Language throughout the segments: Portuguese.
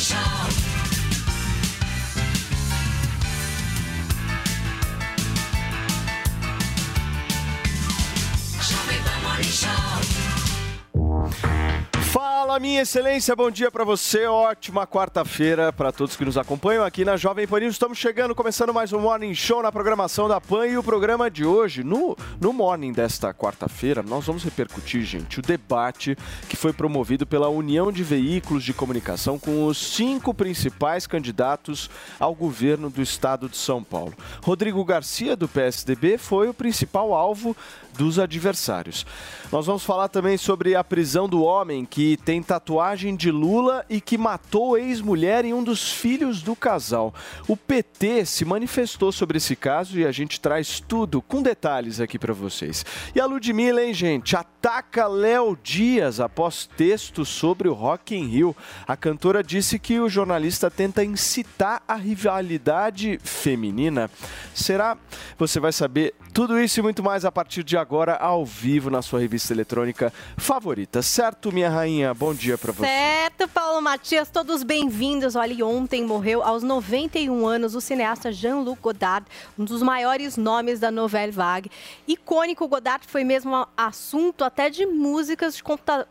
Show. Jovem Pan Morning Show. Fala, minha excelência, bom dia pra você. Ótima quarta-feira pra todos que nos acompanham aqui na Jovem Pan. Estamos chegando, começando mais um Morning Show na programação da Pan. E o programa de hoje, no, no Morning desta quarta-feira, nós vamos repercutir, gente, o debate que foi promovido pela União de Veículos de Comunicação com os cinco principais candidatos ao governo do estado de São Paulo. Rodrigo Garcia, do PSDB, foi o principal alvo dos adversários. Nós vamos falar também sobre a prisão do homem que tem tatuagem de Lula e que matou ex-mulher e um dos filhos do casal. O PT se manifestou sobre esse caso e a gente traz tudo com detalhes aqui para vocês. E a Ludmilla, hein, gente, ataca Léo Dias após texto sobre o Rock in Rio. A cantora disse que o jornalista tenta incitar a rivalidade feminina. Será? Você vai saber tudo isso e muito mais a partir de agora, ao vivo, na sua revista eletrônica favorita. Certo, minha rainha? Bom dia pra você. Certo, Paulo Matias, todos bem-vindos. Olha, ontem morreu aos 91 anos o cineasta Jean-Luc Godard, um dos maiores nomes da Nouvelle Vague. Icônico, Godard foi mesmo assunto até de músicas de,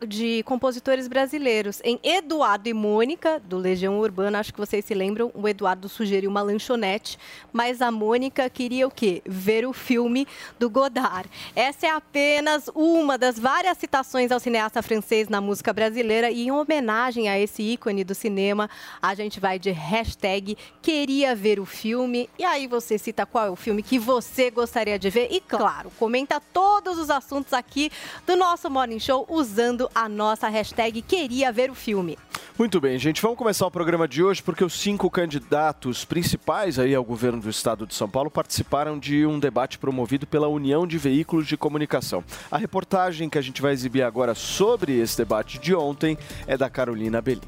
de compositores brasileiros. Em Eduardo e Mônica, do Legião Urbana, acho que vocês se lembram, o Eduardo sugeriu uma lanchonete, mas a Mônica queria o quê? Ver o filme do Godard. Essa é apenas uma das várias citações ao cineasta francês na música brasileira e em homenagem a esse ícone do cinema, a gente vai de hashtag queria ver o filme e aí você cita qual é o filme que você gostaria de ver e claro, comenta todos os assuntos aqui do nosso Morning Show usando a nossa hashtag queria ver o filme. Muito bem, gente, vamos começar o programa de hoje porque os cinco candidatos principais aí ao governo do estado de São Paulo participaram de um debate promovido pela União de Veículos de Comunicação. A reportagem que a gente vai exibir agora sobre esse debate de ontem é da Carolina Belim.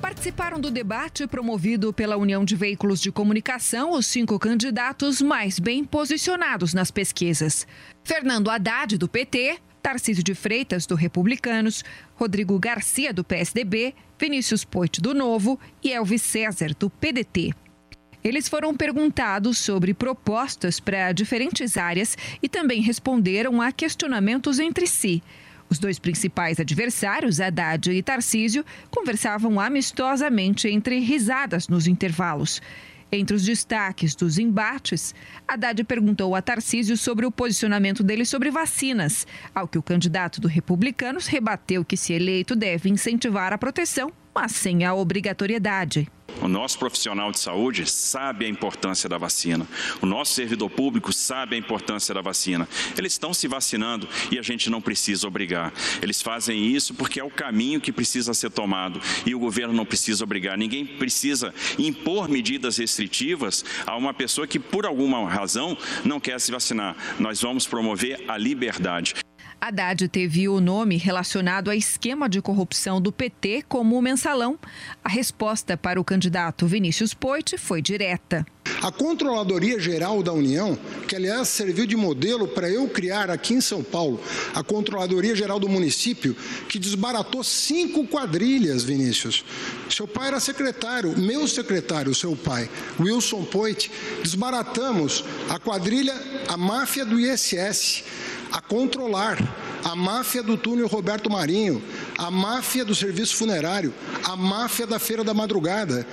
Participaram do debate promovido pela União de Veículos de Comunicação os cinco candidatos mais bem posicionados nas pesquisas: Fernando Haddad, do PT, Tarcísio de Freitas, do Republicanos, Rodrigo Garcia, do PSDB, Vinícius Poit, do Novo e Elvis César, do PDT. Eles foram perguntados sobre propostas para diferentes áreas e também responderam a questionamentos entre si. Os dois principais adversários, Haddad e Tarcísio, conversavam amistosamente entre risadas nos intervalos. Entre os destaques dos embates, Haddad perguntou a Tarcísio sobre o posicionamento dele sobre vacinas, ao que o candidato do Republicanos rebateu que, se eleito, deve incentivar a proteção, mas sem a obrigatoriedade. O nosso profissional de saúde sabe a importância da vacina. O nosso servidor público sabe a importância da vacina. Eles estão se vacinando e a gente não precisa obrigar. Eles fazem isso porque é o caminho que precisa ser tomado e o governo não precisa obrigar. Ninguém precisa impor medidas restritivas a uma pessoa que, por alguma razão, não quer se vacinar. Nós vamos promover a liberdade. Haddad teve o nome relacionado a esquema de corrupção do PT como mensalão. A resposta para o candidato Vinícius Poit foi direta. A Controladoria Geral da União, que aliás serviu de modelo para eu criar aqui em São Paulo, a Controladoria Geral do município, que desbaratou cinco quadrilhas, Vinícius. Seu pai era secretário, meu secretário, seu pai, Wilson Poit, desbaratamos a quadrilha, a máfia do ISS, a controlar, a máfia do túnel Roberto Marinho, a máfia do serviço funerário, a máfia da feira da madrugada.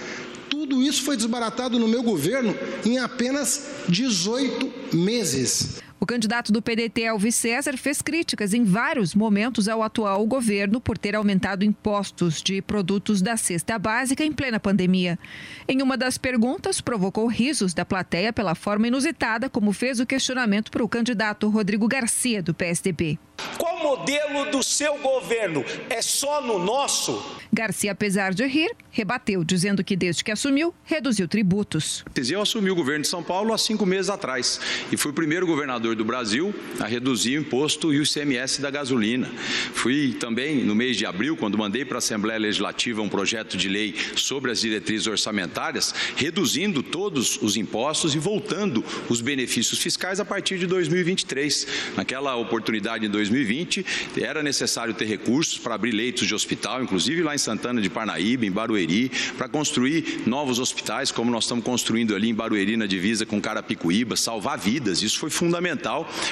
Tudo isso foi desbaratado no meu governo em apenas 18 meses. O candidato do PDT, Elvis César, fez críticas em vários momentos ao atual governo por ter aumentado impostos de produtos da cesta básica em plena pandemia. Em uma das perguntas, provocou risos da plateia pela forma inusitada como fez o questionamento para o candidato Rodrigo Garcia, do PSDB. Qual modelo do seu governo? É só no nosso? Garcia, apesar de rir, rebateu, dizendo que desde que assumiu, reduziu tributos. Eu assumi o governo de São Paulo há cinco meses atrás e fui o primeiro governador do Brasil a reduzir o imposto e o ICMS da gasolina. Fui também, no mês de abril, quando mandei para a Assembleia Legislativa um projeto de lei sobre as diretrizes orçamentárias, reduzindo todos os impostos e voltando os benefícios fiscais a partir de 2023. Naquela oportunidade, em 2020, era necessário ter recursos para abrir leitos de hospital, inclusive lá em Santana de Parnaíba, em Barueri, para construir novos hospitais, como nós estamos construindo ali em Barueri, na divisa com Carapicuíba, salvar vidas. Isso foi fundamental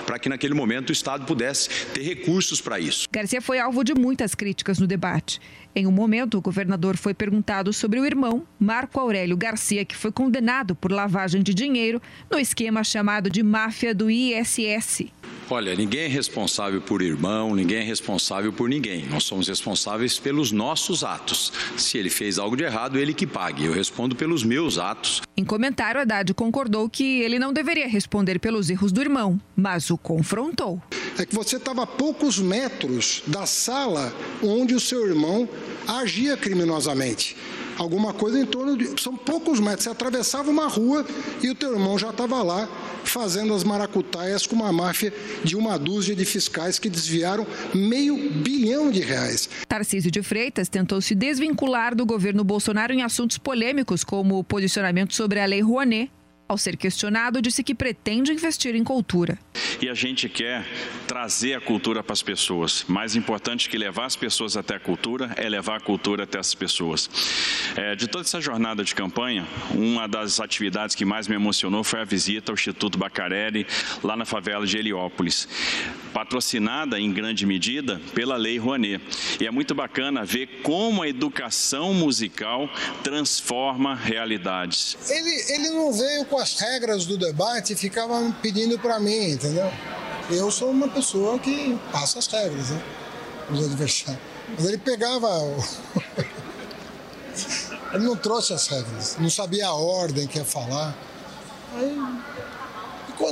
para que naquele momento o Estado pudesse ter recursos para isso. Garcia foi alvo de muitas críticas no debate. Em um momento, o governador foi perguntado sobre o irmão, Marco Aurélio Garcia, que foi condenado por lavagem de dinheiro no esquema chamado de máfia do ISS. Olha, ninguém é responsável por irmão, ninguém é responsável por ninguém. Nós somos responsáveis pelos nossos atos. Se ele fez algo de errado, ele que pague. Eu respondo pelos meus atos. Em comentário, Haddad concordou que ele não deveria responder pelos erros do irmão, mas o confrontou. É que você estava a poucos metros da sala onde o seu irmão agia criminosamente alguma coisa em torno de. São poucos metros. Você atravessava uma rua e o teu irmão já estava lá fazendo as maracutaias com uma máfia de uma dúzia de fiscais que desviaram meio bilhão de reais. Tarcísio de Freitas tentou se desvincular do governo Bolsonaro em assuntos polêmicos, como o posicionamento sobre a Lei Rouanet ao ser questionado, disse que pretende investir em cultura. E a gente quer trazer a cultura para as pessoas. Mais importante que levar as pessoas até a cultura é levar a cultura até as pessoas. É, de toda essa jornada de campanha, uma das atividades que mais me emocionou foi a visita ao Instituto Bacarelli, lá na favela de Heliópolis, patrocinada em grande medida pela Lei Rouanet. E é muito bacana ver como a educação musical transforma realidades. Ele, ele não veio com as regras do debate ficava pedindo para mim, entendeu? Eu sou uma pessoa que passa as regras, né? Os adversários. Mas ele pegava. ele não trouxe as regras, não sabia a ordem que ia falar. Aí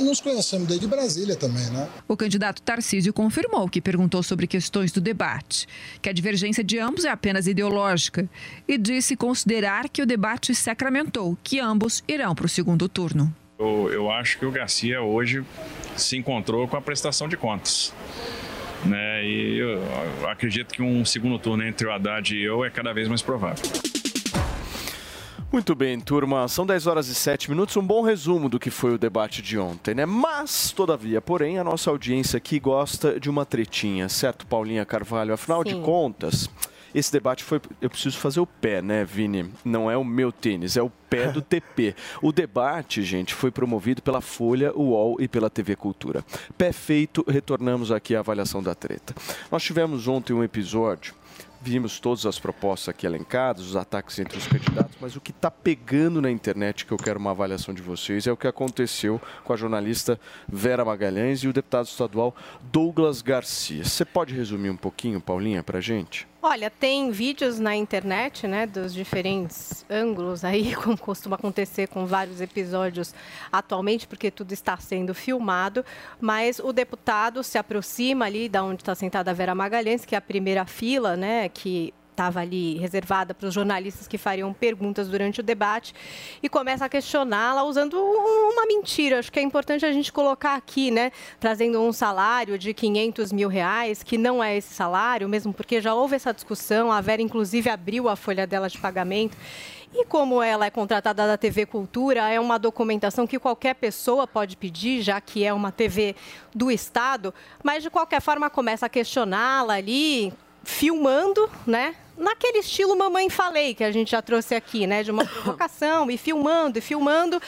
nos conhecemos desde Brasília também, né? O candidato Tarcísio confirmou que perguntou sobre questões do debate, que a divergência de ambos é apenas ideológica e disse considerar que o debate sacramentou que ambos irão para o segundo turno. Eu, eu acho que o Garcia hoje se encontrou com a prestação de contas. Né? E eu acredito que um segundo turno entre o Haddad e eu é cada vez mais provável. Muito bem, turma. São 10 horas e 7 minutos. Um bom resumo do que foi o debate de ontem, né? Mas, todavia, porém, a nossa audiência aqui gosta de uma tretinha, certo, Paulinha Carvalho? Afinal Sim. de contas, esse debate foi. Eu preciso fazer o pé, né, Vini? Não é o meu tênis, é o pé do TP. O debate, gente, foi promovido pela Folha, UOL e pela TV Cultura. Pé feito, retornamos aqui à avaliação da treta. Nós tivemos ontem um episódio Vimos todas as propostas aqui elencadas, os ataques entre os candidatos, mas o que está pegando na internet, que eu quero uma avaliação de vocês, é o que aconteceu com a jornalista Vera Magalhães e o deputado estadual Douglas Garcia. Você pode resumir um pouquinho, Paulinha, para a gente? Olha, tem vídeos na internet, né, dos diferentes ângulos aí, como costuma acontecer com vários episódios atualmente, porque tudo está sendo filmado, mas o deputado se aproxima ali da onde está sentada a Vera Magalhães, que é a primeira fila, né, que estava ali reservada para os jornalistas que fariam perguntas durante o debate e começa a questioná-la usando uma mentira. Acho que é importante a gente colocar aqui, né? Trazendo um salário de 500 mil reais, que não é esse salário, mesmo porque já houve essa discussão. A Vera, inclusive, abriu a folha dela de pagamento. E como ela é contratada da TV Cultura, é uma documentação que qualquer pessoa pode pedir, já que é uma TV do Estado, mas de qualquer forma começa a questioná-la ali, filmando, né? naquele estilo Mamãe Falei, que a gente já trouxe aqui, né? De uma provocação, e filmando, e filmando.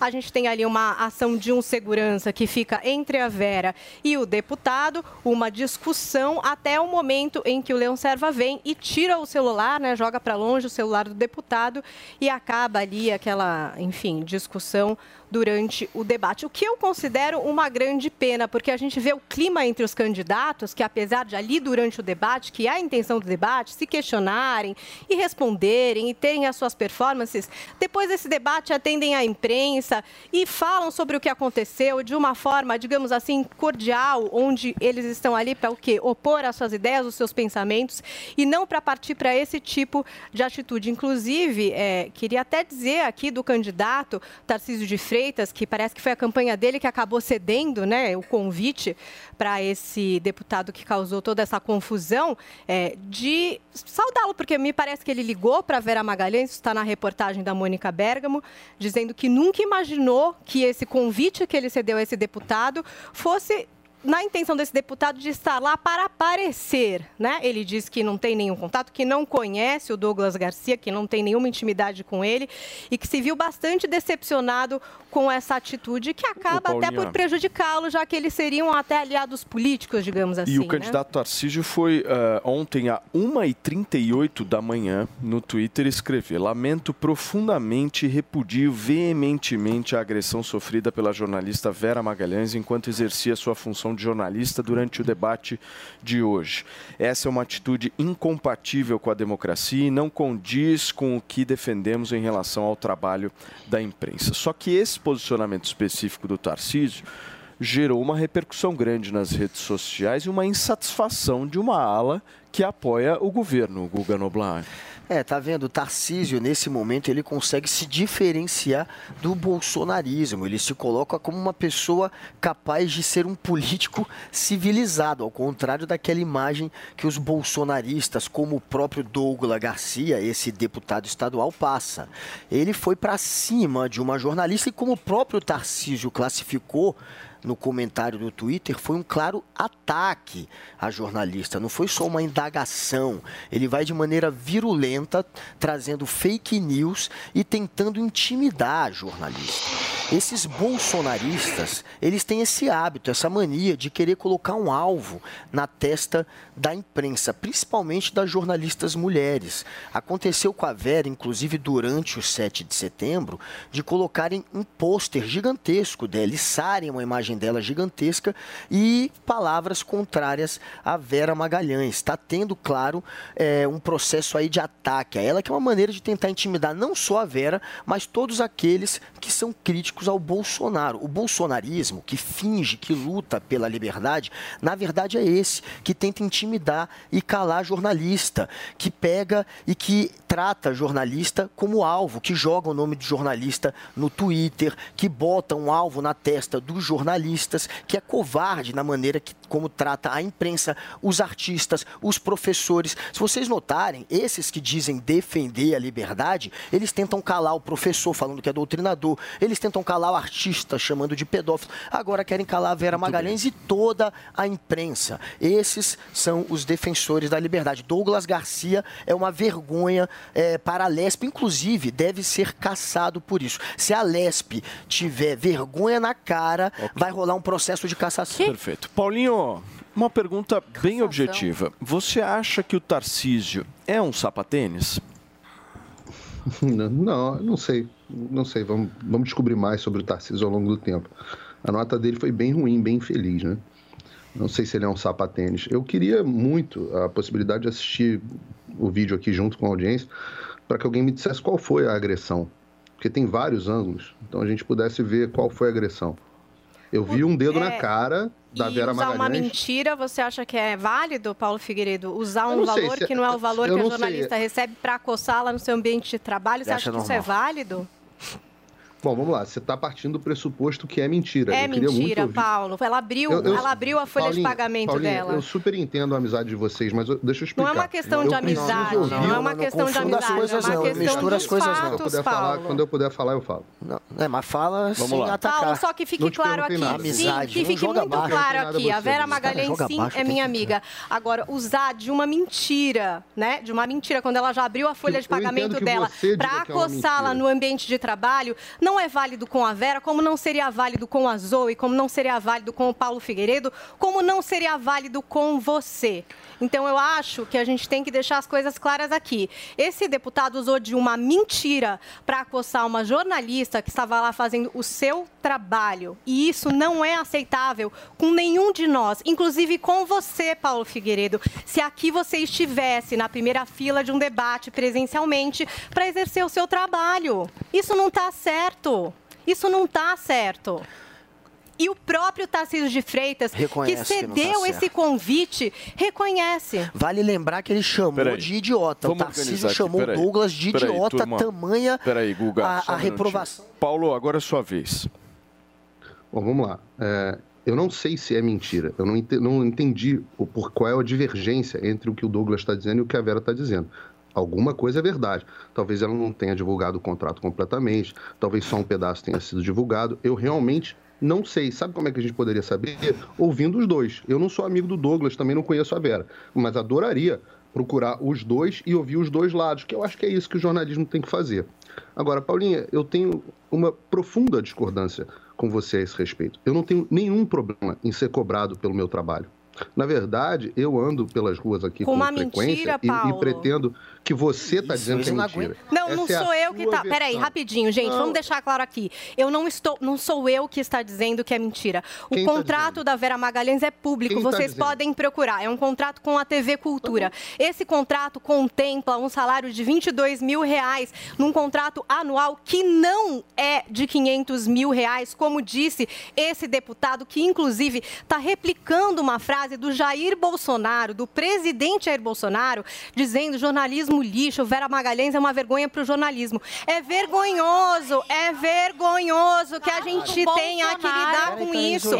A gente tem ali uma ação de um segurança que fica entre a Vera e o deputado, uma discussão até o momento em que o Leão Serva vem e tira o celular, né, joga para longe o celular do deputado e acaba ali aquela, enfim, discussão durante o debate. O que eu considero uma grande pena, porque a gente vê o clima entre os candidatos, que apesar de ali durante o debate, que é a intenção do debate, se questionarem e responderem e terem as suas performances, depois desse debate atendem à imprensa e falam sobre o que aconteceu de uma forma, digamos assim, cordial, onde eles estão ali para o quê? Opor as suas ideias, os seus pensamentos e não para partir para esse tipo de atitude. Inclusive, é, queria até dizer aqui do candidato Tarcísio de Freitas, que parece que foi a campanha dele que acabou cedendo né, o convite para esse deputado que causou toda essa confusão, é, de saudá-lo, porque me parece que ele ligou para Vera Magalhães, está na reportagem da Mônica Bergamo, dizendo que nunca imaginou que esse convite que ele cedeu a esse deputado fosse na intenção desse deputado de estar lá para aparecer, né? Ele diz que não tem nenhum contato, que não conhece o Douglas Garcia, que não tem nenhuma intimidade com ele e que se viu bastante decepcionado com essa atitude que acaba até por prejudicá-lo, já que eles seriam até aliados políticos, digamos assim. E o né? candidato Tarcísio foi uh, ontem, a 1h38 da manhã, no Twitter, escrever: Lamento profundamente e repudio veementemente a agressão sofrida pela jornalista Vera Magalhães enquanto exercia sua função de jornalista durante o debate de hoje. Essa é uma atitude incompatível com a democracia e não condiz com o que defendemos em relação ao trabalho da imprensa. Só que esse posicionamento específico do Tarcísio gerou uma repercussão grande nas redes sociais e uma insatisfação de uma ala que apoia o governo, Guga Noblar. É, tá vendo? O Tarcísio, nesse momento, ele consegue se diferenciar do bolsonarismo. Ele se coloca como uma pessoa capaz de ser um político civilizado, ao contrário daquela imagem que os bolsonaristas, como o próprio Douglas Garcia, esse deputado estadual, passa. Ele foi para cima de uma jornalista e, como o próprio Tarcísio classificou, no comentário do Twitter foi um claro ataque à jornalista, não foi só uma indagação. Ele vai de maneira virulenta, trazendo fake news e tentando intimidar a jornalista. Esses bolsonaristas, eles têm esse hábito, essa mania de querer colocar um alvo na testa da imprensa, principalmente das jornalistas mulheres. Aconteceu com a Vera, inclusive durante o 7 de setembro, de colocarem um pôster gigantesco dela, içarem uma imagem dela gigantesca e palavras contrárias a Vera Magalhães. Está tendo, claro, é, um processo aí de ataque a ela, que é uma maneira de tentar intimidar não só a Vera, mas todos aqueles que são críticos ao Bolsonaro. O bolsonarismo, que finge que luta pela liberdade, na verdade é esse, que tenta intimidar e calar jornalista, que pega e que trata jornalista como alvo, que joga o nome de jornalista no Twitter, que bota um alvo na testa dos jornalistas, que é covarde na maneira que, como trata a imprensa, os artistas, os professores. Se vocês notarem, esses que dizem defender a liberdade, eles tentam calar o professor falando que é doutrinador, eles tentam calar o artista chamando de pedófilo, agora querem calar a Vera Magalhães e toda a imprensa. Esses são os defensores da liberdade. Douglas Garcia é uma vergonha é, para a Lesp, inclusive deve ser caçado por isso. Se a Lesp tiver vergonha na cara, okay. vai rolar um processo de cassação. Perfeito. Paulinho, uma pergunta bem objetiva. Você acha que o Tarcísio é um sapatênis? Não, não sei. Não sei. Vamos, vamos descobrir mais sobre o Tarcísio ao longo do tempo. A nota dele foi bem ruim, bem infeliz, né? Não sei se ele é um sapatênis. Eu queria muito a possibilidade de assistir o vídeo aqui junto com a audiência para que alguém me dissesse qual foi a agressão. Porque tem vários ângulos. Então a gente pudesse ver qual foi a agressão. Eu vi um dedo é... na cara da e Vera usar Magalhães. uma mentira, você acha que é válido, Paulo Figueiredo? Usar um valor se... que não é o valor que a jornalista sei. recebe para acossá-la no seu ambiente de trabalho? Você, acha que normal. isso é válido? Bom, vamos lá. Você está partindo do pressuposto que é mentira. É mentira, Paulo. Ela abriu, eu, eu, ela abriu a folha Paulinho, de pagamento Paulinho, dela. Eu super entendo a amizade de vocês, mas deixa eu explicar. Não é uma questão de amizade. Não, não, é uma questão de amizade. Coisas, é uma não. questão Mistura as coisas fatos, não. Quando eu, puder falar, quando eu puder falar, eu falo. Não, é, mas fala vamos sem lá. atacar. Paulo, só que fique claro aqui. Amizade, sim, que fique muito baixo. claro aqui. A Vera Magalhães, sim, é minha amiga. Agora, usar de uma mentira, né? De uma mentira, quando ela já abriu a folha de pagamento dela para acossá-la no ambiente de trabalho, não é válido com a Vera, como não seria válido com a Zoe, como não seria válido com o Paulo Figueiredo, como não seria válido com você. Então eu acho que a gente tem que deixar as coisas claras aqui. Esse deputado usou de uma mentira para acossar uma jornalista que estava lá fazendo o seu trabalho. E isso não é aceitável com nenhum de nós, inclusive com você, Paulo Figueiredo. Se aqui você estivesse na primeira fila de um debate presencialmente para exercer o seu trabalho. Isso não está certo. Isso não está certo. E o próprio Tarcísio de Freitas, Reconhece que que tá cedeu esse certo. convite, reconhece. Vale lembrar que ele chamou Peraí. de idiota. O Tarcísio aqui, chamou o peraí. Douglas de Peraí, idiota, turma. tamanha Peraí, Guga, a, um a minutinho. reprovação. Paulo, agora é sua vez. Bom, vamos lá. É, eu não sei se é mentira. Eu não, ente- não entendi o, por qual é a divergência entre o que o Douglas está dizendo e o que a Vera está dizendo. Alguma coisa é verdade. Talvez ela não tenha divulgado o contrato completamente, talvez só um pedaço tenha sido divulgado. Eu realmente não sei. Sabe como é que a gente poderia saber? Ouvindo os dois. Eu não sou amigo do Douglas, também não conheço a Vera, mas adoraria procurar os dois e ouvir os dois lados, que eu acho que é isso que o jornalismo tem que fazer. Agora, Paulinha, eu tenho uma profunda discordância com você a esse respeito. Eu não tenho nenhum problema em ser cobrado pelo meu trabalho. Na verdade, eu ando pelas ruas aqui Com com, uma frequência mentira, e- e, pretendo que você está dizendo que é não mentira. Não, não é sou eu que sua tá. Peraí, rapidinho, gente, Não. vamos deixar claro aqui. Eu não estou, não sou eu que está dizendo que é mentira. O Quem tá contrato da Vera Magalhães é público, Quem tá vocês dizendo? podem procurar. É um contrato com a TV Cultura. Esse contrato contempla um salário de 22 mil reais num contrato anual que não é de 500 mil reais, como disse esse deputado, que inclusive está replicando uma frase do Jair Bolsonaro, do presidente Jair Bolsonaro, dizendo jornalismo lixo, Vera Magalhães é uma vergonha para o jornalismo. É vergonhoso, é vergonhoso que a gente tenha que lidar com isso.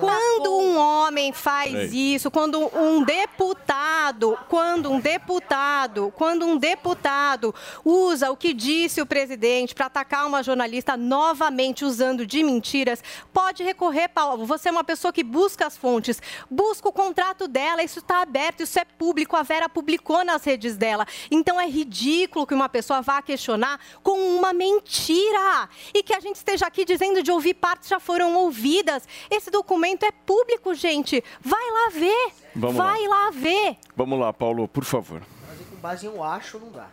Quando um homem faz isso, quando um deputado, quando um deputado, quando um deputado usa o que disse o presidente para atacar uma jornalista novamente usando de mentiras, pode recorrer, Paulo. Você é uma pessoa que busca as fontes, busca o contrato dela, isso está aberto, isso é público, a Vera publicou nas redes dela. Então é ridículo que uma pessoa vá questionar com uma mentira. E que a gente esteja aqui dizendo de ouvir partes já foram ouvidas. Esse documento é público, gente. Vai lá ver. Vamos Vai lá ver. Vamos lá, Paulo, por favor. Com base em um acho, não dá.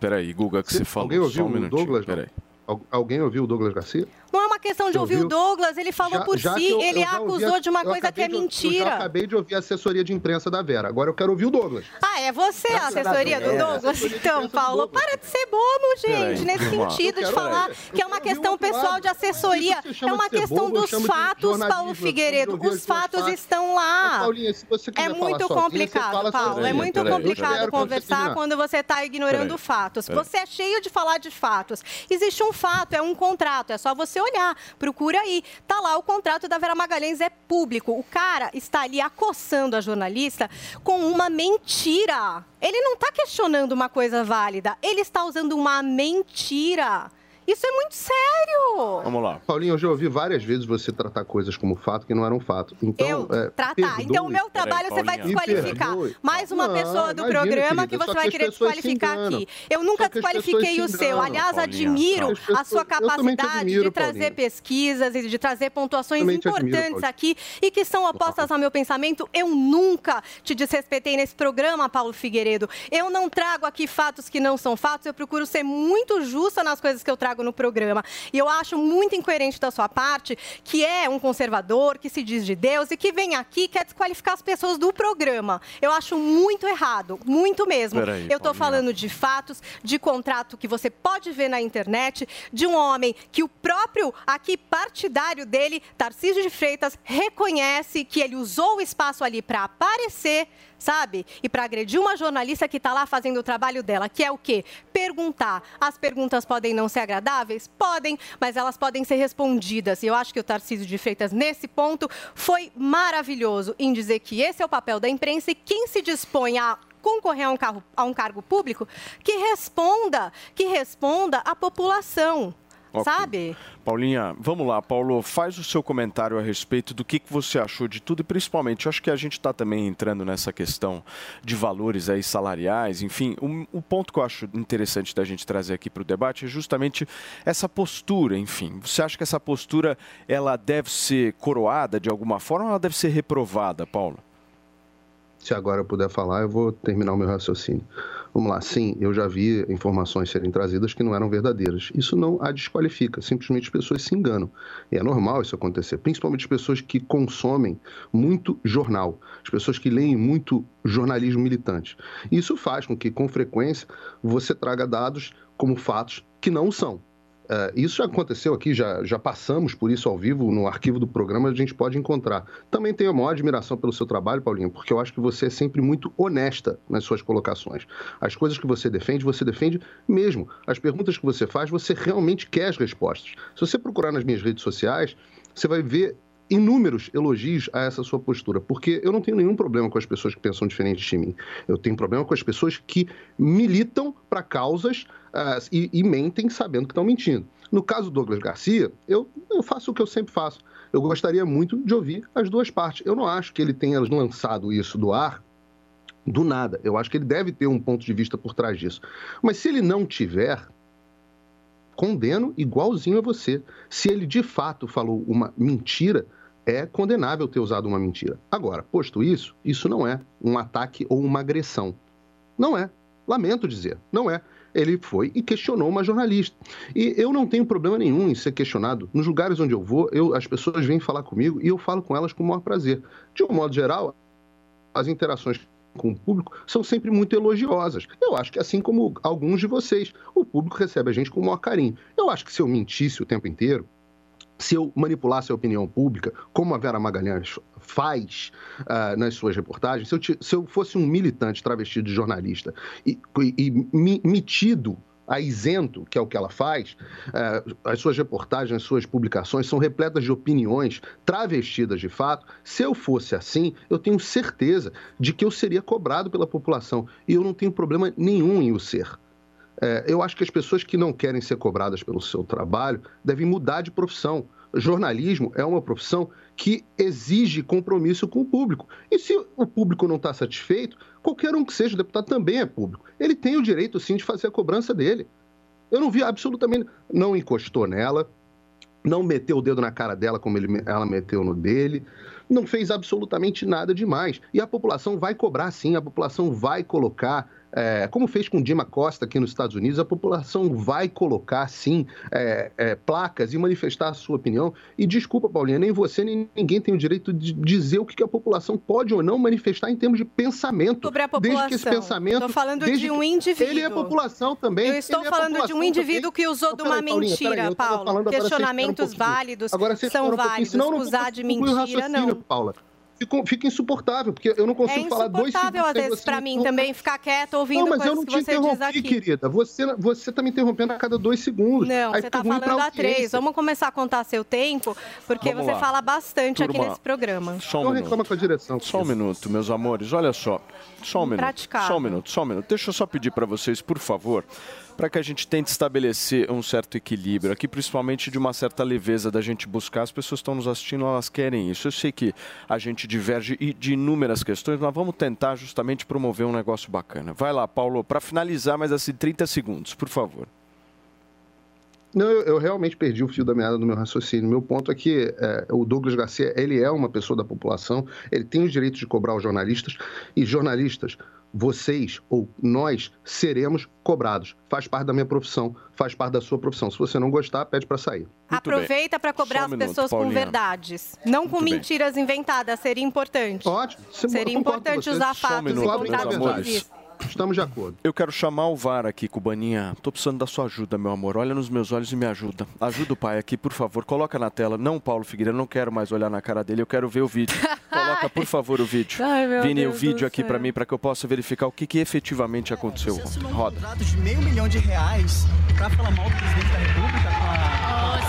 Peraí, Guga, que você falou. Alguém ouviu só um o minutinho. Douglas? Peraí. Al- Alguém ouviu o Douglas Garcia? Não é uma questão de ouvir o? Douglas, ele falou Já- por já si, eu- ele eu ouvi acusou a- de uma eu coisa que é de- Eu já mentira. acabei de ouvir a assessoria de imprensa da Vera. Agora eu quero ouvir o Douglas. Ah, é você a assessoria do Vera. Douglas? Então, Paulo, para de ser bobo, gente, nesse sentido Eu de falar que é uma Eu questão pessoal de assessoria, é uma questão eu dos fatos, Paulo eu Figueiredo. Os fatos estão lá. Mas, Paulinha, se você É quiser falar muito complicado, Paulo. É muito Eu complicado conversar quando você está ignorando fatos. Você é cheio de falar de fatos. Existe um fato, é um contrato. É só você olhar. Procura aí. Tá lá o contrato da Vera Magalhães é público. O cara está ali acossando a jornalista com uma mentira. Ele não está questionando uma coisa válida. Ele está usando uma mentira. Isso é muito sério. Vamos lá. Paulinho, eu já ouvi várias vezes você tratar coisas como fato que não eram fato. Então, Eu é, tratar. perdoe. Então, o meu trabalho você vai desqualificar. Perdoe. Mais uma Não, pessoa do imagina, programa querida, que você vai que querer desqualificar aqui. Eu nunca desqualifiquei o se seu. Aliás, Paulinha. admiro pessoas- a sua capacidade admiro, de trazer Paulinha. pesquisas e de trazer pontuações admiro, importantes Paulinha. aqui e que são opostas ao meu pensamento. Eu nunca te desrespeitei nesse programa, Paulo Figueiredo. Eu não trago aqui fatos que não são fatos. Eu procuro ser muito justa nas coisas que eu trago no programa. E eu acho muito incoerente da sua parte, que é um conservador, que se diz de Deus e que vem aqui quer desqualificar as pessoas do programa. Eu acho muito errado, muito mesmo. Eu estou falando de fatos, de contrato que você pode ver na internet, de um homem que o próprio aqui partidário dele, Tarcísio de Freitas, reconhece que ele usou o espaço ali para aparecer, sabe? E para agredir uma jornalista que está lá fazendo o trabalho dela, que é o quê? Perguntar. As perguntas podem não ser agradáveis? Podem, mas elas podem ser respondidas. E eu acho que o Tarcísio de Freitas, nesse ponto, foi maravilhoso em dizer que esse é o papel da imprensa e quem se dispõe a concorrer a um, carro, a um cargo público, que responda, que responda à população. Ok. Sabe? Paulinha, vamos lá, Paulo, faz o seu comentário a respeito do que, que você achou de tudo e principalmente, eu acho que a gente está também entrando nessa questão de valores aí salariais, enfim, o, o ponto que eu acho interessante da gente trazer aqui para o debate é justamente essa postura, enfim, você acha que essa postura ela deve ser coroada de alguma forma ou ela deve ser reprovada, Paulo? Se agora eu puder falar, eu vou terminar o meu raciocínio. Vamos lá, sim, eu já vi informações serem trazidas que não eram verdadeiras. Isso não a desqualifica, simplesmente as pessoas se enganam. E é normal isso acontecer, principalmente as pessoas que consomem muito jornal, as pessoas que leem muito jornalismo militante. Isso faz com que, com frequência, você traga dados como fatos que não são. Uh, isso já aconteceu aqui, já, já passamos por isso ao vivo, no arquivo do programa a gente pode encontrar. Também tenho a maior admiração pelo seu trabalho, Paulinho, porque eu acho que você é sempre muito honesta nas suas colocações. As coisas que você defende, você defende mesmo. As perguntas que você faz, você realmente quer as respostas. Se você procurar nas minhas redes sociais, você vai ver inúmeros elogios a essa sua postura, porque eu não tenho nenhum problema com as pessoas que pensam diferente de mim. Eu tenho problema com as pessoas que militam para causas uh, e, e, mentem sabendo que estão mentindo. No caso do Douglas Garcia, eu, eu faço o que eu sempre faço. Eu gostaria muito de ouvir as duas partes. Eu não acho que ele tenha lançado isso do ar do nada. Eu acho que ele deve ter um ponto de vista por trás disso. Mas se ele não tiver, condeno igualzinho a você. Se ele de fato falou uma mentira, é condenável ter usado uma mentira. Agora, posto isso, isso não é um ataque ou uma agressão. Não é. Lamento dizer, não é. Ele foi e questionou uma jornalista. E eu não tenho problema nenhum em ser questionado. Nos lugares onde eu vou, eu, as pessoas vêm falar comigo e eu falo com elas com o maior prazer. De um modo geral, as interações com o público são sempre muito elogiosas. Eu acho que assim como alguns de vocês, o público recebe a gente com o maior carinho. Eu acho que se eu mentisse o tempo inteiro, se eu manipulasse a opinião pública, como a Vera Magalhães faz uh, nas suas reportagens, se eu, se eu, fosse um militante travestido de jornalista e, e, e metido a isento, que é o que ela faz, uh, as suas reportagens, as suas publicações são repletas de opiniões travestidas de fato. Se eu fosse assim, eu tenho certeza de que eu seria cobrado pela população. E eu não tenho problema nenhum em o ser. É, eu acho que as pessoas que não querem ser cobradas pelo seu trabalho devem mudar de profissão. Jornalismo é uma profissão que exige compromisso com o público. E se o público não está satisfeito, qualquer um que seja deputado também é público. Ele tem o direito, sim, de fazer a cobrança dele. Eu não vi absolutamente. Não encostou nela, não meteu o dedo na cara dela como ele, ela meteu no dele, não fez absolutamente nada demais. E a população vai cobrar sim, a população vai colocar é, como fez com Dima Costa aqui nos Estados Unidos, a população vai colocar, sim, é, é, placas e manifestar a sua opinião. E desculpa, Paulinha, nem você nem ninguém tem o direito de dizer o que a população pode ou não manifestar em termos de pensamento. Sobre a população. Desde que esse pensamento. Estou falando de um indivíduo. Ele é população também. Eu estou é falando de um indivíduo também. que usou de uma mentira, peraí, Paulo. Questionamentos um válidos agora, são um válidos. Usar de mentira, não. Paula fica, fica insuportável, porque eu não consigo é falar dois segundos. É insuportável, às vezes, para mim também ficar quieto ouvindo não, mas coisas eu não que te você diz aqui. querida. Você, você tá me interrompendo a cada dois segundos. Não, Aí você tá falando a três. Vamos começar a contar seu tempo, porque Vamos você lá. fala bastante aqui Turma, nesse programa. Só um Não minuto. reclama com a direção. Só um minuto, meus amores. Olha só. Só um minuto. Impraticável. Só um minuto, só um minuto. Deixa eu só pedir para vocês, por favor, para que a gente tente estabelecer um certo equilíbrio aqui, principalmente de uma certa leveza da gente buscar. As pessoas estão nos assistindo, elas querem isso. Eu sei que a gente diverge de inúmeras questões, mas vamos tentar justamente promover um negócio bacana. Vai lá, Paulo, para finalizar, mas assim, 30 segundos, por favor. Não, eu, eu realmente perdi o fio da meada do meu raciocínio. Meu ponto é que é, o Douglas Garcia, ele é uma pessoa da população, ele tem os direitos de cobrar os jornalistas, e jornalistas, vocês ou nós seremos cobrados. Faz parte da minha profissão, faz parte da sua profissão. Se você não gostar, pede para sair. Aproveita para cobrar um as minuto, pessoas com Paulinha. verdades. Não com Muito bem. mentiras inventadas. Seria importante. Ótimo. Seria importante usar Só um fatos minuto, e contar. Estamos de acordo. Eu quero chamar o VAR aqui, Cubaninha. Tô precisando da sua ajuda, meu amor. Olha nos meus olhos e me ajuda. Ajuda o pai aqui, por favor. Coloca na tela. Não, Paulo Figueiredo, eu não quero mais olhar na cara dele. Eu quero ver o vídeo. Coloca, por favor, o vídeo. Ai, meu Vini, Deus o vídeo aqui pra céu. mim, pra que eu possa verificar o que, que efetivamente aconteceu. Roda. contrato de meio milhão de reais pra falar mal do presidente da República com a. Ô,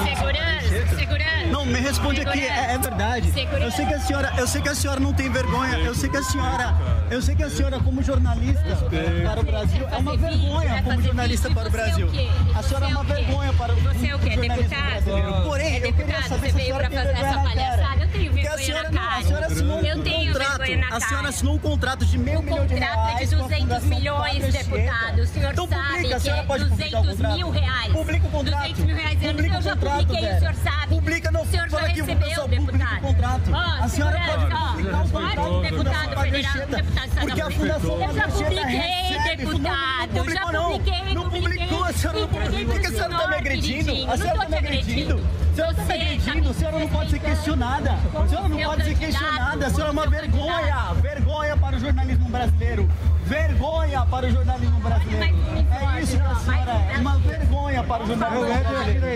segurança, segurança. Não, me responde aqui, é, é verdade. Eu sei que a senhora, eu sei que a senhora não tem vergonha. Eu sei que a senhora, eu sei que a senhora como jornalista para o Brasil é uma vergonha como jornalista para o Brasil. A senhora é uma vergonha para o Você é o quê? Deputado? Porém, é eu queria deputado? saber Você se a veio senhora tem fazer vergonha essa na cara. palhaçada? Eu tenho vergonha na cara. Eu tenho contrato. A senhora assinou um contrato de meio milhão de reais. contrato é de com a 200 Fundação milhões, deputado. O senhor então, sabe publica, que é pode publicar o 200 contrato. mil reais. Publica o contrato. 200 mil reais. Eu, Publica eu já o contrato, publiquei, velho. o senhor sabe. Publica, não, o senhor já aqui, recebeu, deputado. o contrato. Ó, A senhora pode ó, publicar o pode, contrato da deputado federal, deputado estadual. porque a Fundação Eu já publiquei, deputado. não já publiquei, Não publicou, a senhora não publicou. Por que a senhora tá me senhor, agredindo? A senhora tá tô me agredindo. A senhora tá me tá agredindo. A senhora não pode ser questionada. A senhora não pode ser questionada. A senhora é uma meu vergonha. Vergonha para o jornalismo brasileiro. Vergonha para o jornalismo brasileiro. É isso que a senhora é. Uma vergonha para o jornalismo brasileiro.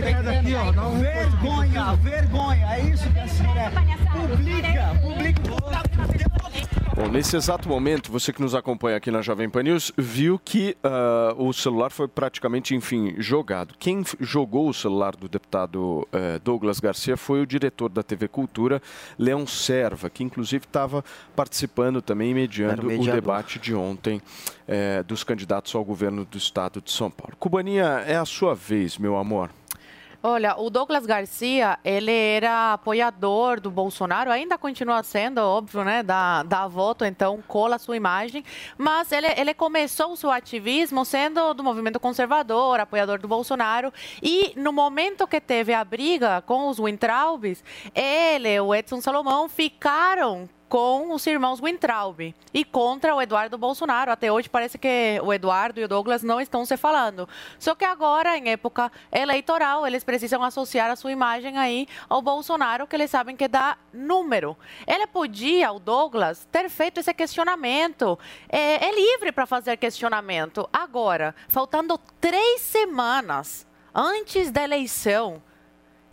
Vergonha, vergonha. É isso que a senhora é. Publica, publica. Bom, nesse exato momento, você que nos acompanha aqui na Jovem Pan News viu que ah, o celular foi praticamente, enfim, jogado. Quem jogou o celular do deputado eh, Douglas Garcia foi o diretor da TV Cultura, Leão Serva, que inclusive estava participando também, mediando o debate de ontem eh, dos candidatos ao governo do estado de São Paulo. Cubaninha, é a sua vez, meu amor. Olha, o Douglas Garcia, ele era apoiador do Bolsonaro, ainda continua sendo, óbvio, né? Dá, dá voto, então cola sua imagem. Mas ele, ele começou o seu ativismo sendo do movimento conservador, apoiador do Bolsonaro. E no momento que teve a briga com os Wintraubes, ele e o Edson Salomão ficaram com os irmãos Wintraub e contra o Eduardo Bolsonaro. Até hoje parece que o Eduardo e o Douglas não estão se falando. Só que agora, em época eleitoral, eles precisam associar a sua imagem aí ao Bolsonaro, que eles sabem que dá número. Ele podia, o Douglas, ter feito esse questionamento. É, é livre para fazer questionamento. Agora, faltando três semanas antes da eleição,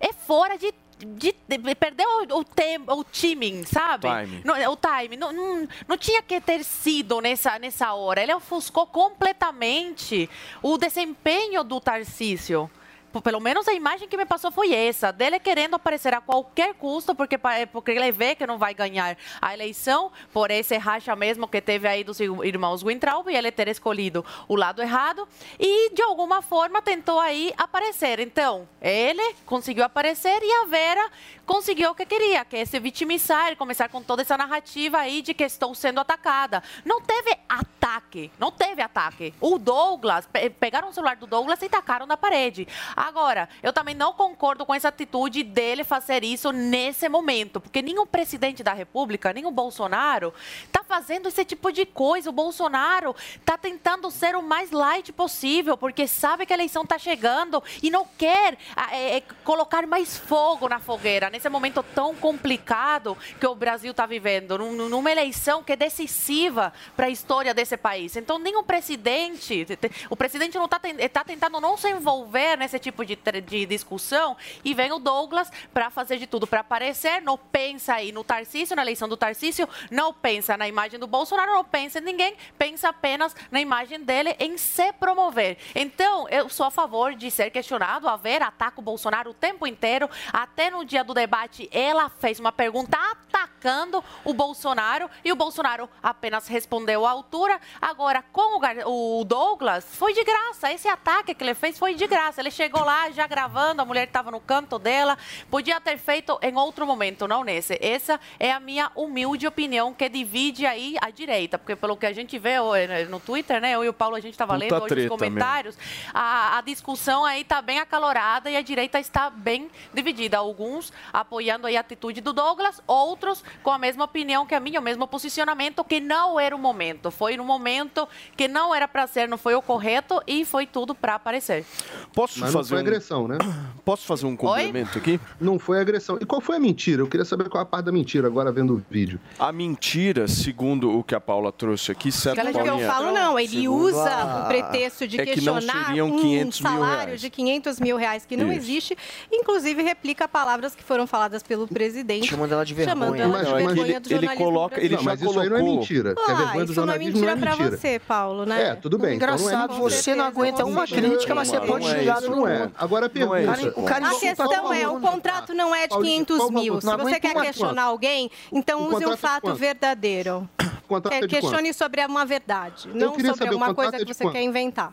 é fora de. De, de- perdeu o, o, o timing, sabe? Time. Não, o time. Não, não, não tinha que ter sido nessa, nessa hora. Ele ofuscou completamente o desempenho do Tarcísio. P- Pelo menos a imagem que me passou foi essa, dele querendo aparecer a qualquer custo, porque, pa- porque ele vê que não vai ganhar a eleição, por esse racha mesmo que teve aí dos irmãos Wintraub, e ele ter escolhido o lado errado, e de alguma forma tentou aí aparecer. Então, ele conseguiu aparecer e a Vera conseguiu o que queria, que é se vitimizar começar com toda essa narrativa aí de que estou sendo atacada. Não teve ataque, não teve ataque. O Douglas, pe- pegaram o celular do Douglas e tacaram na parede. Agora, eu também não concordo com essa atitude dele fazer isso nesse momento, porque nenhum presidente da República, o Bolsonaro, está fazendo esse tipo de coisa. O Bolsonaro está tentando ser o mais light possível, porque sabe que a eleição está chegando e não quer ah, é, é, colocar mais fogo na fogueira nesse momento tão complicado que o Brasil está vivendo, num- numa eleição que é decisiva para a história desse país. Então, o presidente, o presidente não está tá tentando não se envolver nesse tipo de, tre- de discussão e vem o Douglas para fazer de tudo para aparecer, não pensa aí no Tarcísio, na eleição do Tarcísio, não pensa na imagem do Bolsonaro, não pensa em ninguém, pensa apenas na imagem dele em se promover. Então, eu sou a favor de ser questionado, a ver, ataca o Bolsonaro o tempo inteiro, até no dia do debate ela fez uma pergunta atacando o Bolsonaro e o Bolsonaro apenas respondeu à altura. Agora, com o Douglas, foi de graça. Esse ataque que ele fez foi de graça. Ele chegou lá já gravando, a mulher estava no canto dela. Podia ter feito em outro momento, não nesse. Essa é a minha humilde opinião que divide aí a direita. Porque pelo que a gente vê ó, no Twitter, né? Eu e o Paulo, a gente estava lendo hoje os comentários. A, a discussão aí está bem acalorada e a direita está bem dividida. Alguns apoiando aí a atitude do Douglas, outros com a mesma opinião que a minha, o mesmo posicionamento, que não era o momento. Foi no momento que não era para ser, não foi o correto e foi tudo para aparecer. Posso Mas não fazer foi um... agressão, né? Posso fazer um complemento aqui? Não foi agressão. E qual foi a mentira? Eu queria saber qual a parte da mentira agora vendo o vídeo. A mentira, segundo o que a Paula trouxe aqui, certo, Mas o que eu falo não, ele Segundo usa a- o pretexto de é que não questionar seriam um 500 mil salário de 500 mil reais que não Isso. existe, inclusive replica palavras que foram faladas pelo presidente. Chamando ela de Chamando vergonha. ela Mas- de mas vergonha ele- do ele jornalismo coloca- ele não, já mas isso aí não é colocou- mentira. que Ah, vergonha do isso não é jornalismo mentira não pra é mentira. você, Paulo, né? É, tudo bem. então não é Engraçado, mentira. você não aguenta uma crítica, mas você pode é xingar isso, Não é. Mundo. Agora a é pergunta. isso. O cara A questão é, o contrato não é de Paulinho, 500 por favor, mil. Se não você quer questionar alguém, então use um é fato verdadeiro. É? Questione sobre uma verdade, não sobre contrato coisa é que você quanto? quer inventar.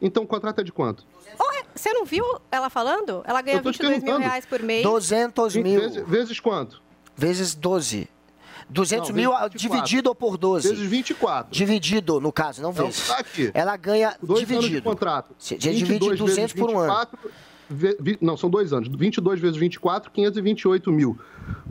Então o contrato é de quanto? Ué, você não viu ela falando? Ela ganha Eu tô te 22 mil reais por mês. 200 mil Vezes, vezes quanto? vezes 12. 200 Não, mil vezes ah, 24. dividido por 12. Vezes 24. Dividido, no caso, não Não, vezes. tá aqui. Ela ganha Dois dividido. anos de contrato. Se- Você divide 22 200 vezes por um ano. 24, ve- não, são dois anos. 22 vezes 24, 528 mil.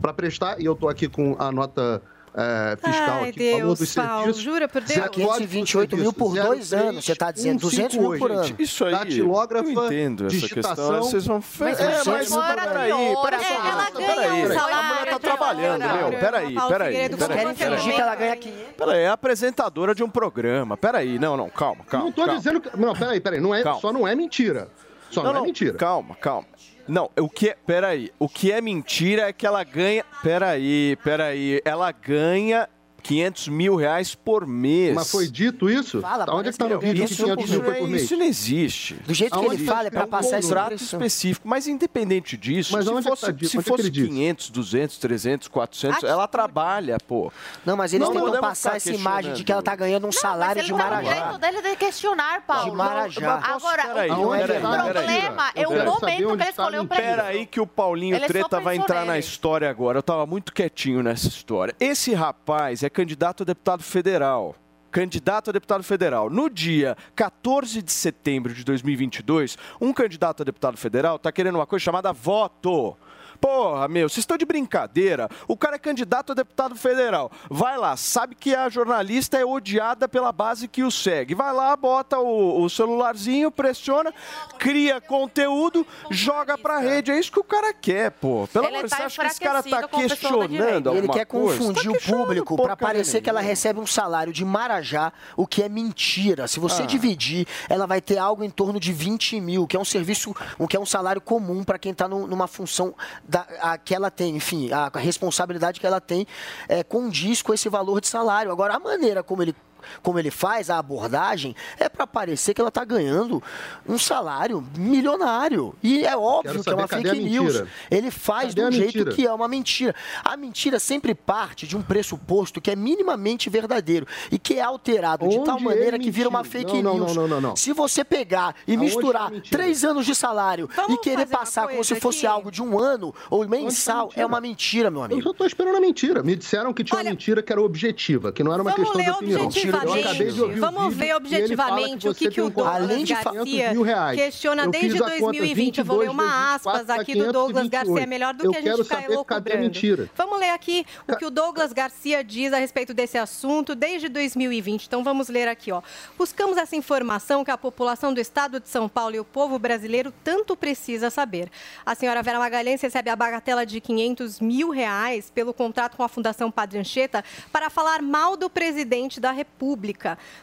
Para prestar, e eu tô aqui com a nota é, fiscal Ai, aqui, Deus, dos Paulo, serviços. jura por Deus? Zé, 528 mil por dois anos, você tá dizendo, 200 mil por ano. Isso aí, Datilógrafa, eu entendo essa questão. digitação. Vocês vão... Mas é, mas fora peraí, peraí, é, ela ganha um A mulher salário tá de trabalhando, meu. Peraí, peraí. Querem fingir que ela ganha 500. Peraí, é apresentadora de um programa. Peraí, não, não, calma, calma. Não tô calma. dizendo que. Não, peraí, peraí. Não é, só não é mentira. Só não, é mentira. Calma, calma. Não, o que é. Peraí. O que é mentira é que ela ganha. Peraí, peraí. Ela ganha 500 mil reais por mês. Mas foi dito isso? Fala, Onde é que tá no vídeo que que Isso, 500 mil foi por mês? isso não existe. Do jeito que Aonde ele tá fala, é pra escrito? passar essa contrato específico. Mas independente disso, Mas se é que fosse, tá se é que fosse ele diz? 500, 200, 300, 400, ela trabalha, pô. Não, mas eles Não tentam passar essa imagem de que ela tá questionando. ganhando um salário Mas de ele tá no Marajá. direito dele de questionar, Paulo. De Marajá. Agora, o, o problema é o saber momento que ele está escolheu a pra Pera isso. aí que o Paulinho Ele Treta vai entrar na história agora. Eu tava muito quietinho nessa história. Esse rapaz é candidato a deputado federal. Candidato a deputado federal. No dia 14 de setembro de 2022, um candidato a deputado federal tá querendo uma coisa chamada voto. Porra, meu, vocês estão de brincadeira. O cara é candidato a deputado federal. Vai lá, sabe que a jornalista é odiada pela base que o segue. Vai lá, bota o, o celularzinho, pressiona, cria conteúdo, joga pra rede. É isso que o cara quer, pô. Pelo Ele amor de tá Deus, você acha que esse cara tá questionando Ele alguma quer coisa? confundir Tá o questionando público para porcaria parecer que ela nenhuma. recebe um salário de Marajá, o que é mentira. Se você Ah. dividir, ela vai ter algo em torno de 20 mil, que é um serviço, o que é um salário comum para quem está numa função da, a, que ela tem, enfim, a, a responsabilidade que ela tem é, condiz com esse valor de salário. Agora, a maneira como ele como ele faz a abordagem é para parecer que ela está ganhando um salário milionário e é óbvio que é uma fake news ele faz Cadê de um jeito mentira? que é uma mentira. A mentira sempre parte de um pressuposto que é minimamente verdadeiro e que é alterado de Onde tal maneira ele que vira uma fake Não, news. não, não, não, não. Se você pegar e Aonde misturar é três anos de salário Vamos e querer passar como se fosse aqui? algo de um ano ou mensal, mentira? é uma mentira, meu Eu amigo. só tô esperando a mentira. Me disseram que tinha uma mentira que era objetiva, que não era uma Vamos questão de opinião. Eu objetivamente. Vamos ver objetivamente o que, que o Douglas Além de de 500 Garcia questiona desde fiz a conta 2020. Eu vou ler 22 uma aspas 4 dá aqui do Douglas 528. Garcia. É melhor do que a gente ficar elocubrando. Vamos ler aqui o que o Douglas Garcia diz a respeito desse assunto desde 2020. Então vamos ler aqui, ó. Buscamos essa informação que a população do estado de São Paulo e o povo brasileiro tanto precisa saber. A senhora Vera Magalhães recebe a bagatela de 500 mil reais pelo contrato com a Fundação Padre Anchieta para falar mal do presidente da República.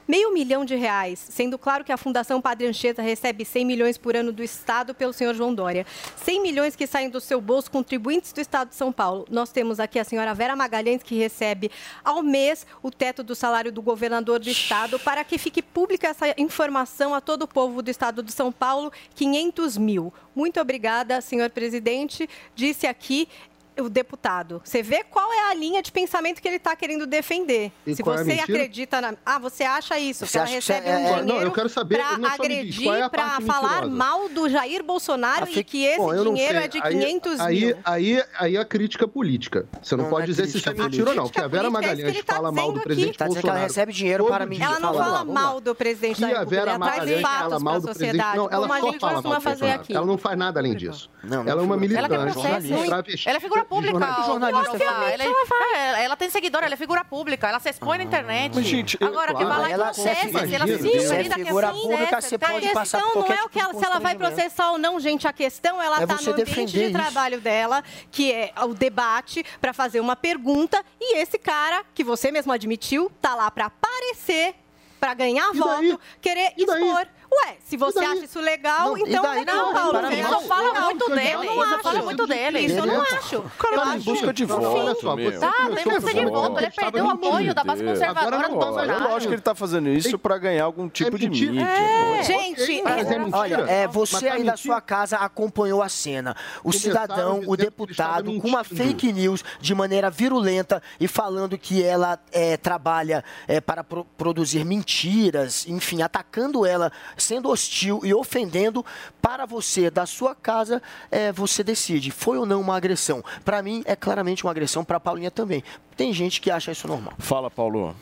Meio milhão de reais, sendo claro que a Fundação Padre Anchieta recebe 100 milhões por ano do Estado pelo senhor João Dória. 100 milhões que saem do seu bolso, contribuintes do Estado de São Paulo. Nós temos aqui a senhora Vera Magalhães, que recebe ao mês o teto do salário do governador do Estado, para que fique pública essa informação a todo o povo do Estado de São Paulo, 500 mil. Muito obrigada, senhor presidente. Disse aqui o deputado. Você vê qual é a linha de pensamento que ele está querendo defender. E Se é você mentira? acredita na. Ah, você acha isso? Você que ela acha que isso recebe é- um é- dinheiro Não, eu quero saber, para agredir, é para falar mentirosa? mal do Jair Bolsonaro e que esse Bom, dinheiro é de Aí- 500 aí, mil. Aí, aí a crítica política. Você não, Não, pode não é dizer se isso é mentira ou não. Porque a Vera é que Magalhães ele tá fala mal do presidente Tá dizendo que ela Bolsonaro. recebe dinheiro para mentir. Ela não Fala, mal do presidente Que da República, Vera ela traz Magalhães fala fatos mal para a sociedade. Não, ela como a só gente fala mal costuma do fazer Bolsonaro. aqui. Ela não faz nada além disso. Não, ela é uma militante, Ela travesti, Ela é figura pública. jornalista. jornalista Ela, faz. ela, ela, tem seguidor, ela é figura pública. Ela se expõe na internet. Mas, gente, Agora, que claro. vai lá e Ela- processa. ela se você diz é ainda que figura pública, né, você tem- pode A passar questão não é o que tipo ela, se ela vai constrangimento. processar ou não, gente. A questão ela É está no ambiente de trabalho dela, que é o debate para fazer uma pergunta. E esse cara, que você mesmo admitiu, tá lá para aparecer, para ganhar voto, querer E expor. Ué, se você acha isso legal, Não, então daí? legal, Não, Paulo. parabéns. Isso fala Eu muito acho dele. eu não acho. fala muito dele. Isso eu não acho. Cara Eu tá em acho- busca de Não, voto, Tá, tem busca de falando voto. Ele perdeu o apoio da base conservadora Agora do não, É Bolsonaro. lógico que ele tá fazendo isso para ganhar algum tipo de mídia. É, gente, é. Olha, é, Mas você tá aí da sua casa acompanhou a cena. O cidadão, o deputado, com uma fake news de maneira virulenta e falando que ela é, trabalha é, para pro- produzir mentiras, enfim, atacando ela sendo hostil e ofendendo para você, da sua casa, é, você decide, foi ou não uma agressão. Para mim, é claramente uma agressão, para a Paulinha também. Tem gente que acha isso normal. Fala, Paulo.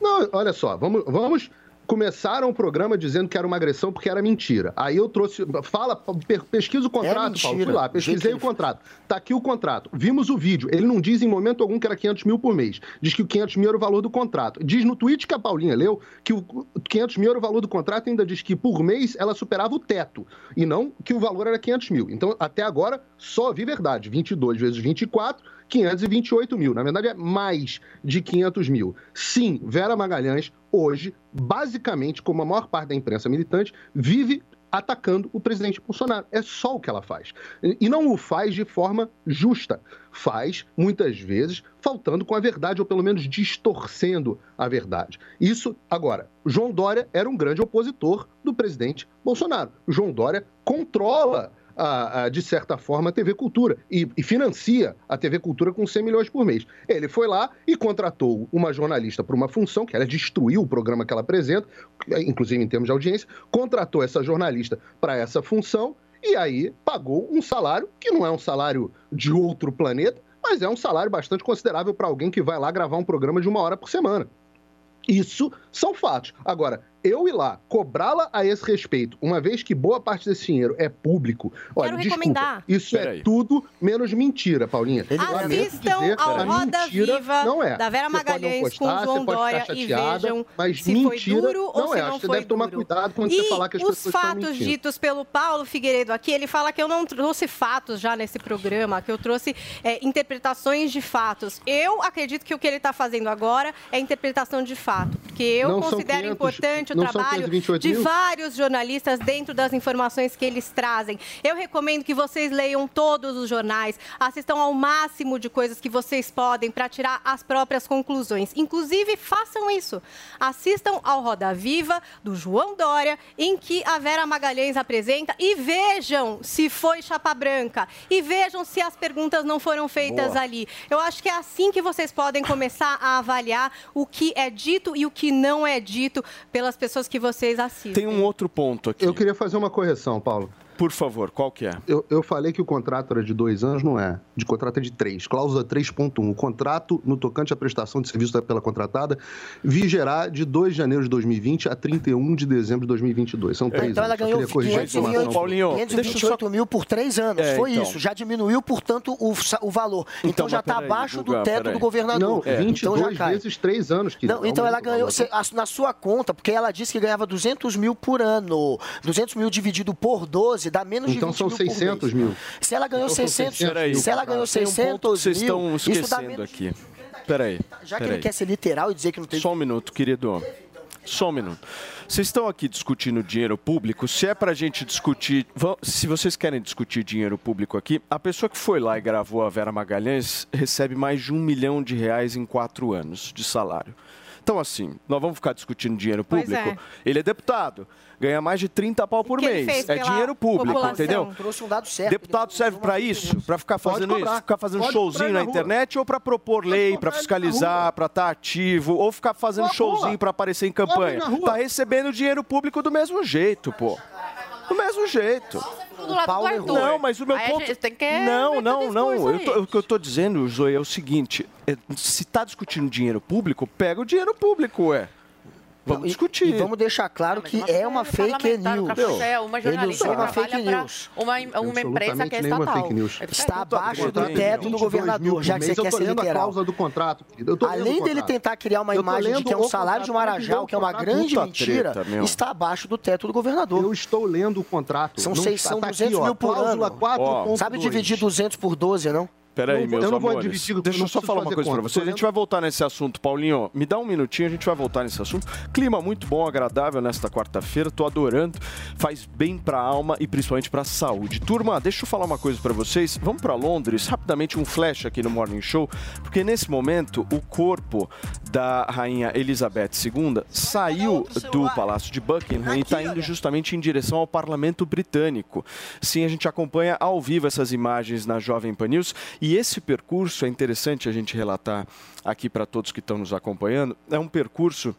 Não, olha só, vamos, vamos começaram o programa dizendo que era uma agressão porque era mentira. Aí eu trouxe. Fala, pe- pesquisa o contrato, mentira. Paulo. Fui lá, pesquisei o contrato. Tá aqui o contrato. Vimos o vídeo. Ele não diz em momento algum que era 500 mil por mês. Diz que o 500 mil era o valor do contrato. Diz no tweet que a Paulinha leu que o 500 mil era o valor do contrato e ainda diz que por mês ela superava o teto. E não que o valor era 500 mil. Então, até agora, só vi verdade. 22 vezes 24. 528 mil. Na verdade, é mais de 500 mil. Sim, Vera Magalhães, hoje, basicamente, como a maior parte da imprensa militante, vive atacando o presidente Bolsonaro. É só o que ela faz. E não o faz de forma justa. Faz, muitas vezes, faltando com a verdade, ou pelo menos distorcendo a verdade. Isso, agora, João Dória era um grande opositor do presidente Bolsonaro. João Dória controla a- a, de certa forma, a TV Cultura e, e financia a TV Cultura com 100 milhões por mês. Ele foi lá e contratou uma jornalista para uma função, que era destruir o programa que ela apresenta, inclusive em termos de audiência, contratou essa jornalista para essa função e aí pagou um salário que não é um salário de outro planeta, mas é um salário bastante considerável para alguém que vai lá gravar um programa de uma hora por semana. Isso são fatos. Agora, eu ir lá, cobrá-la a esse respeito, uma vez que boa parte desse dinheiro é público, olha, Quero desculpa, recomendar. isso Peraí. é tudo menos mentira, Paulinha. Lamento Assistam dizer, ao a Roda Viva não é. da Vera Magalhães com gostar, João você pode Dória ficar e chateada, vejam mas se mentira foi duro ou não se é. não Acho que você foi deve tomar duro. cuidado quando e você falar que as os pessoas estão fatos mentindo. ditos pelo Paulo Figueiredo aqui, ele fala que eu não trouxe fatos já nesse programa, que eu trouxe é, interpretações de fatos. Eu acredito que o que ele está fazendo agora é interpretação de fato, porque eu Não considero 500, importante o trabalho 528 de mil? vários jornalistas dentro das informações que eles trazem. Eu recomendo que vocês leiam todos os jornais, assistam ao máximo de coisas que vocês podem para tirar as próprias conclusões. Inclusive, façam isso. Assistam ao Roda Viva do João Dória, em que a Vera Magalhães apresenta e vejam se foi chapa branca e vejam se as perguntas não foram feitas Boa. ali. Eu acho que é assim que vocês podem começar a avaliar o que é dito e o que não é dito pelas pessoas que vocês assistem. Tem um outro ponto aqui. Eu queria fazer uma correção, Paulo. Por favor, qual que é? Eu, eu falei que o contrato era de dois anos, não é. De contrato é de três. Cláusula 3.1. O contrato, no tocante à prestação de serviço pela contratada, vigerá de 2 de janeiro de 2020 a 31 de dezembro de 2022. São três Então ela anos. Só ganhou queria corrigir a 528, informação. Paulinho, 528 mil por três anos. É, Foi então. isso. Já diminuiu, portanto, o, o valor. Então, Então, já está abaixo do teto peraí. do governador. Não, É. 22 então já cai. vezes três anos, que Não, então ela ganhou cê- a- na sua conta, porque ela disse que ganhava 200 mil por ano. 200 mil dividido por 12 dá menos de Então 20 são mil por 600 mês. mil. Se ela ganhou Então são 600, 600 mil. se ela ganhou Tem um ponto 600 que vocês estão mil, isso dá menos... aqui. Peraí. Já que peraí. ele quer ser literal e dizer que não tem... Só um minuto, querido. Só um minuto. Vocês estão aqui discutindo dinheiro público. Se é pra gente discutir. Se vocês querem discutir dinheiro público aqui, a pessoa que foi lá e gravou a Vera Magalhães recebe mais de um milhão de reais em quatro anos de salário. Então, assim, nós vamos ficar discutindo dinheiro público. é. Ele é deputado, ganha mais de 30 pau por mês. É dinheiro público, população? entendeu? Trouxe um dado certo. Deputado serve pra isso? Pra ficar fazendo cobrar. isso? Ficar fazendo Pode showzinho na na internet ou pra propor lei, na fiscalizar, rua. pra estar ativo, ou ficar fazendo showzinho rua. pra aparecer em campanha? Tá recebendo dinheiro público do mesmo jeito, pô. Do mesmo jeito. do lado Paulo do. Arthur. Não, mas o meu Aí ponto. tem que Não, não, não. Eu tô- o que eu tô dizendo, Zoe, é o seguinte: é, se tá discutindo dinheiro público, pega o dinheiro público, ué. Vamos E- discutir. E vamos deixar claro que é uma fake news. É uma Ele jornalista uma fake news. uma, uma empresa que é estatal. fake news. Está abaixo do teto do 22 mil governador, já que você quer ser lendo a literal. do contrato, querido. Eu tô lendo Além dele tentar criar uma imagem de que é um salário de Marajá, que é uma grande mentira, está abaixo do teto do governador. Eu estou lendo o contrato. São Não seis- está- são tá aqui, 200 ó, mil por ano. 4.2. Sabe dividir 200 por 12, não? Peraí, não vou- meus eu não vou amores. dividir, eu Deixa eu só falar uma coisa pra conta, vocês. A gente vai voltar nesse assunto, Paulinho. Me dá um minutinho, a gente vai voltar nesse assunto. Clima muito bom, agradável nesta quarta-feira. Tô adorando. Faz bem pra alma e principalmente pra saúde. Turma, deixa eu falar uma coisa pra vocês. Vamos pra Londres, rapidamente um flash aqui no Morning Show, porque nesse momento o corpo da rainha Elizabeth II saiu do Palácio de Buckingham e está indo justamente em direção ao Parlamento Britânico. Sim, a gente acompanha ao vivo essas imagens na Jovem Pan News e esse percurso é interessante a gente relatar aqui para todos que estão nos acompanhando. É um percurso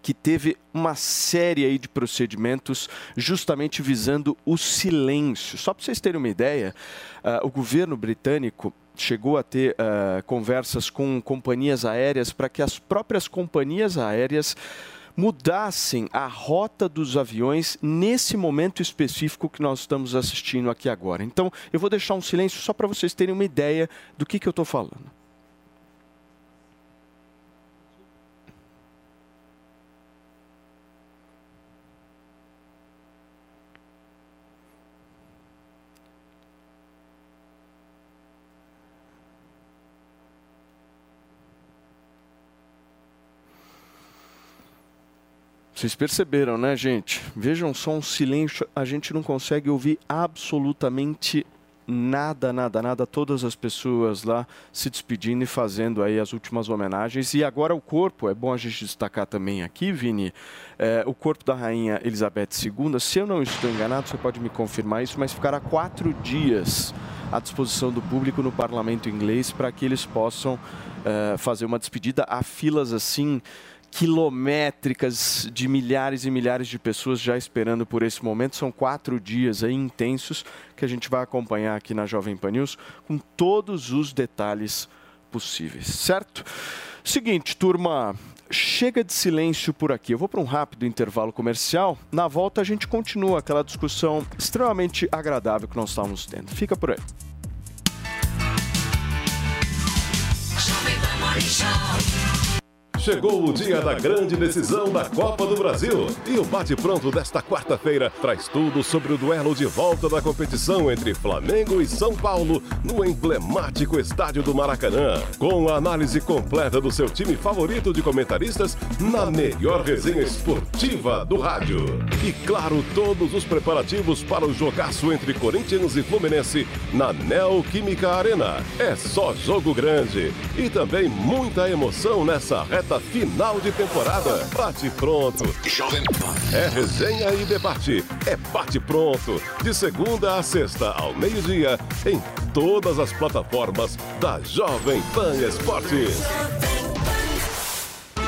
que teve uma série aí de procedimentos justamente visando o silêncio. Só para vocês terem uma ideia, uh, o governo britânico chegou a ter uh, conversas com companhias aéreas para que as próprias companhias aéreas mudassem a rota dos aviões nesse momento específico que nós estamos assistindo aqui agora. Então, eu vou deixar um silêncio só para vocês terem uma ideia do que, que eu estou falando. Vocês perceberam, né, gente? Vejam só um silêncio, a gente não consegue ouvir absolutamente nada, nada, nada. Todas as pessoas lá se despedindo e fazendo aí as últimas homenagens. E agora o corpo, é bom a gente destacar também aqui, Vini, é, o corpo da rainha Elizabeth II, se eu não estou enganado, você pode me confirmar isso, mas ficará quatro dias à disposição do público no parlamento inglês para que eles possam é, fazer uma despedida. Há filas assim quilométricas de milhares e milhares de pessoas já esperando por esse momento. São quatro dias aí intensos que a gente vai acompanhar aqui na Jovem Pan News com todos os detalhes possíveis, certo? Seguinte, turma, chega de silêncio por aqui. Eu vou para um rápido intervalo comercial. Na volta a gente continua aquela discussão extremamente agradável que nós estávamos tendo. Fica por aí. Jovem Pan Morning Show. Chegou o dia da grande decisão da Copa do Brasil. E o bate-pronto desta quarta-feira traz tudo sobre o duelo de volta da competição entre Flamengo e São Paulo no emblemático estádio do Maracanã. Com a análise completa do seu time favorito de comentaristas na melhor resenha esportiva do rádio. E claro, todos os preparativos para o jogaço entre Corinthians e Fluminense na Neoquímica Arena. É só jogo grande. E também muita emoção nessa reta final de temporada. Bate pronto. Jovem Pan. É resenha e debate. É bate pronto. De segunda a sexta ao meio-dia em todas as plataformas da Jovem Pan Esportes.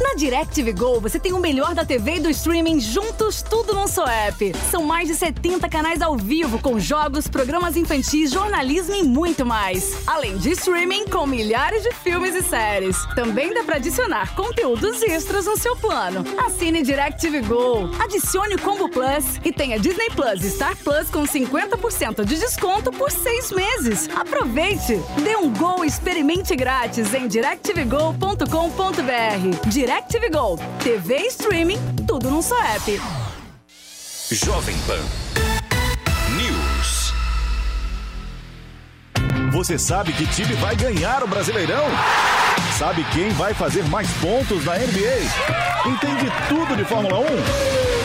Na DirecTV Go, você tem o melhor da TV e do streaming juntos, tudo num só app. São mais de 70 canais ao vivo, com jogos, programas infantis, jornalismo e muito mais. Além de streaming, com milhares de filmes e séries. Também dá para adicionar conteúdos extras no seu plano. Assine DirecTV Go. Adicione o Combo Plus e tenha Disney Plus e Star Plus com 50% de desconto por seis meses. Aproveite! Dê um Go e experimente grátis em directvgo.com.br. DirecTV Go. TV e streaming, tudo num só app. Jovem Pan. News. Você sabe que time vai ganhar o Brasileirão? Sabe quem vai fazer mais pontos na NBA? Entende tudo de Fórmula 1?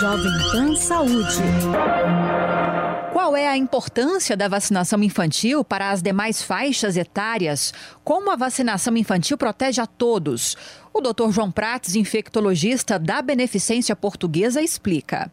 Jovem Pan Saúde. Qual é a importância da vacinação infantil para as demais faixas etárias? Como a vacinação infantil protege a todos? O Dr. João Prates, infectologista da Beneficência Portuguesa, explica.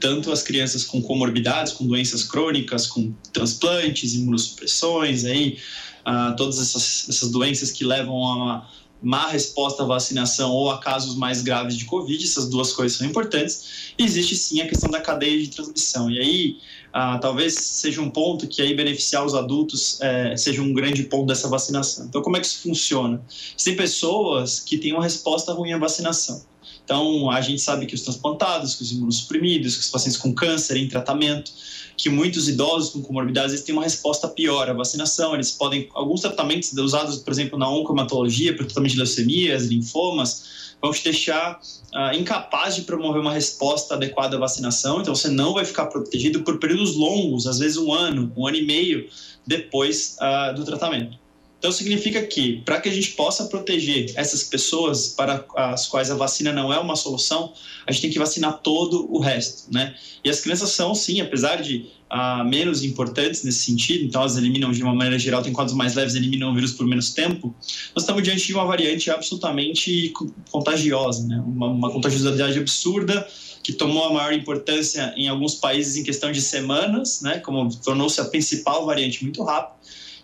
tanto as crianças com comorbidades, com doenças crônicas, com transplantes, imunossupressões, aí, ah, todas essas, essas doenças que levam a má resposta à vacinação ou a casos mais graves de Covid, essas duas coisas são importantes. Existe sim a questão da cadeia de transmissão. E aí, ah, talvez seja um ponto que aí beneficiar os adultos eh, seja um grande ponto dessa vacinação. Então, como é que isso funciona? Tem pessoas que têm uma resposta ruim à vacinação. Então, a gente sabe que os transplantados, que os imunossuprimidos, que os pacientes com câncer em tratamento, que muitos idosos com comorbidades eles têm uma resposta pior à vacinação. Eles podem, alguns tratamentos usados, por exemplo, na oncomatologia, para tratamento de leucemias, linfomas, vão te deixar ah, incapaz de promover uma resposta adequada à vacinação. Então, você não vai ficar protegido por períodos longos, às vezes um ano, um ano e meio depois ah, do tratamento. Então, significa que, para que a gente possa proteger essas pessoas para as quais a vacina não é uma solução, a gente tem que vacinar todo o resto, né? E as crianças são, sim, apesar de ah, menos importantes nesse sentido, então elas eliminam de uma maneira geral, tem quadros mais leves, eliminam o vírus por menos tempo, nós estamos diante de uma variante absolutamente co- contagiosa, né? Uma, uma contagiosidade absurda que tomou a maior importância em alguns países em questão de semanas, né? Como tornou-se a principal variante muito rápido.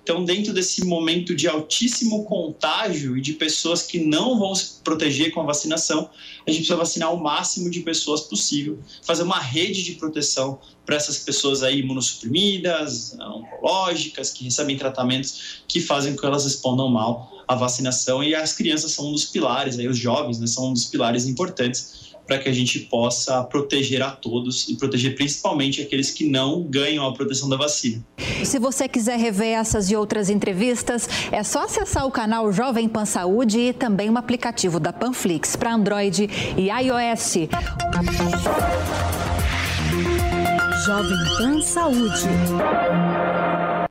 Então, dentro desse momento de altíssimo contágio e de pessoas que não vão se proteger com a vacinação, a gente precisa vacinar o máximo de pessoas possível, fazer uma rede de proteção para essas pessoas aí imunossuprimidas, oncológicas, que recebem tratamentos que fazem com que elas respondam mal à vacinação. E as crianças são um dos pilares, aí os jovens né, são um dos pilares importantes para que a gente possa proteger a todos e proteger principalmente aqueles que não ganham a proteção da vacina. Se você quiser rever essas e outras entrevistas, é só acessar o canal Jovem Pan Saúde e também o aplicativo da Panflix para Android e iOS. Jovem Pan Saúde.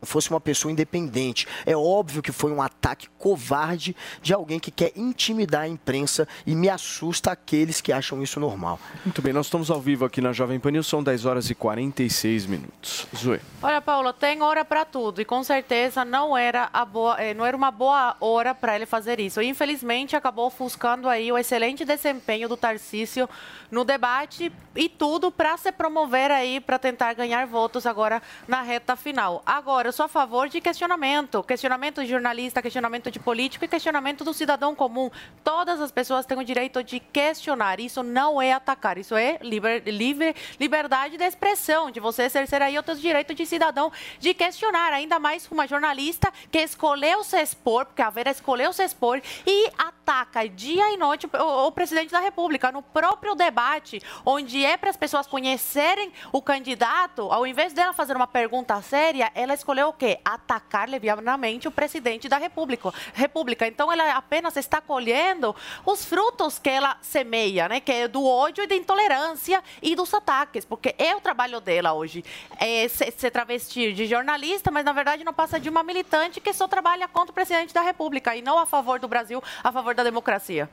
Fosse uma pessoa independente. É óbvio que foi um ataque covarde de alguém que quer intimidar a imprensa e me assusta aqueles que acham isso normal. Muito bem, nós estamos ao vivo aqui na Jovem Pan News, são 10 horas e 46 minutos. Zoe. Olha, Paulo, tem hora para tudo e com certeza não era, a boa, eh, não era uma boa hora para ele fazer isso. Infelizmente, acabou ofuscando aí o excelente desempenho do Tarcísio no debate e tudo para se promover aí, para tentar ganhar votos agora na reta final. Agora, eu sou a favor de questionamento, questionamento de jornalista, questionamento de político e questionamento do cidadão comum. Todas as pessoas têm o direito de questionar. Isso não é atacar, isso é liber, livre, liberdade de expressão, de você exercer aí outros direitos de cidadão de questionar, ainda mais uma jornalista que escolheu se expor, porque a Vera escolheu se expor e ataca dia e noite o, o presidente da República no próprio debate, onde é para as pessoas conhecerem o candidato, ao invés dela fazer uma pergunta séria, ela escolheu o quê? Atacar levianamente o presidente da República. República. Então ela apenas está colhendo os frutos que ela semeia, né? Que é do ódio e da intolerância e dos ataques, porque é o trabalho dela hoje. É se, se travestir de jornalista, mas na verdade não passa de uma militante que só trabalha contra o presidente da República e não a favor do Brasil, a favor da democracia.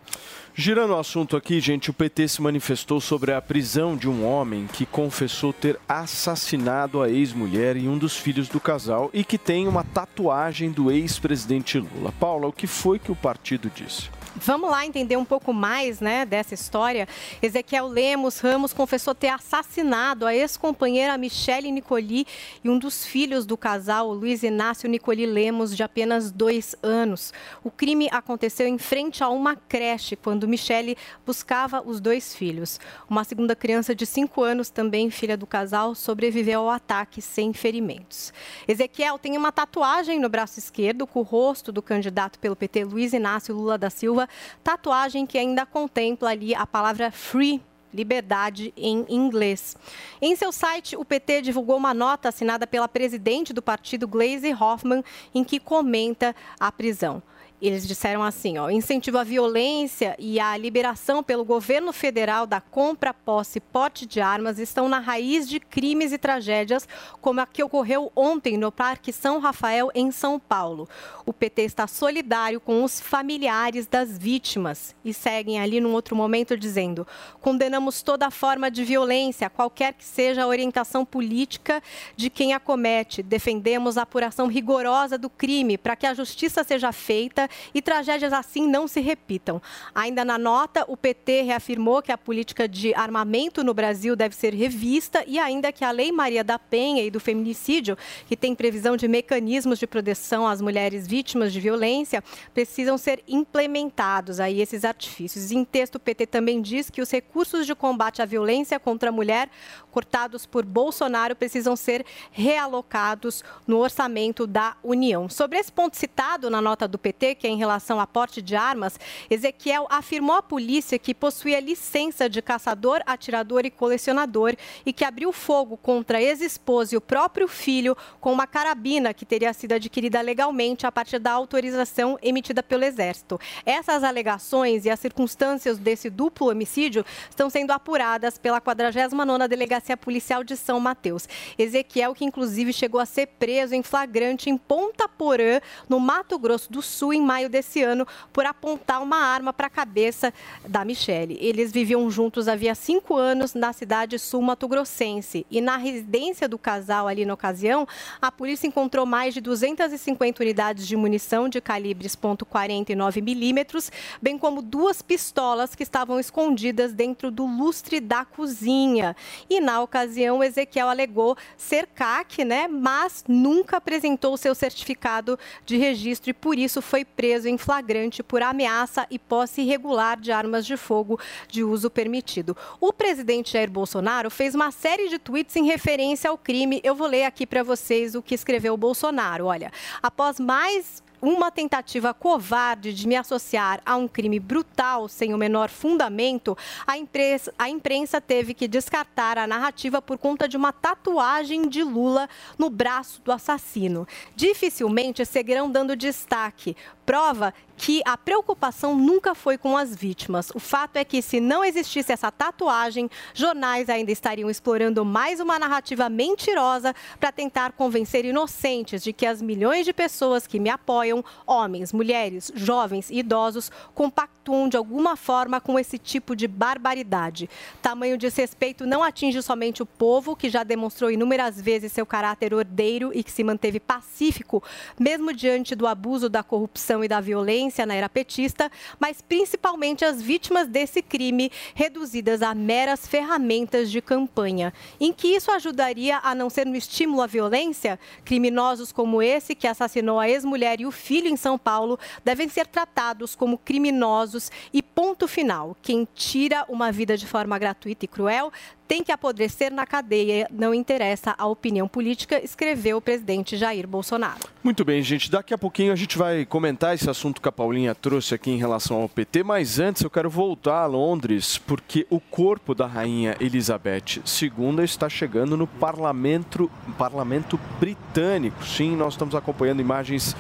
Girando o assunto aqui, gente, o PT se manifestou sobre a prisão de um homem que confessou ter assassinado a ex-mulher e um dos filhos do casal e que tem uma tatuagem do ex-presidente Lula. Paula, o que foi que o partido disse? Vamos lá entender um pouco mais né, dessa história. Ezequiel Lemos Ramos confessou ter assassinado a ex-companheira Michele Nicoli e um dos filhos do casal, Luiz Inácio Nicoli Lemos, de apenas dois anos. O crime aconteceu em frente a uma creche, quando Michele buscava os dois filhos. Uma segunda criança de cinco anos, também filha do casal, sobreviveu ao ataque sem ferimentos. Ezequiel tem uma tatuagem no braço esquerdo com o rosto do candidato pelo PT, Luiz Inácio Lula da Silva, tatuagem que ainda contempla ali a palavra free liberdade em inglês. Em seu site, o PT divulgou uma nota assinada pela presidente do partido, Glaze Hoffman, em que comenta a prisão. Eles disseram assim, ó, incentivo à violência e a liberação pelo governo federal da compra, posse e porte de armas estão na raiz de crimes e tragédias, como a que ocorreu ontem no Parque São Rafael, em São Paulo. O PT está solidário com os familiares das vítimas e seguem ali num outro momento dizendo: condenamos toda forma de violência, qualquer que seja a orientação política de quem a comete. Defendemos a apuração rigorosa do crime para que a justiça seja feita e tragédias assim não se repitam. Ainda na nota, o PT reafirmou que a política de armamento no Brasil deve ser revista e ainda que a Lei Maria da Penha e do feminicídio, que tem previsão de mecanismos de proteção às mulheres vítimas de violência, precisam ser implementados aí esses artifícios. Em texto, o PT também diz que os recursos de combate à violência contra a mulher cortados por Bolsonaro precisam ser realocados no orçamento da União. Sobre esse ponto citado na nota do PT, é em relação a porte de armas, Ezequiel afirmou à polícia que possuía licença de caçador, atirador e colecionador e que abriu fogo contra ex-esposa e o próprio filho com uma carabina que teria sido adquirida legalmente a partir da autorização emitida pelo Exército. Essas alegações e as circunstâncias desse duplo homicídio estão sendo apuradas pela 49ª Delegacia Policial de São Mateus. Ezequiel, que inclusive chegou a ser preso em flagrante em Ponta Porã, no Mato Grosso do Sul, em maio desse ano, por apontar uma arma para a cabeça da Michele. Eles viviam juntos havia cinco anos na cidade sul-mato-grossense. E na residência do casal ali na ocasião, a polícia encontrou mais de 250 unidades de munição de calibres .49 milímetros, bem como duas pistolas que estavam escondidas dentro do lustre da cozinha. E na ocasião, Ezequiel alegou ser CAC, né, mas nunca apresentou seu certificado de registro e por isso foi preso em flagrante por ameaça e posse irregular de armas de fogo de uso permitido. O presidente Jair Bolsonaro fez uma série de tweets em referência ao crime. Eu vou ler aqui para vocês o que escreveu Bolsonaro. Olha, após mais uma tentativa covarde de me associar a um crime brutal sem o menor fundamento, a imprensa, a imprensa teve que descartar a narrativa por conta de uma tatuagem de Lula no braço do assassino. Dificilmente seguirão dando destaque. Prova que a preocupação nunca foi com as vítimas. O fato é que, se não existisse essa tatuagem, jornais ainda estariam explorando mais uma narrativa mentirosa para tentar convencer inocentes de que as milhões de pessoas que me apoiam, homens, mulheres, jovens e idosos, compactuam de alguma forma com esse tipo de barbaridade. Tamanho desrespeito não atinge somente o povo, que já demonstrou inúmeras vezes seu caráter ordeiro e que se manteve pacífico, mesmo diante do abuso da corrupção e da violência na era petista, mas principalmente as vítimas desse crime, reduzidas a meras ferramentas de campanha. Em que isso ajudaria a não ser um estímulo à violência? Criminosos como esse, que assassinou a ex-mulher e o filho em São Paulo, devem ser tratados como criminosos e ponto final. Quem tira uma vida de forma gratuita e cruel tem que apodrecer na cadeia, não interessa a opinião política, escreveu o presidente Jair Bolsonaro. Muito bem, gente. Daqui a pouquinho a gente vai comentar esse assunto que a Paulinha trouxe aqui em relação ao PT, mas antes eu quero voltar a Londres, porque o corpo da rainha Elizabeth II está chegando no parlamento, parlamento britânico. Sim, nós estamos acompanhando imagens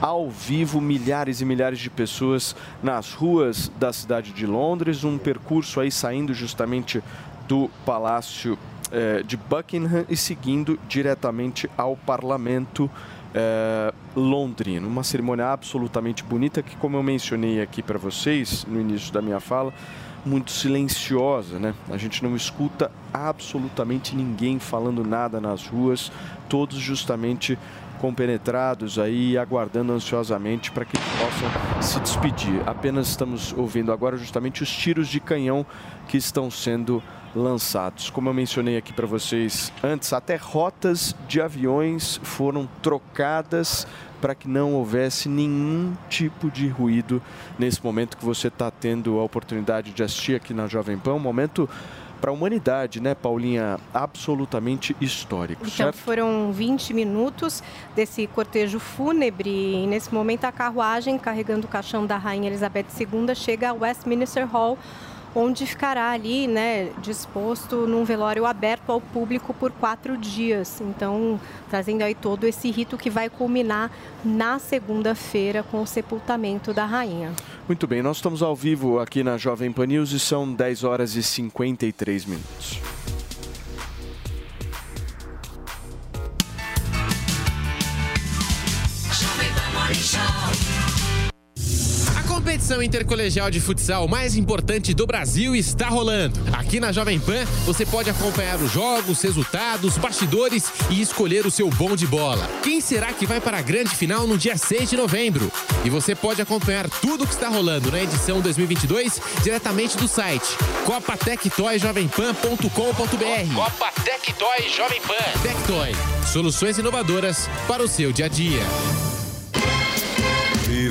ao vivo, milhares e milhares de pessoas nas ruas da cidade de Londres, um percurso aí saindo justamente do Palácio eh, de Buckingham e seguindo diretamente ao Parlamento eh, londrino. Uma cerimônia absolutamente bonita que, como eu mencionei aqui para vocês no início da minha fala, muito silenciosa, né? A gente não escuta absolutamente ninguém falando nada nas ruas, todos justamente compenetrados aí, aguardando ansiosamente para que possam se despedir. Apenas estamos ouvindo agora justamente os tiros de canhão que estão sendo lançados. Como eu mencionei aqui para vocês antes, até rotas de aviões foram trocadas para que não houvesse nenhum tipo de ruído nesse momento que você está tendo a oportunidade de assistir aqui na Jovem Pan, um momento para a humanidade, né, Paulinha? Absolutamente histórico, Então certo? foram 20 minutos desse cortejo fúnebre e nesse momento a carruagem carregando o caixão da Rainha Elizabeth II chega ao Westminster Hall, onde ficará ali, né, disposto num velório aberto ao público por quatro dias. Então, trazendo aí todo esse rito que vai culminar na segunda-feira com o sepultamento da rainha. Muito bem, nós estamos ao vivo aqui na Jovem Pan News e são 10 horas e 53 minutos. Jovem Pan Morning Show. A competição intercolegial de futsal mais importante do Brasil está rolando. Aqui na Jovem Pan, você pode acompanhar os jogos, resultados, bastidores e escolher o seu bom de bola. Quem será que vai para a grande final no dia 6 de novembro? E você pode acompanhar tudo o que está rolando na edição 2022 diretamente do site copatectoyjovempan.com.br. Copa Tectoy Jovem Pan. Tectoy, soluções inovadoras para o seu dia a dia.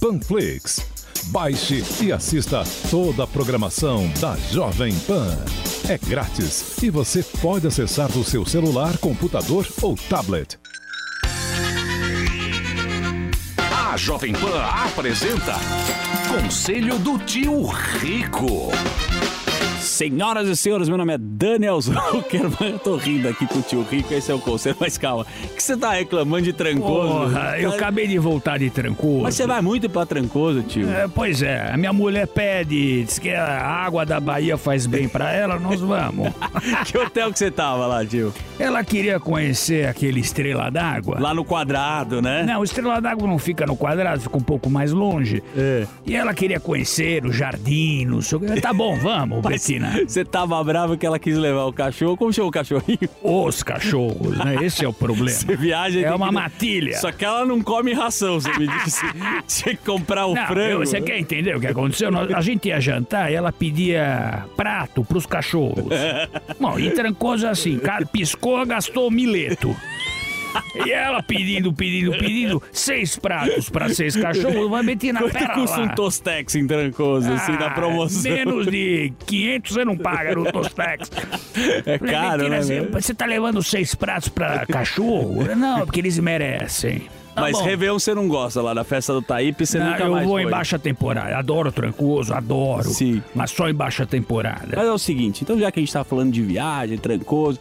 Panflix. Baixe e assista toda a programação da Jovem Pan. É grátis e você pode acessar do seu celular, computador ou tablet. A Jovem Pan apresenta Conselho do Tio Rico. Senhoras e senhores, meu nome é Daniel Zuckerman. Eu tô rindo aqui com o tio Rico, esse é o conselho, mas calma. O que você tá reclamando de Trancoso? Porra, eu acabei de voltar de Trancoso. Mas você vai muito pra Trancoso, tio? É, pois é, a minha mulher pede, diz que a água da Bahia faz bem pra ela, nós vamos. que hotel que você tava lá, tio? Ela queria conhecer aquele Estrela d'Água. Lá no quadrado, né? Não, o Estrela d'Água não fica no quadrado, fica um pouco mais longe. É. E ela queria conhecer o jardim, não sei o que. Tá bom, vamos, Mas Betina. Você tava bravo que ela quis levar o cachorro. Como chama o cachorrinho? Os cachorros, né? Esse é o problema. Você viaja É uma que- matilha. Só que ela não come ração, você me disse. Tinha que comprar o Não, frango. eu- você quer entender o que aconteceu? A gente ia jantar e ela pedia prato pros cachorros. Bom, e Trancoso é assim, cara, piscou, gastou mileto. E ela pedindo, pedindo, pedindo, seis pratos pra seis cachorros. Vai meter na Quanto pera custa lá. um Tostex em Trancoso, assim, da Ah, promoção? Menos de 500 você não paga no Tostex. É caro, né? Você, meu? você tá levando seis pratos pra cachorro? Não, porque eles merecem. Tá Mas bom. Réveillon você não gosta lá da festa do Taípe, você Não, nunca eu mais vou foi. em baixa temporada. Adoro Trancoso, adoro. Sim. Mas só em baixa temporada. Mas é o seguinte, então já que a gente tá falando de viagem, Trancoso,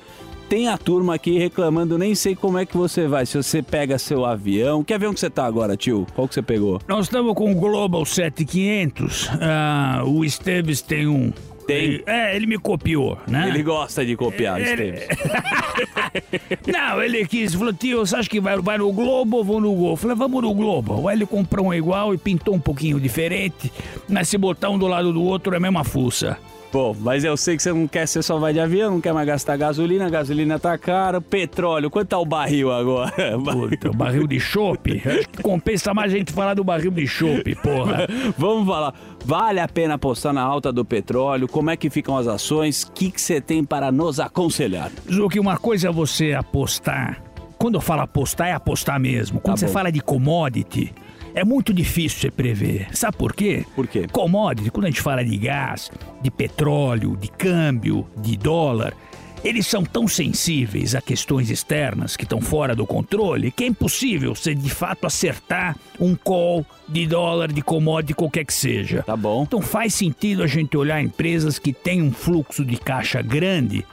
tem a turma aqui reclamando, nem sei como é que você vai, se você pega seu avião. Que avião que você tá agora, tio? Qual que você pegou? Nós estamos com o Global 7500. Ah, o Esteves tem um. Tem? É, ele me copiou, né? Ele gosta de copiar, Ele- Esteves. Não, ele quis, falou, tio, você acha que vai, vai no Globo ou vou no Gol? Eu falei, vamos no Globo. Aí ele comprou um igual e pintou um pouquinho diferente, mas se botar um do lado do outro é a mesma fuça. Pô, mas eu sei que você não quer, você só vai de avião, não quer mais gastar gasolina, gasolina tá cara, petróleo, quanto tá o barril agora? Puta, o barril de chope? Que compensa mais a gente falar do barril de chope, porra. Vamos falar, vale a pena apostar na alta do petróleo? Como é que ficam as ações? O que que você tem para nos aconselhar? Zuki, uma coisa é você apostar. Quando eu falo apostar, é apostar mesmo. Quando Tá você bom. fala de commodity, é muito difícil você prever. Sabe por quê? Por quê? Commodity, quando a gente fala de gás, de petróleo, de câmbio, de dólar, eles são tão sensíveis a questões externas que estão fora do controle que é impossível você de fato acertar um call de dólar, de commodity, qualquer que seja. Tá bom. Então faz sentido a gente olhar empresas que têm um fluxo de caixa grande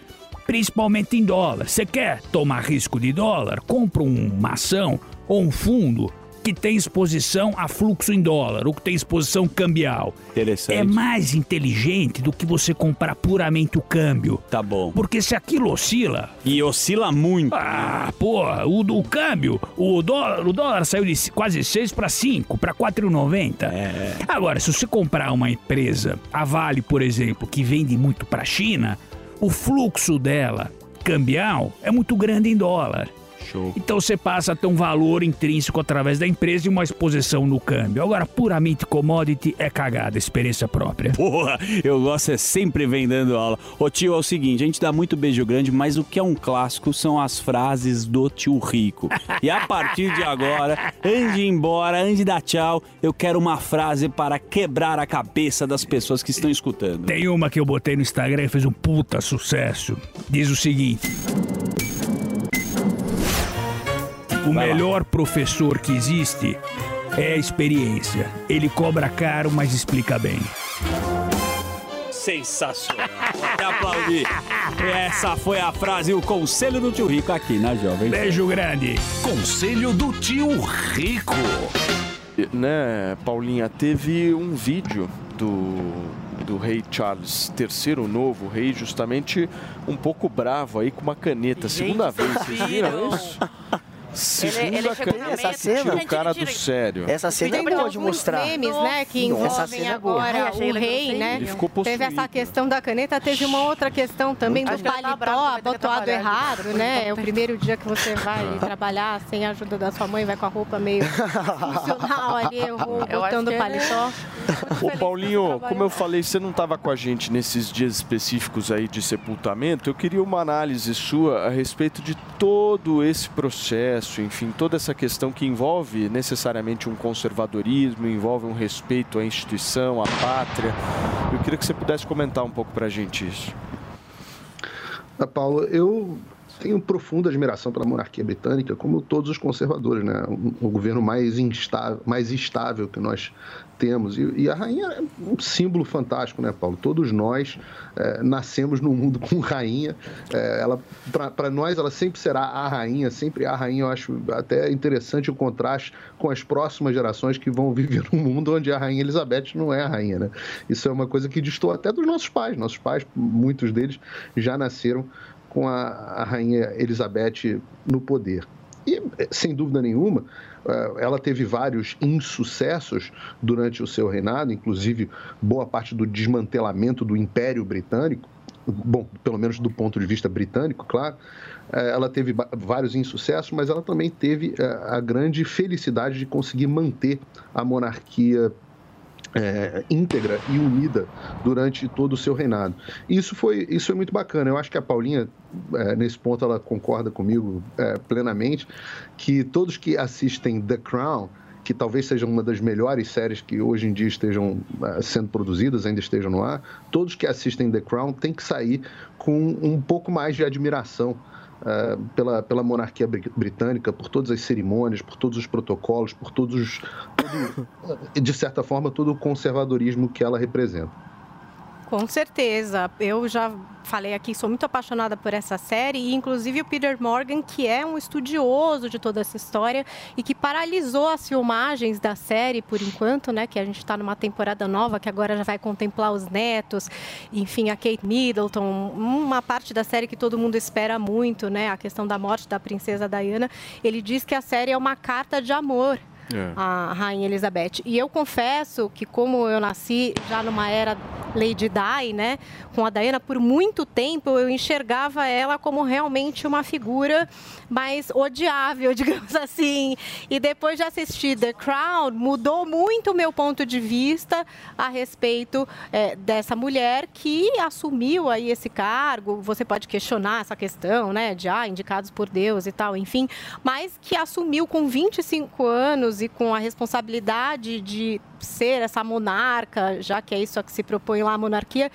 principalmente em dólar. Você quer tomar risco de dólar? Compra uma ação ou um fundo que tem exposição a fluxo em dólar ou que tem exposição cambial. Interessante. É mais inteligente do que você comprar puramente o câmbio. Tá bom. Porque se aquilo oscila. E oscila muito. Ah, porra, o, o câmbio, o dólar, o dólar saiu de quase 6 para 5, para 4,90. É. Agora, se você comprar uma empresa, a Vale, por exemplo, que vende muito para a China, o fluxo dela cambial é muito grande em dólar. Então você passa a ter um valor intrínseco através da empresa e uma exposição no câmbio. Agora, puramente commodity é cagada, experiência própria. Porra, eu gosto é sempre vem dando aula. Ô tio, é o seguinte, a gente dá muito beijo grande, mas o que é um clássico são as frases do tio Rico. E a partir de agora, antes de ir embora, antes de dar tchau, eu quero uma frase para quebrar a cabeça das pessoas que estão escutando. Tem uma que eu botei no Instagram e fez um puta sucesso. Diz o seguinte: O melhor professor que existe é a experiência. Ele cobra caro, mas explica bem. Sensacional. Vou até aplaudir. Essa foi a frase e o conselho do tio Rico aqui na Jovem. Beijo grande. Conselho do tio Rico. Né, Paulinha, teve um vídeo do, do rei Charles III, o novo rei, justamente um pouco bravo aí com uma caneta. Segunda vez, vocês viram isso? Segunda ele caneta. na Essa cena- o cara do sério. Essa cena é Tem boa de alguns mostrar. memes, né, que envolvem cena é agora o ele rei, né? Ele ficou Teve possuído. essa questão da caneta, teve uma outra questão também do ele paletó abotoado errado, né? É o primeiro dia que você vai trabalhar sem a ajuda da sua mãe, vai com a roupa meio funcional ali, eu vou botando que ele- paletó. Ô Paulinho, como eu falei, você não estava com a gente nesses dias específicos aí de sepultamento. Eu queria uma análise sua a respeito de todo esse processo, enfim, toda essa questão que envolve necessariamente um conservadorismo, envolve um respeito à instituição, à pátria. Eu queria que você pudesse comentar um pouco pra gente isso. Ah, Paulo, eu tenho profunda admiração pela monarquia britânica, como todos os conservadores, né? O, governo mais instável, mais estável que nós temos. E, e a rainha é um símbolo fantástico, né, Paulo? Todos nós eh, nascemos num mundo com rainha. Eh, ela, para nós, ela sempre será a rainha, sempre a rainha. Eu acho até interessante o contraste com as próximas gerações que vão viver num mundo onde a rainha Elizabeth não é a rainha, né? Isso é uma coisa que destoa até dos nossos pais. Nossos pais, muitos deles, já nasceram com a, a rainha Elizabeth no poder. E, eh, sem dúvida nenhuma, eh, ela teve vários insucessos durante o seu reinado, inclusive boa parte do desmantelamento do Império Britânico, bom, pelo menos do ponto de vista britânico, claro. Eh, Ela teve vários insucessos, mas ela também teve a grande felicidade de conseguir manter a monarquia é, íntegra e unida durante todo o seu reinado. Isso foi, isso foi muito bacana. Eu acho que a Paulinha, é, nesse ponto, ela concorda comigo é, plenamente, que todos que assistem The Crown, que talvez seja uma das melhores séries que hoje em dia estejam é, sendo produzidas, ainda estejam no ar, todos que assistem The Crown têm que sair com um pouco mais de admiração eh, pela, pela monarquia bri- britânica, por todas as cerimônias, por todos os protocolos, por todos os. todo- de certa forma, todo o conservadorismo que ela representa. Com certeza. Eu já falei aqui, sou muito apaixonada por essa série e inclusive o Peter Morgan, que é um estudioso de toda essa história e que paralisou as filmagens da série por enquanto, né? Que a gente está numa temporada nova que agora já vai contemplar os netos, enfim, a Kate Middleton, uma parte da série que todo mundo espera muito, né? A questão da morte da princesa Diana. Ele diz que a série é uma carta de amor a Rainha Elizabeth. E eu confesso que, como eu nasci já numa era Lady Di, né, com a Diana, por muito tempo eu enxergava ela como realmente uma figura mais odiável, digamos assim. E depois de assistir The Crown, mudou muito o meu ponto de vista a respeito eh, dessa mulher que assumiu aí esse cargo. Você pode questionar essa questão, né, de ah, indicados por Deus e tal, enfim, mas que assumiu com 25 anos e com a responsabilidade de ser essa monarca, já que é isso a que se propõe lá a monarquia,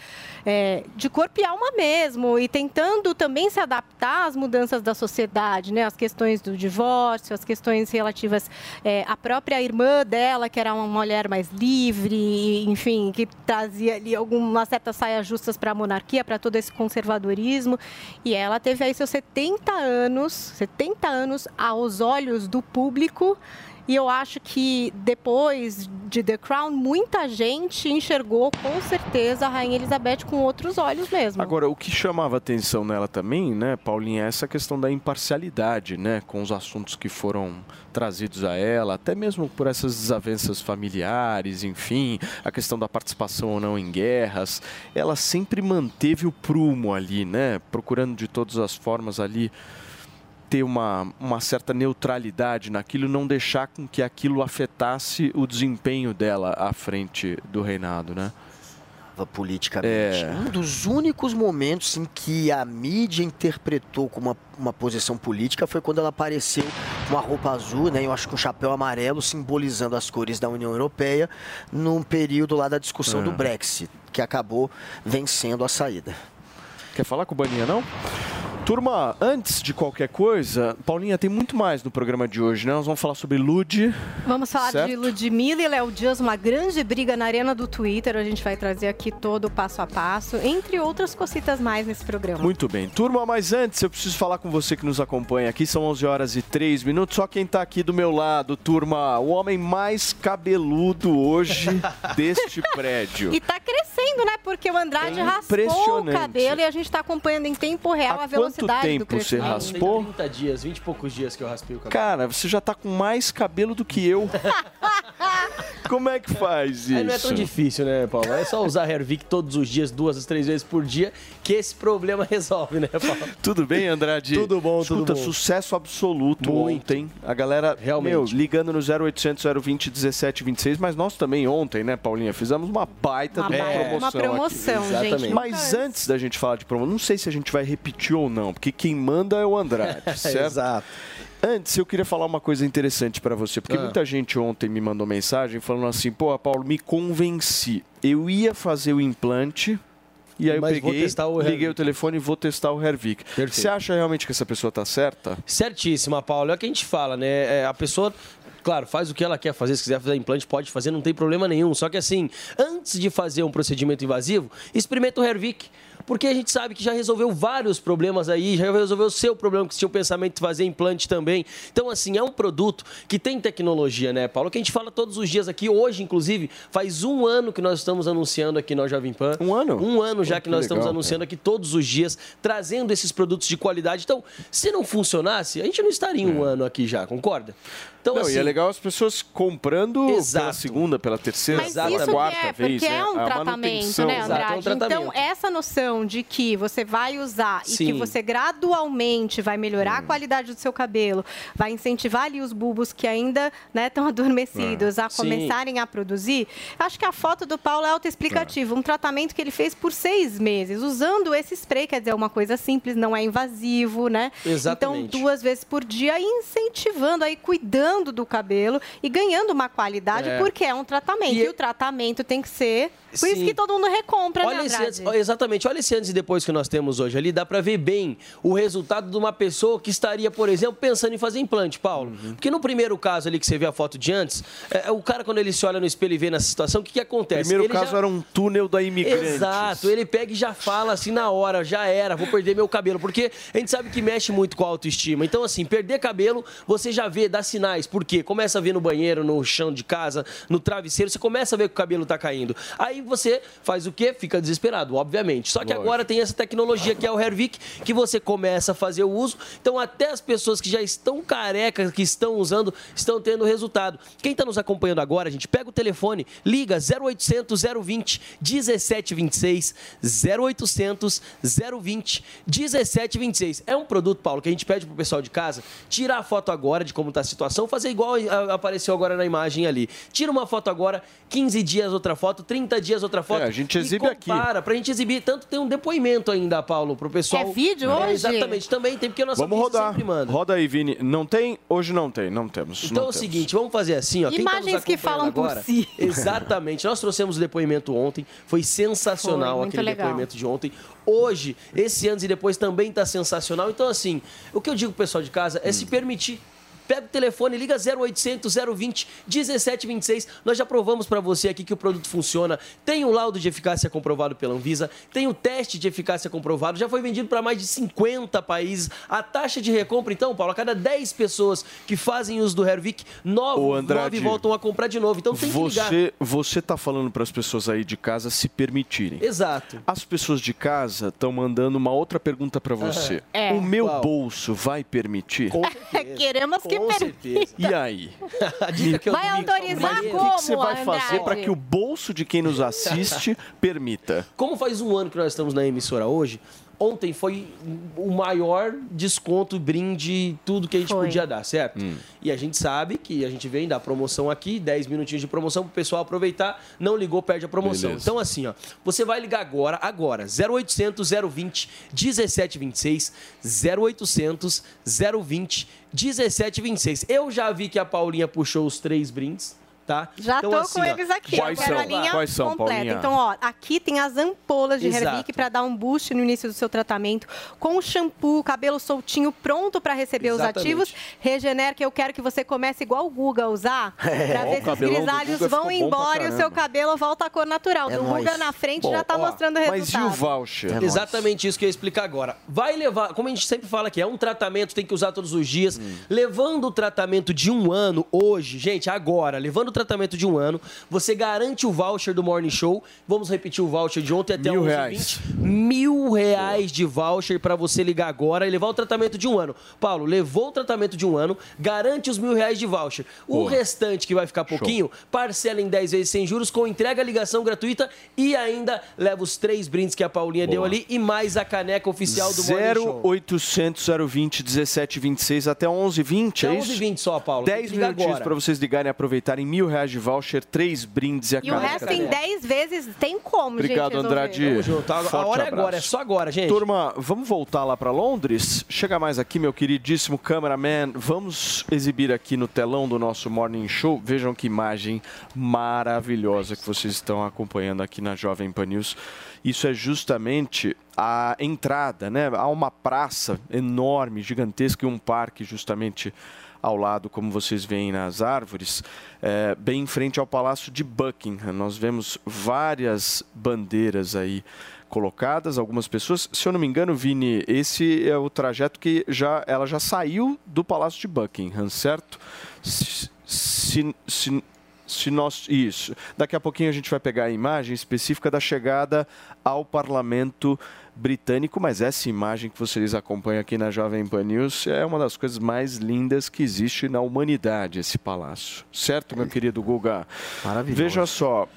é, de corpo e alma mesmo, e tentando também se adaptar às mudanças da sociedade, né? As questões do divórcio, as questões relativas é, à própria irmã dela, que era uma mulher mais livre, enfim, que trazia ali algumas certas saias justas para a monarquia, para todo esse conservadorismo. E ela teve aí seus 70 anos, 70 anos aos olhos do público. E eu acho que depois de The Crown, muita gente enxergou com certeza a Rainha Elizabeth com outros olhos mesmo. Agora, o que chamava atenção nela também, né, Paulinha, é essa questão da imparcialidade, né, com os assuntos que foram trazidos a ela, até mesmo por essas desavenças familiares, enfim, a questão da participação ou não em guerras. Ela sempre manteve o prumo ali, né, procurando de todas as formas ali ter uma, uma certa neutralidade naquilo, não deixar com que aquilo afetasse o desempenho dela à frente do reinado, né? politicamente. É. Um dos únicos momentos em que a mídia interpretou como uma, uma posição política foi quando ela apareceu com uma roupa azul, né? Eu acho que um chapéu amarelo simbolizando as cores da União Europeia num período lá da discussão É. do Brexit, que acabou vencendo a saída. Quer falar com o Baninha, não? Turma, antes de qualquer coisa, Paulinha, tem muito mais no programa de hoje, né? Nós vamos falar sobre Lude. Vamos falar Certo. de Ludmilla e Léo Dias, uma grande briga na arena do Twitter. A gente vai trazer aqui todo o passo a passo, entre outras cositas mais nesse programa. Muito bem. Turma, mas antes eu preciso falar com você que nos acompanha aqui. São 11 horas e 3 minutos. Só quem tá aqui do meu lado, turma, o homem mais cabeludo hoje deste prédio. E tá crescendo, né? Porque o Andrade raspou o cabelo e a gente tá acompanhando em tempo real a velocidade do tempo você crescimento. raspou? 30 dias, 20 e poucos dias que eu raspei o cabelo. Cara, você já tá com mais cabelo do que eu. Como é que faz isso? Aí não é tão difícil, né, Paulo? É só usar Hervik todos os dias, duas três vezes por dia, que esse problema resolve, né, Paulo? Tudo bem, Andrade? Tudo bom, tudo Escuta, bom. sucesso absoluto Muito. ontem. A galera, Realmente. meu, ligando no 0800 020 1726, mas nós também ontem, né, Paulinha, fizemos uma baita Uma de uma baita- promoção uma promoção, aqui. gente, Exatamente. Mas antes da gente falar de promoção, não sei se a gente vai repetir ou não, porque quem manda é o Andrade, certo? Exato. Antes, eu queria falar uma coisa interessante pra você, porque Ah. muita gente ontem me mandou mensagem falando assim: pô, Paulo, me convenci. Eu ia fazer o implante. E aí Mas eu peguei, o liguei o telefone e vou testar o Hervik. Você acha realmente que essa pessoa tá certa? Certíssima, Paulo. É o que a gente fala, né? É, a pessoa. Claro, faz o que ela quer fazer. Se quiser fazer implante, pode fazer, não tem problema nenhum. Só que assim, antes de fazer um procedimento invasivo, experimenta o Hervik. Porque a gente sabe que já resolveu vários problemas aí, já resolveu o seu problema, que tinha o pensamento de fazer implante também. Então, assim, é um produto que tem tecnologia, né, Paulo? Que a gente fala todos os dias aqui. Hoje, inclusive, faz um ano que nós estamos anunciando aqui na Jovem Pan. Um ano? Um ano já Pô, que, que nós estamos legal, anunciando aqui todos os dias, trazendo esses produtos de qualidade. Então, se não funcionasse, a gente não estaria um ano aqui já, concorda? Então, Não, assim, e é legal as pessoas comprando pela Exato. segunda, pela terceira, Mas pela quarta é, vez. porque né? é um A tratamento, né, Exato, é um Andrade? tratamento. Então, essa noção de que você vai usar e que Sim. você gradualmente vai melhorar a qualidade do seu cabelo, vai incentivar ali os bulbos que ainda né, estão adormecidos É. a Sim. começarem a produzir, acho que a foto do Paulo é autoexplicativa. Um tratamento que ele fez por seis meses, usando esse spray, quer dizer, uma coisa simples, não é invasivo, né? Exatamente. Então, duas vezes por dia, incentivando aí, cuidando do cabelo e ganhando uma qualidade, É. porque é um tratamento. E E, o tratamento tem que ser. Por isso Sim. que todo mundo recompra, Olha né, esse antes, exatamente, olha esse antes e depois que nós temos hoje ali, dá pra ver bem o resultado de uma pessoa que estaria, por exemplo, pensando em fazer implante, Paulo. Uhum. Porque no primeiro caso ali que você vê a foto de antes, é, é o cara quando ele se olha no espelho e vê nessa situação, o que, que acontece? Primeiro Ele caso já- era um túnel da imigrante. Exato, ele pega e já fala assim na hora, já era, vou perder meu cabelo, porque a gente sabe que mexe muito com a autoestima. Então, assim, perder cabelo, você já vê, dá sinais. Por quê? Começa a ver no banheiro, no chão de casa, no travesseiro, você começa a ver que o cabelo tá caindo. Aí você faz o quê? Fica desesperado, obviamente. Só que Lógico. agora tem essa tecnologia que é o Hervik, que você começa a fazer o uso. Então, até as pessoas que já estão carecas, que estão usando, estão tendo resultado. Quem está nos acompanhando agora, a gente pega o telefone, liga 0800 020 1726 0800 020 1726. É um produto, Paulo, que a gente pede pro pessoal de casa tirar a foto agora de como está a situação, fazer igual apareceu agora na imagem ali. Tira uma foto agora, 15 dias outra foto, 30 dias outra foto. É, a gente e exibe aqui. compara, Pra gente exibir, tanto tem um depoimento ainda, Paulo, pro pessoal. É vídeo É, hoje? Exatamente, também tem, porque a nossa Vamos rodar. sempre manda. Roda aí, Vini. Não tem? Hoje não tem, não temos. Então é não o temos. seguinte, vamos fazer assim, ó. Tá Imagens que falam por agora, si. Exatamente. Nós trouxemos o depoimento ontem, foi sensacional Foi, aquele legal. depoimento de ontem. Hoje, esse antes e depois também está sensacional. Então, assim, o que eu digo pro pessoal de casa é se permitir. Pega o telefone, liga 0800 020 1726. Nós já provamos para você aqui que o produto funciona. Tem o laudo de eficácia comprovado pela Anvisa, tem o teste de eficácia comprovado, já foi vendido para mais de 50 países. A taxa de recompra, então, Paulo, a cada 10 pessoas que fazem uso do Hervik, 9, Ô, Andrade, 9 voltam a comprar de novo. Então tem que ligar. Você, você tá falando para as pessoas aí de casa se permitirem. Exato. As pessoas de casa estão mandando uma outra pergunta para você. É. O meu Qual? bolso vai permitir? Queremos que Com permita. E aí? A dica que eu Vai autorizar Mas o que, como, que você vai fazer Andrade? para que o bolso de quem nos assiste permita? Como faz um ano que nós estamos na emissora hoje, ontem foi o maior desconto, brinde, tudo que a gente Foi. podia dar, certo? E a gente sabe que a gente vem dar promoção aqui, 10 minutinhos de promoção pro pessoal aproveitar, não ligou, perde a promoção. Beleza. Então, assim, ó, você vai ligar agora, agora, 0800 020 1726, 0800 020 1726. Eu já vi que a Paulinha puxou os três brindes, tá? Já Então, tô assim, com ó, eles aqui. eu quero a linha Quais são, completa. Paulinha? Então, ó, aqui tem as ampolas de Exato. Hervic para dar um boost no início do seu tratamento, com o shampoo, cabelo soltinho, pronto para receber os Exatamente. ativos. Regenera, que eu quero que você comece igual o Guga a usar, É. para ver o se os grisalhos vão embora e o seu cabelo volta à cor natural. É do nóis. Guga na frente Bom, já tá ó, mostrando o resultado. voucher? Exatamente isso que eu ia explicar agora. Vai levar, como a gente sempre fala que é um tratamento, tem que usar todos os dias. Hum. Levando o tratamento de um ano, hoje, gente, agora, levando o tratamento de um ano, você garante o voucher do Morning Show. Vamos repetir o voucher de ontem até Mil 11h20. reais. Mil reais de voucher para você ligar agora e levar o tratamento de um ano. Paulo, levou o tratamento de um ano, garante os mil reais de voucher. O Boa. restante, que vai ficar pouquinho, parcela em 10 vezes sem juros, com entrega, ligação gratuita e ainda leva os três brindes que a Paulinha deu Boa. ali e mais a caneca oficial do Morning Show. 0800 020 1726 até 11h20, é Até isso? 11h20 só, Paulo. Tem 10 que ligar minutinhos para vocês ligarem e aproveitarem mil reais de voucher, três brindes e a E o resto em 10 vezes tem como, Obrigado, gente. Andrade. Tamo junto. A- a hora é abraço. agora, é só agora, gente. Turma, vamos voltar lá para Londres? Chega mais aqui, meu queridíssimo cameraman. Vamos exibir aqui no telão do nosso Morning Show. Vejam que imagem maravilhosa que vocês estão acompanhando aqui na Jovem Pan News. Isso é justamente a entrada, né? Há uma praça enorme, gigantesca e um parque justamente ao lado, como vocês veem nas árvores, é, bem em frente ao Palácio de Buckingham. Nós vemos várias bandeiras aí colocadas, algumas pessoas. Se eu não me engano, Vini, esse é o trajeto que já ela já saiu do Palácio de Buckingham, certo? Se, se, se, se nós isso, daqui a pouquinho a gente vai pegar a imagem específica da chegada ao Parlamento britânico, mas essa imagem que vocês acompanham aqui na Jovem Pan News é uma das coisas mais lindas que existe na humanidade, esse palácio. Certo, meu querido Guga? Maravilhoso. Veja só,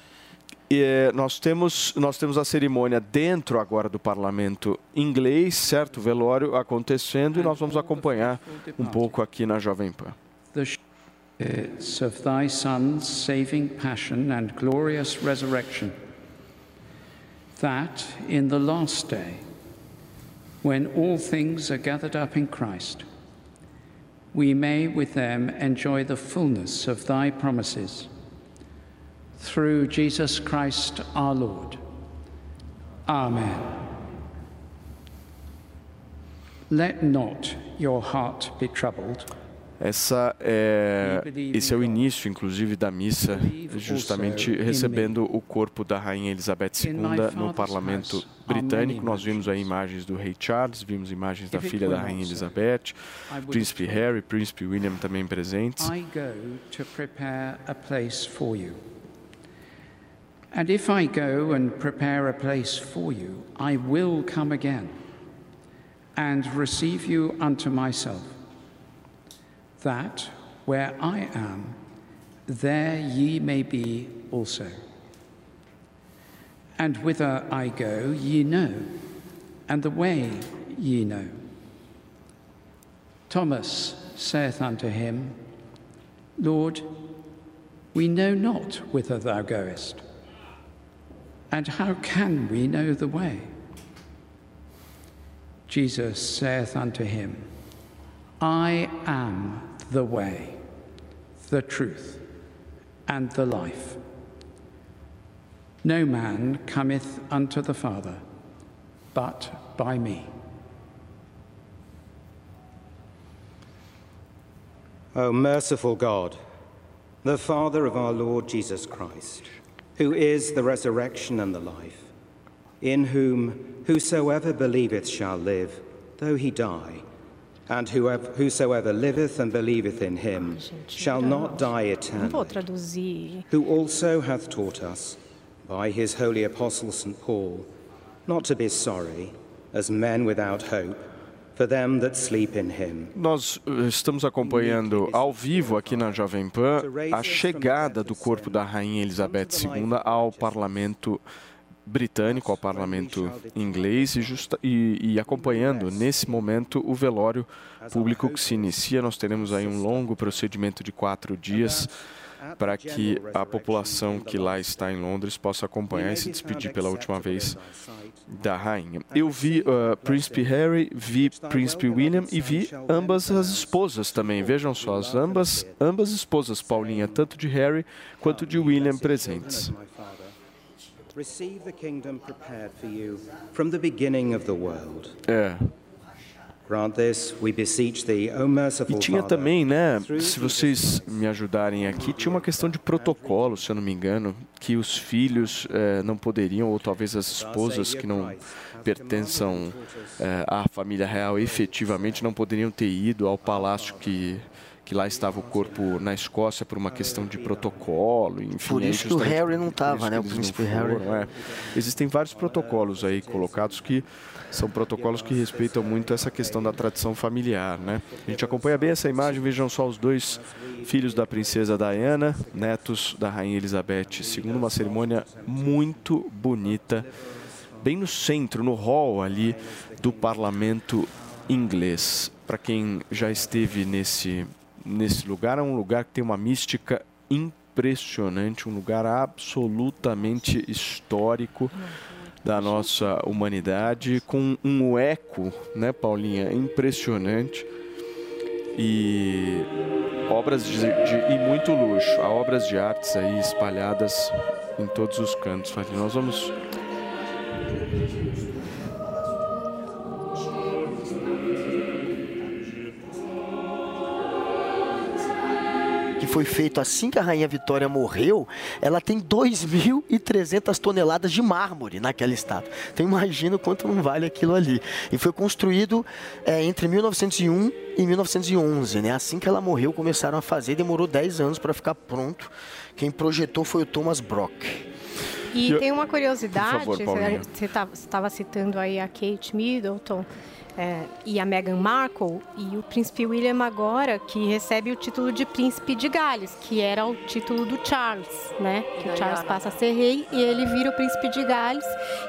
é, nós, temos, nós temos a cerimônia dentro agora do parlamento inglês, certo? O velório acontecendo e nós vamos acompanhar um pouco aqui na Jovem Pan. the spirits of thy Son's saving passion and glorious resurrection, that in the last day, when all things are gathered up in Christ, we may with them enjoy the fullness of thy promises. Through Jesus Christ our Lord. Amen. Let not your heart be troubled. Essa é, esse é o início, inclusive, da missa, justamente recebendo o corpo da Rainha Elizabeth II no parlamento britânico. Nós vimos aí imagens do rei Charles, vimos imagens da filha da Rainha Elizabeth, príncipe Harry, príncipe William também presentes. And if I go and prepare a place for you, I will come again and receive you unto myself, that where I am, there ye may be also. And whither I go, ye know, and the way ye know. Thomas saith unto him, Lord, we know not whither thou goest, and how can we know the way? Jesus saith unto him, I am the way, the truth, and the life. No man cometh unto the Father but by me. O merciful God, the Father of our Lord Jesus Christ, who is the resurrection and the life, in whom whosoever believeth shall live, though he die, and whoever, whosoever liveth and believeth in him shall not die eternally, who also hath taught us, by his holy apostle St. Paul, not to be sorry, as men without hope, for them that sleep in him. Nós eh, estamos acompanhando ao vivo aqui na Jovem Pan a chegada do corpo da Rainha Elizabeth II ao parlamento britânico, ao parlamento inglês, e, justa- e- e acompanhando nesse momento o velório público que se inicia. Nós teremos aí um longo procedimento de quatro dias para que a população que lá está em Londres possa acompanhar e se despedir pela última vez da rainha. Eu vi uh, Príncipe Harry, vi Príncipe William e vi ambas as esposas também. Vejam só, as ambas, ambas esposas, Paulinha, tanto de Harry quanto de William presentes. Receive the kingdom prepared for you from the beginning of the world. É. Grant this, we beseech thee, O merciful E tinha também, né, se vocês me ajudarem aqui, tinha uma questão de protocolo, se eu não me engano, que os filhos eh, não poderiam, ou talvez as esposas que não pertençam eh, à família real efetivamente não poderiam ter ido ao palácio que que lá estava o corpo na Escócia por uma questão de protocolo, enfim. Por aí isso que o Harry não por tava, isso né, o príncipe Harry. foram, é. Existem vários protocolos aí colocados que são protocolos que respeitam muito essa questão da tradição familiar, né? A gente acompanha bem essa imagem, vejam só os dois filhos da princesa Diana, netos da rainha Elizabeth II, uma cerimônia muito bonita, bem no centro, no hall ali do parlamento inglês. Para quem já esteve nesse nesse lugar, é um lugar que tem uma mística impressionante, um lugar absolutamente histórico da nossa humanidade, com um eco, né, Paulinha, impressionante. E obras de, de- e muito luxo, há obras de artes aí espalhadas em todos os cantos. Nós vamos que foi feito assim que a Rainha Vitória morreu, ela tem 2.300 toneladas de mármore naquela estátua. Então imagina o quanto não vale aquilo ali. E foi construído é, entre 1901 e 1911, né? Assim que ela morreu, começaram a fazer, demorou 10 anos para ficar pronto. Quem projetou foi o Thomas Brock. E Eu- tem uma curiosidade, favor, você estava citando aí a Kate Middleton é, e a Meghan Markle e o príncipe William agora, que recebe o título de príncipe de Gales, que era o título do Charles, né? Que o Charles passa a ser rei e ele vira o príncipe de Gales.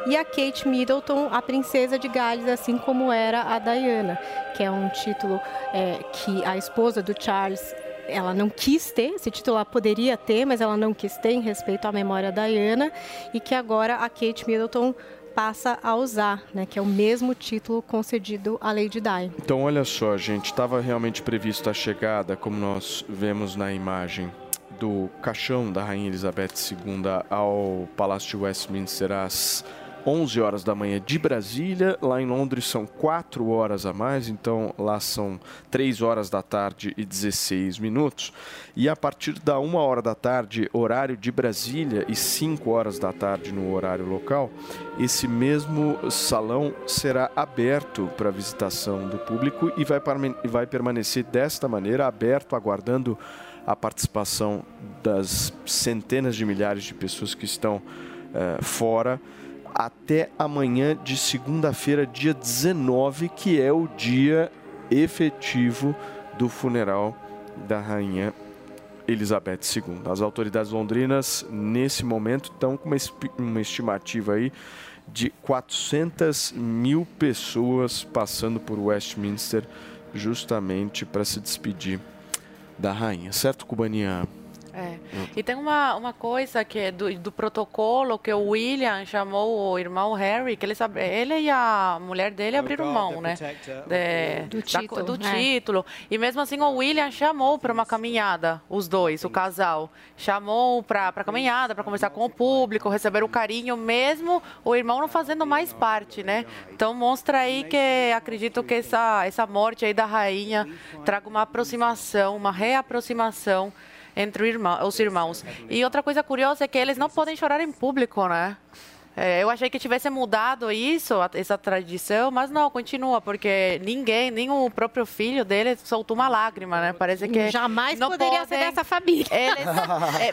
E a Kate Middleton a princesa de Gales, assim como era a Diana, que é um título é, que a esposa do Charles ela não quis ter, esse título ela poderia ter, mas ela não quis ter em respeito à memória da Diana, e que agora a Kate Middleton passa a usar, né, que é o mesmo título concedido à Lady Di. Então, olha só, gente, estava realmente previsto a chegada, como nós vemos na imagem, do caixão da Rainha Elizabeth II ao Palácio de Westminster às 11 horas da manhã de Brasília. Lá em Londres são 4 horas a mais, então lá são 3 horas da tarde e 16 minutos. E a partir da 1 hora da tarde, horário de Brasília, e 5 horas da tarde no horário local, esse mesmo salão será aberto para visitação do público e vai, vai permanecer desta maneira, aberto, aguardando a participação das centenas de milhares de pessoas que estão eh, fora até amanhã de segunda-feira, dia 19, que é o dia efetivo do funeral da rainha Elizabeth II. As autoridades londrinas, nesse momento, estão com uma, estimativa aí de 400 mil pessoas passando por Westminster justamente para se despedir da rainha. Certo, Cubaninha? É. E tem uma, uma coisa que é do, do protocolo que o William chamou o irmão Harry, que ele sabe, ele e a mulher dele abriram mão, né? De- Do da- título, do né? título. E mesmo assim o William chamou para uma caminhada, os dois, o casal. Chamou para para caminhada, para conversar com o público, receber o carinho, mesmo o irmão não fazendo mais parte, né? Então mostra aí que acredito que essa, essa morte aí da rainha traga uma aproximação, uma reaproximação entre irmão- os irmãos. E outra coisa curiosa é que eles não podem chorar em público, né? É, eu achei que tivesse mudado isso, essa tradição, mas não, continua, porque ninguém, nem o próprio filho dele soltou uma lágrima, né? Parece que Jamais não poderia podem- ser dessa família. Eles, é,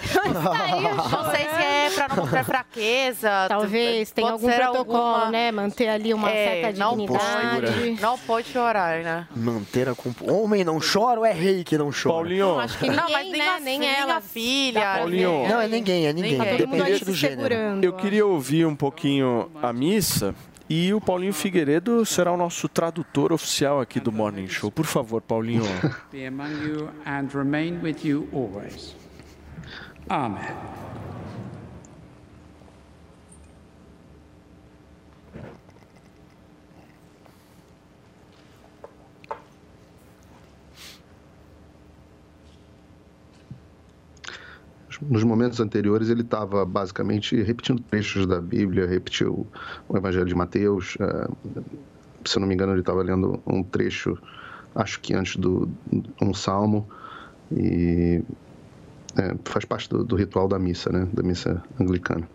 não sei se é para não mostrar fraqueza. Talvez tenha pode algum ser protocolo, alguma- né? Manter ali uma É, certa não dignidade. pode, não pode chorar, né? Manter a comp... Homem não chora ou é rei que não chora? Paulinho. Acho que Não, ninguém, mas nem né? a- nem a ela. filha. Paulinho. Não, é ninguém, é ninguém. Ninguém. Se do gênero. Eu queria ouvir um pouquinho a missa e o Paulinho Figueiredo será o nosso tradutor oficial aqui do Morning Show. Por favor, Paulinho. Amen. Nos momentos anteriores, ele estava basicamente repetindo trechos da Bíblia, repetiu o Evangelho de Mateus. eh, se eu não me engano, ele estava lendo um trecho, acho que antes do um salmo. E é, faz parte do, do ritual da missa, né? Da missa anglicana.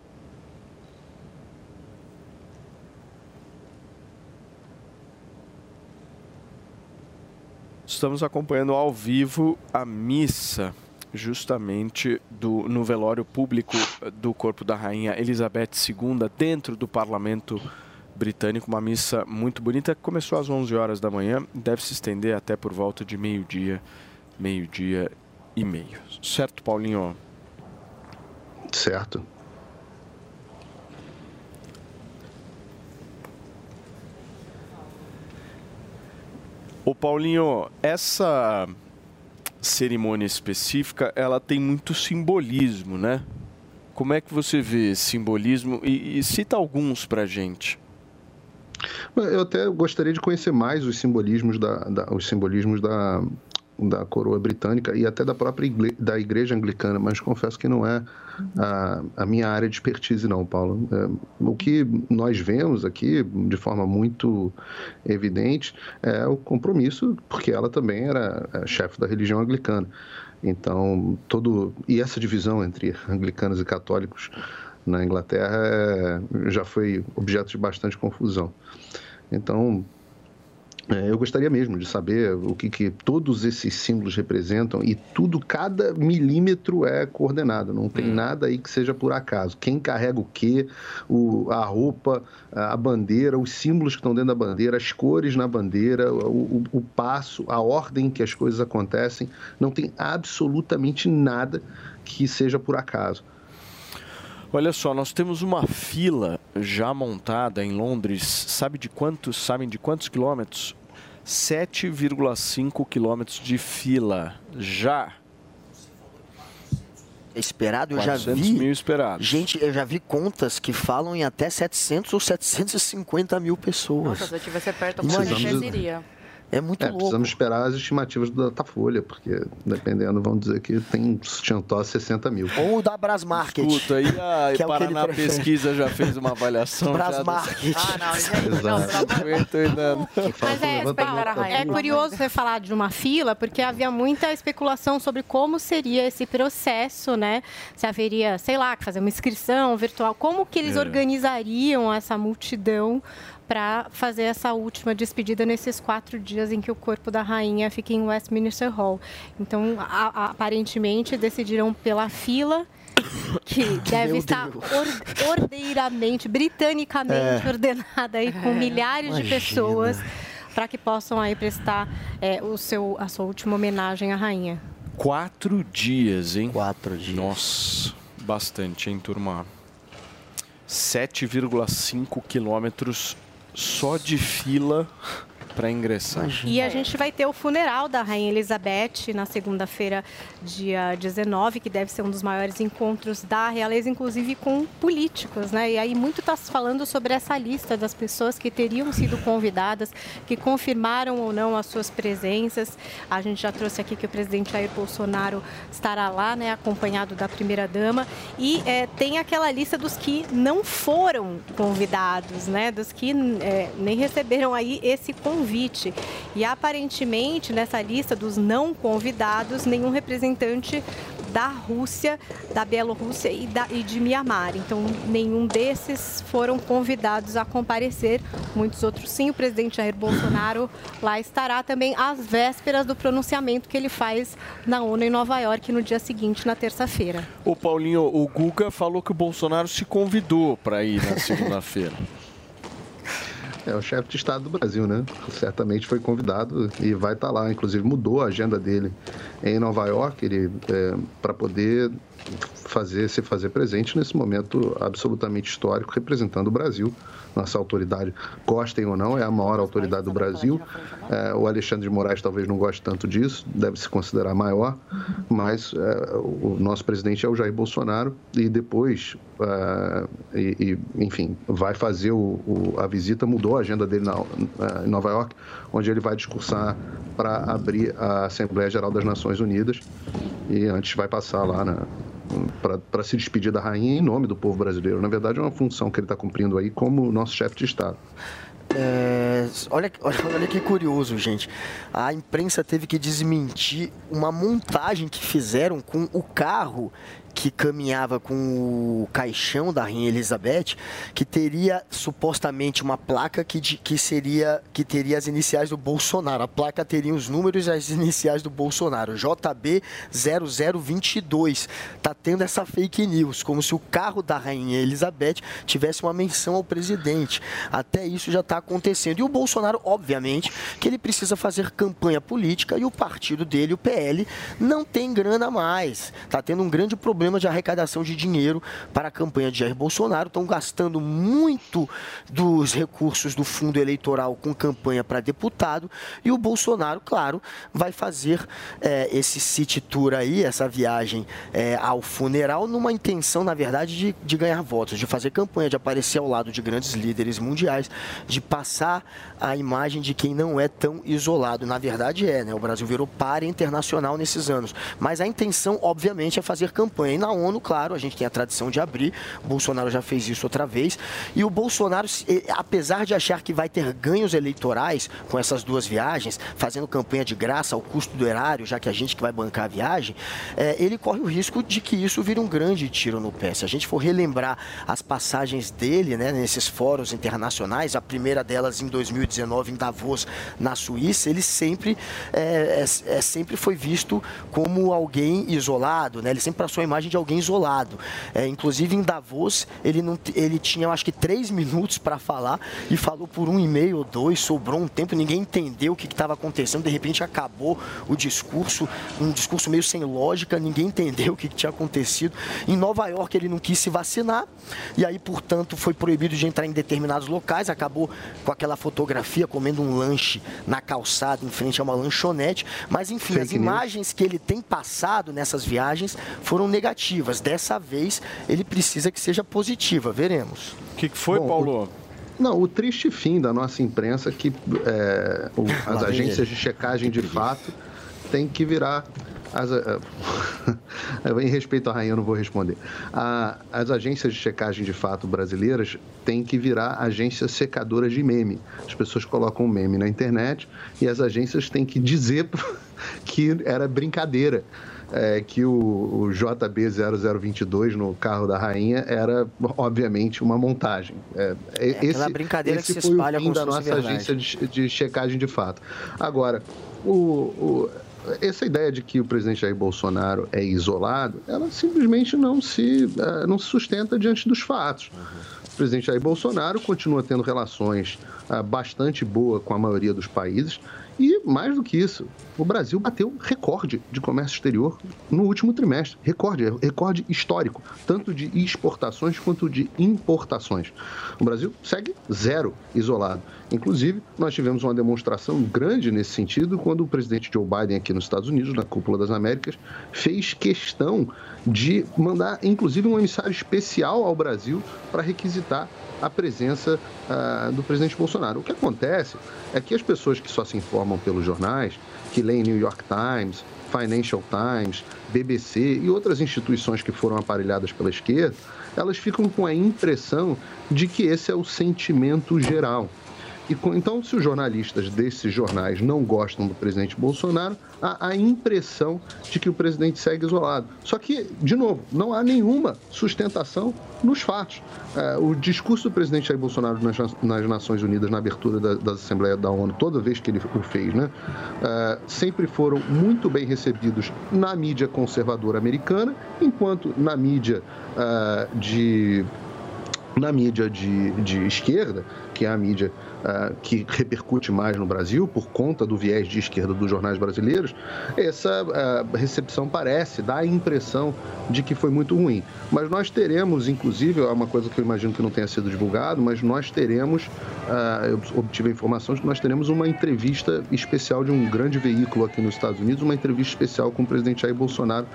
Estamos acompanhando ao vivo a missa, justamente do, no velório público do corpo da rainha Elizabeth II, dentro do parlamento britânico. Uma missa muito bonita que começou às 11 horas da manhã, deve se estender até por volta de meio-dia, meio-dia e meio. Certo, Paulinho? Certo. Ô Paulinho, essa cerimônia específica, ela tem muito simbolismo, né? Como é que você vê esse simbolismo e, e cita alguns pra gente? Eu até gostaria de conhecer mais os simbolismos da, da- os simbolismos da, da coroa britânica e até da própria igle- da igreja anglicana, mas confesso que não é a, a minha área de expertise não, Paulo. É, o que nós vemos aqui, de forma muito evidente, é o compromisso, porque ela também era chefe da religião anglicana. Então, todo e essa divisão entre anglicanos e católicos na Inglaterra é, já foi objeto de bastante confusão. Então, eu gostaria mesmo de saber o que, que todos esses símbolos representam e tudo, cada milímetro é coordenado, não tem nada aí que seja por acaso. Quem carrega o quê, o, a roupa, a bandeira, os símbolos que estão dentro da bandeira, as cores na bandeira, o, o, o passo, a ordem que as coisas acontecem, não tem absolutamente nada que seja por acaso. Olha só, nós temos uma fila já montada em Londres. Sabe de quantos? Sabem de quantos quilômetros? 7,5 quilômetros de fila já. É esperado, eu já 400 vi. mil esperados. Gente, eu já vi contas que falam em até 700 ou 750 mil pessoas. Nossa, se eu tivesse perto, Imagina. certeza iria. É muito É, louco. precisamos esperar as estimativas do Datafolha, porque dependendo, vão dizer que tem sutiã-tó 60 mil. Ou da Brasmarket. Escuta, aí a que é Paraná. Pesquisa já fez uma avaliação. Brasmarket. Ah, não, gente, não, ainda não. Mas é, Levantamento é curioso você falar de uma fila, porque havia muita especulação sobre como seria esse processo, né? Se haveria, sei lá, que fazer uma inscrição virtual, como que eles É. organizariam essa multidão para fazer essa última despedida nesses quatro dias em que o corpo da rainha fica em Westminster Hall. Então, a- a- aparentemente, decidiram pela fila que deve Meu estar or- ordeiramente, britanicamente É. ordenada aí com É. milhares de Imagina. pessoas para que possam aí prestar é, o seu, a sua última homenagem à rainha. Quatro dias, hein? Quatro dias. Nossa, bastante, hein, turma? 7,5 quilômetros só de fila para ingressar. E a gente vai ter o funeral da Rainha Elizabeth na segunda-feira, dia 19, que deve ser um dos maiores encontros da realeza, inclusive com políticos, né? E aí muito está se falando sobre essa lista das pessoas que teriam sido convidadas, que confirmaram ou não as suas presenças. A gente já trouxe aqui que o presidente Jair Bolsonaro estará lá, né, acompanhado da primeira-dama. E eh, tem aquela lista dos que não foram convidados, né? Dos que eh, nem receberam aí esse convite. E aparentemente, nessa lista dos não convidados, nenhum representante da Rússia, da Bielorrússia e, e de Mianmar. Então, nenhum desses foram convidados a comparecer. Muitos outros sim. O presidente Jair Bolsonaro lá estará também às vésperas do pronunciamento que ele faz na ONU em Nova York no dia seguinte, na terça-feira. O Paulinho, o Guga falou que o Bolsonaro se convidou para ir na segunda-feira. É o chefe de Estado do Brasil, né? Certamente foi convidado e vai estar lá. Inclusive mudou a agenda dele em Nova York ele para poder fazer se fazer presente nesse momento absolutamente histórico, representando o Brasil. Nossa autoridade, gostem ou não, é a maior autoridade do Brasil. É, o Alexandre de Moraes talvez não goste tanto disso, deve se considerar maior, mas é, o nosso presidente é o Jair Bolsonaro e depois, é, e, e, enfim, vai fazer o, o, a visita, mudou a agenda dele na, em Nova York, onde ele vai discursar para abrir a Assembleia Geral das Nações Unidas e antes vai passar lá na, para se despedir da rainha em nome do povo brasileiro. Na verdade, é uma função que ele está cumprindo aí como nosso chefe de Estado. É, olha, olha, olha que curioso, gente. A imprensa teve que desmentir uma montagem que fizeram com o carro que caminhava com o caixão da Rainha Elizabeth, que teria supostamente uma placa que, que seria que teria as iniciais do Bolsonaro. A placa teria os números e as iniciais do Bolsonaro. JB 0022. Tá tendo essa fake news, como se o carro da Rainha Elizabeth tivesse uma menção ao presidente. Até isso já está acontecendo. E o Bolsonaro, obviamente, que ele precisa fazer campanha política e o partido dele, o PL, não tem grana mais. Tá tendo um grande problema problema de arrecadação de dinheiro para a campanha de Jair Bolsonaro. Estão gastando muito dos recursos do fundo eleitoral com campanha para deputado. E o Bolsonaro, claro, vai fazer é, esse city tour aí, essa viagem é, ao funeral, numa intenção, na verdade, de, de ganhar votos, de fazer campanha, de aparecer ao lado de grandes líderes mundiais, de passar a imagem de quem não é tão isolado. Na verdade, é, né? O Brasil virou par internacional nesses anos. Mas a intenção, obviamente, é fazer campanha. E na ONU, claro, a gente tem a tradição de abrir. O Bolsonaro já fez isso outra vez. E o Bolsonaro, apesar de achar que vai ter ganhos eleitorais com essas duas viagens, fazendo campanha de graça ao custo do erário, já que a gente que vai bancar a viagem, é, ele corre o risco de que isso vire um grande tiro no pé. Se a gente for relembrar as passagens dele né, nesses fóruns internacionais, a primeira delas em 2019 em Davos, na Suíça, ele sempre, é, é sempre foi visto como alguém isolado, né? ele sempre passou a imagem de alguém isolado. É, inclusive em Davos, ele, não, ele tinha acho que três minutos para falar e falou por um e meio ou dois, sobrou um tempo, ninguém entendeu o que estava acontecendo, de repente acabou o discurso, um discurso meio sem lógica, ninguém entendeu o que, que tinha acontecido. Em Nova York ele não quis se vacinar e aí, portanto, foi proibido de entrar em determinados locais, acabou com aquela fotografia comendo um lanche na calçada em frente a uma lanchonete, mas enfim, Fake as imagens news. que ele tem passado nessas viagens foram negativas negativas. Dessa vez, ele precisa que seja positiva. Veremos. O que, que, foi, Bom, Paulo? O... Não, o triste fim da nossa imprensa é que é, o, as agências de checagem de fato têm que virar. As, uh, em respeito à rainha, eu não vou responder. A, as agências de checagem de fato brasileiras têm que virar agências secadoras de meme. As pessoas colocam um meme na internet e as agências têm que dizer que era brincadeira é, que o, o JB0022 no carro da rainha era, obviamente, uma montagem. É, é esse, brincadeira esse que se espalha o fim da nossa agência de, de, checagem de fato. Agora, o, o essa ideia de que o presidente Jair Bolsonaro é isolado, ela simplesmente não se, é, não se sustenta diante dos fatos. O presidente Jair Bolsonaro continua tendo relações é, bastante boas com a maioria dos países. E mais do que isso, o Brasil bateu recorde de comércio exterior no último trimestre. Recorde, recorde histórico, tanto de exportações quanto de importações. O Brasil segue zero isolado. Inclusive, nós tivemos uma demonstração grande nesse sentido quando o presidente Joe Biden, aqui nos Estados Unidos, na Cúpula das Américas, fez questão de mandar, inclusive, um emissário especial ao Brasil para requisitar a presença uh, do presidente Bolsonaro. O que acontece é que as pessoas que só se informam pelos jornais, que leem New York Times, Financial Times, BBC e outras instituições que foram aparelhadas pela esquerda, elas ficam com a impressão de que esse é o sentimento geral. E, então, se os jornalistas desses jornais não gostam do presidente Bolsonaro, há a impressão de que o presidente segue isolado. Só que, de novo, não há nenhuma sustentação nos fatos. É, o discurso do presidente Jair Bolsonaro nas, Nações Unidas, na abertura da, da, Assembleia da ONU, toda vez que ele o fez, né, é, sempre foram muito bem recebidos na mídia conservadora americana, enquanto na mídia é, de na mídia de, de esquerda, que é a mídia uh, que repercute mais no Brasil, por conta do viés de esquerda dos jornais brasileiros, essa uh, recepção parece, dá a impressão de que foi muito ruim. Mas nós teremos, inclusive, é uma coisa que eu imagino que não tenha sido divulgado, mas nós teremos, uh, eu obtive a informação de que nós teremos uma entrevista especial de um grande veículo aqui nos Estados Unidos, uma entrevista especial com o presidente Jair Bolsonaro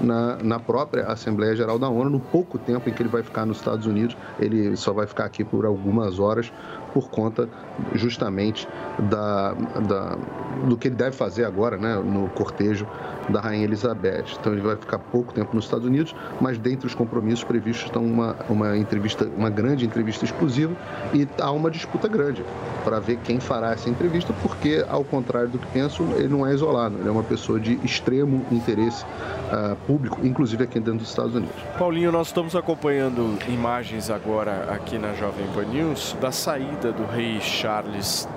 na, na própria Assembleia Geral da ONU, no pouco tempo em que ele vai ficar nos Estados Unidos. Ele só vai ficar aqui por algumas horas por conta justamente da, da, do que ele deve fazer agora né, no cortejo da Rainha Elizabeth. Então ele vai ficar pouco tempo nos Estados Unidos, mas dentre os compromissos previstos estão uma, uma entrevista, uma grande entrevista exclusiva e há uma disputa grande para ver quem fará essa entrevista, porque ao contrário do que penso, ele não é isolado, ele é uma pessoa de extremo interesse uh, público, inclusive aqui dentro dos Estados Unidos. Paulinho, nós estamos acompanhando imagens agora aqui na Jovem Pan News da saída do rei Charles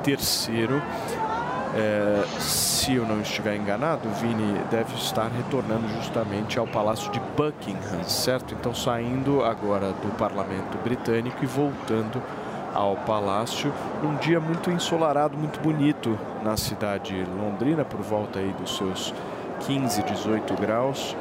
III é, se eu não estiver enganado, Vini deve estar retornando justamente ao Palácio de Buckingham, certo? Então saindo agora do Parlamento Britânico e voltando ao Palácio, num dia muito ensolarado, muito bonito na cidade londrina, por volta aí dos seus 15, 18 graus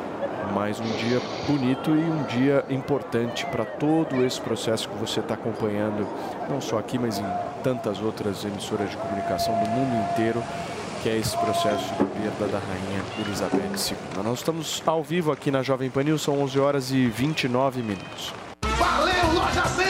mais um dia bonito e um dia importante para todo esse processo que você está acompanhando, não só aqui, mas em tantas outras emissoras de comunicação do mundo inteiro, que é esse processo da perda da Rainha Elizabeth II. Nós estamos ao vivo aqui na Jovem Pan News, são 11 horas e 29 minutos. Valeu, Loja 100!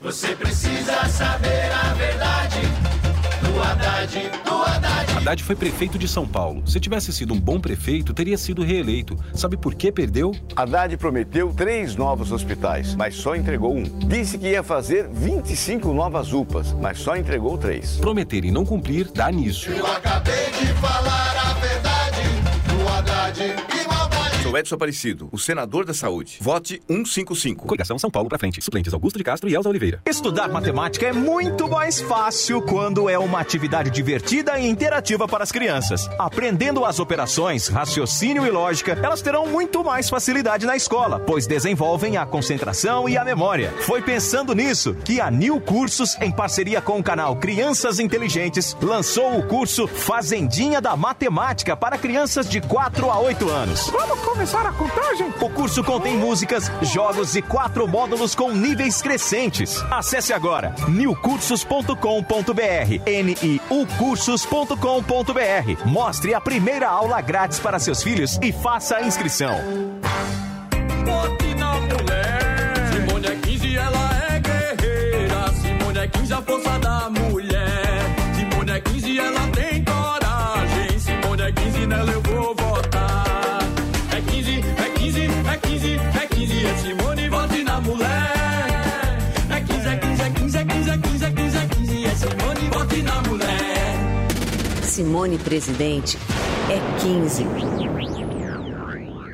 Você precisa saber a verdade do Haddad, do Haddad. Haddad foi prefeito de São Paulo. Se tivesse sido um bom prefeito, teria sido reeleito. Sabe por que perdeu? Haddad prometeu três novos hospitais, mas só entregou um. Disse que ia fazer 25 novas UPAs, mas só entregou três. Prometer e não cumprir dá nisso. Eu acabei de falar a verdade Sou Edson Aparecido, o senador da saúde. Vote 155. Coligação São Paulo pra frente. Suplentes Augusto de Castro e Elza Oliveira. Estudar matemática é muito mais fácil quando é uma atividade divertida e interativa para as crianças. Aprendendo as operações, raciocínio e lógica, elas terão muito mais facilidade na escola, pois desenvolvem a concentração e a memória. Foi pensando nisso que a New Cursos, em parceria com o canal Crianças Inteligentes, lançou o curso Fazendinha da Matemática para crianças de 4 a 8 anos. Vamos começar a contagem? O curso contém músicas, jogos e quatro módulos com níveis crescentes. Acesse agora newcursos.com.br, niucursos.com.br. Mostre a primeira aula grátis para seus filhos e faça a inscrição. Bote na mulher. Simone é 15, ela é guerreira. Simone é 15, a força da mulher. Simone Presidente é 15.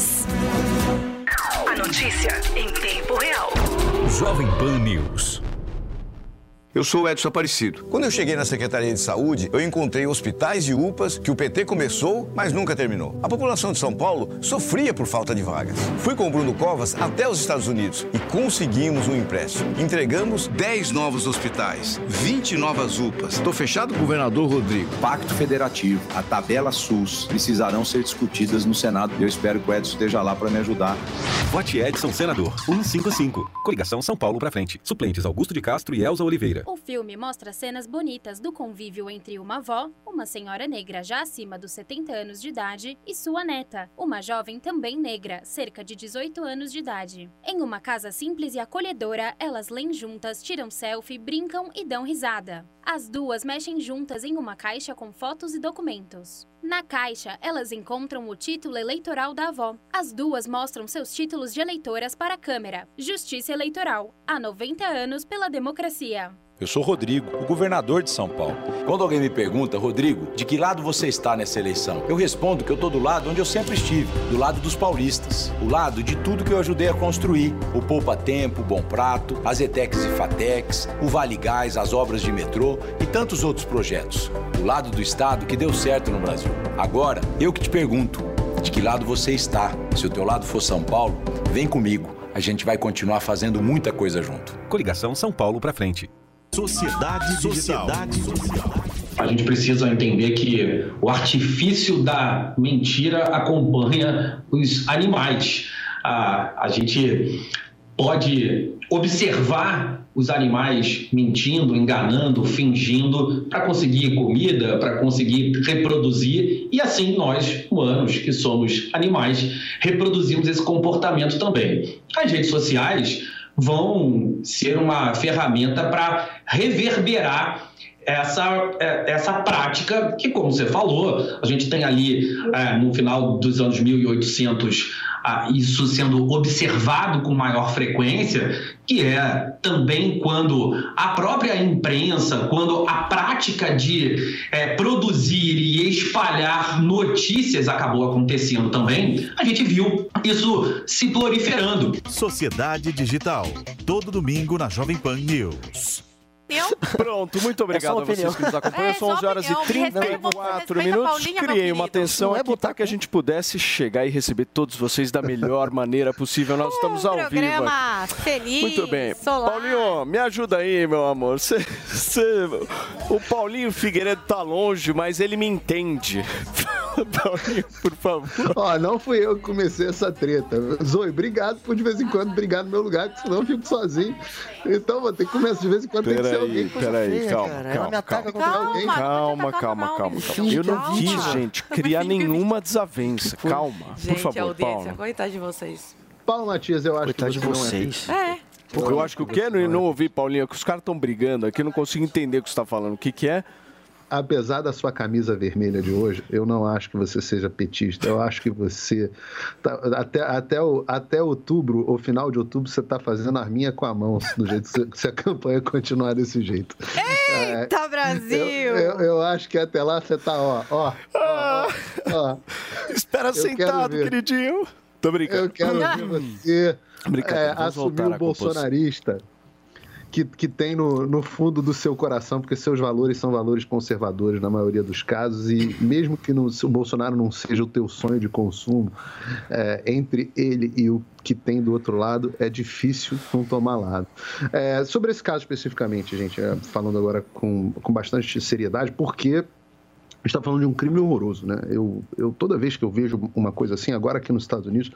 A notícia em tempo real. Jovem Pan News. Eu sou o Edson Aparecido. Quando eu cheguei na Secretaria de Saúde, eu encontrei hospitais e UPAs que o PT começou, mas nunca terminou. A população de São Paulo sofria por falta de vagas. Fui com o Bruno Covas até os Estados Unidos e conseguimos um empréstimo. Entregamos 10 novos hospitais, 20 novas UPAs. Estou fechado governador Rodrigo. Pacto Federativo, a tabela SUS precisarão ser discutidas no Senado. Eu espero que o Edson esteja lá para me ajudar. Vote Edson Senador 155. Coligação São Paulo para frente. Suplentes Augusto de Castro e Elza Oliveira. Negra. O filme mostra cenas bonitas do convívio entre uma avó, uma senhora negra já acima dos 70 anos de idade, e sua neta, uma jovem também negra, cerca de 18 anos de idade. Em uma casa simples e acolhedora, elas leem juntas, tiram selfie, brincam e dão risada. As duas mexem juntas em uma caixa com fotos e documentos. Na caixa, elas encontram o título eleitoral da avó. As duas mostram seus títulos de eleitoras para a câmera. Justiça Eleitoral. Há 90 anos pela democracia. Eu sou Rodrigo, o governador de São Paulo. Quando alguém me pergunta, Rodrigo, de que lado você está nessa eleição? Eu respondo que eu estou do lado onde eu sempre estive, do lado dos paulistas. O lado de tudo que eu ajudei a construir. O Poupa Tempo, o Bom Prato, as ETEX e FATEX, o Vale Gás, as obras de metrô e tantos outros projetos. O lado do Estado que deu certo no Brasil. Agora, eu que te pergunto, de que lado você está? Se o teu lado for São Paulo, vem comigo. A gente vai continuar fazendo muita coisa junto. Coligação São Paulo pra frente. Sociedade Digital. A gente precisa entender que o artifício da mentira acompanha os animais. A, a gente pode observar os animais mentindo, enganando, fingindo para conseguir comida, para conseguir reproduzir, e assim nós, humanos, que somos animais, reproduzimos esse comportamento também. As redes sociais vão ser uma ferramenta para reverberar essa, essa prática que, como você falou, a gente tem ali é, no final dos anos 1800 ah, isso sendo observado com maior frequência, que é também quando a própria imprensa, quando a prática de é, produzir e espalhar notícias acabou acontecendo também, a gente viu isso se proliferando. Sociedade Digital. Todo domingo na Jovem Pan News. Pronto, muito obrigado a vocês que nos acompanham. É, São 11 horas e opinião. Você, 34 respeita a minutos. Paulinha, Criei uma Não é aqui para que a gente pudesse chegar e receber todos vocês da melhor maneira possível. Nós estamos ao vivo. aqui. Feliz, Muito bem. solar. Paulinho, me ajuda aí, meu amor. Cê- cê- O Paulinho Figueiredo tá longe, mas ele me entende. Paulinho, por favor. Ó, não fui eu que comecei essa treta. Zoe, obrigado por de vez em quando brigar no meu lugar, que senão eu fico sozinho. Então vou ter que começar de vez em quando, tem que ser alguém. Peraí, peraí, calma, calma, calma. Calma, calma, calma, calma. Eu não quis, gente, criar nenhuma desavença. Calma, por Gente, favor, audiência, Paulo. coitado de vocês. Paulo Matias, eu acho Coitado que de você não é vocês. É. Eu acho que o que? Não, não ouvi, Paulinho, que os caras estão brigando aqui, eu não consigo entender o que você está falando. O que, que é? Apesar da sua camisa vermelha de hoje, eu não acho que você seja petista. Eu acho que você. tá- até, até, o, até outubro, ou final de outubro, você está fazendo arminha com a mão, do jeito que você- se a campanha continuar desse jeito. Eita, Brasil! Eu, eu, eu acho que até lá você tá, ó, ó, ó, ó. Espera Eu quero sentado, queridinho. Tô brincando. Eu quero ver você Brincadeira, é, assumir o bolsonarista que, que tem no, no fundo do seu coração, porque seus valores são valores conservadores na maioria dos casos, e mesmo que se o Bolsonaro não seja o teu sonho de consumo, é, entre ele e o que tem do outro lado, é difícil não tomar lado. É, sobre esse caso especificamente, gente, é, falando agora com, com bastante seriedade, porque gente está falando de um crime horroroso, né? Eu, eu, toda vez que eu vejo uma coisa assim, agora aqui nos Estados Unidos,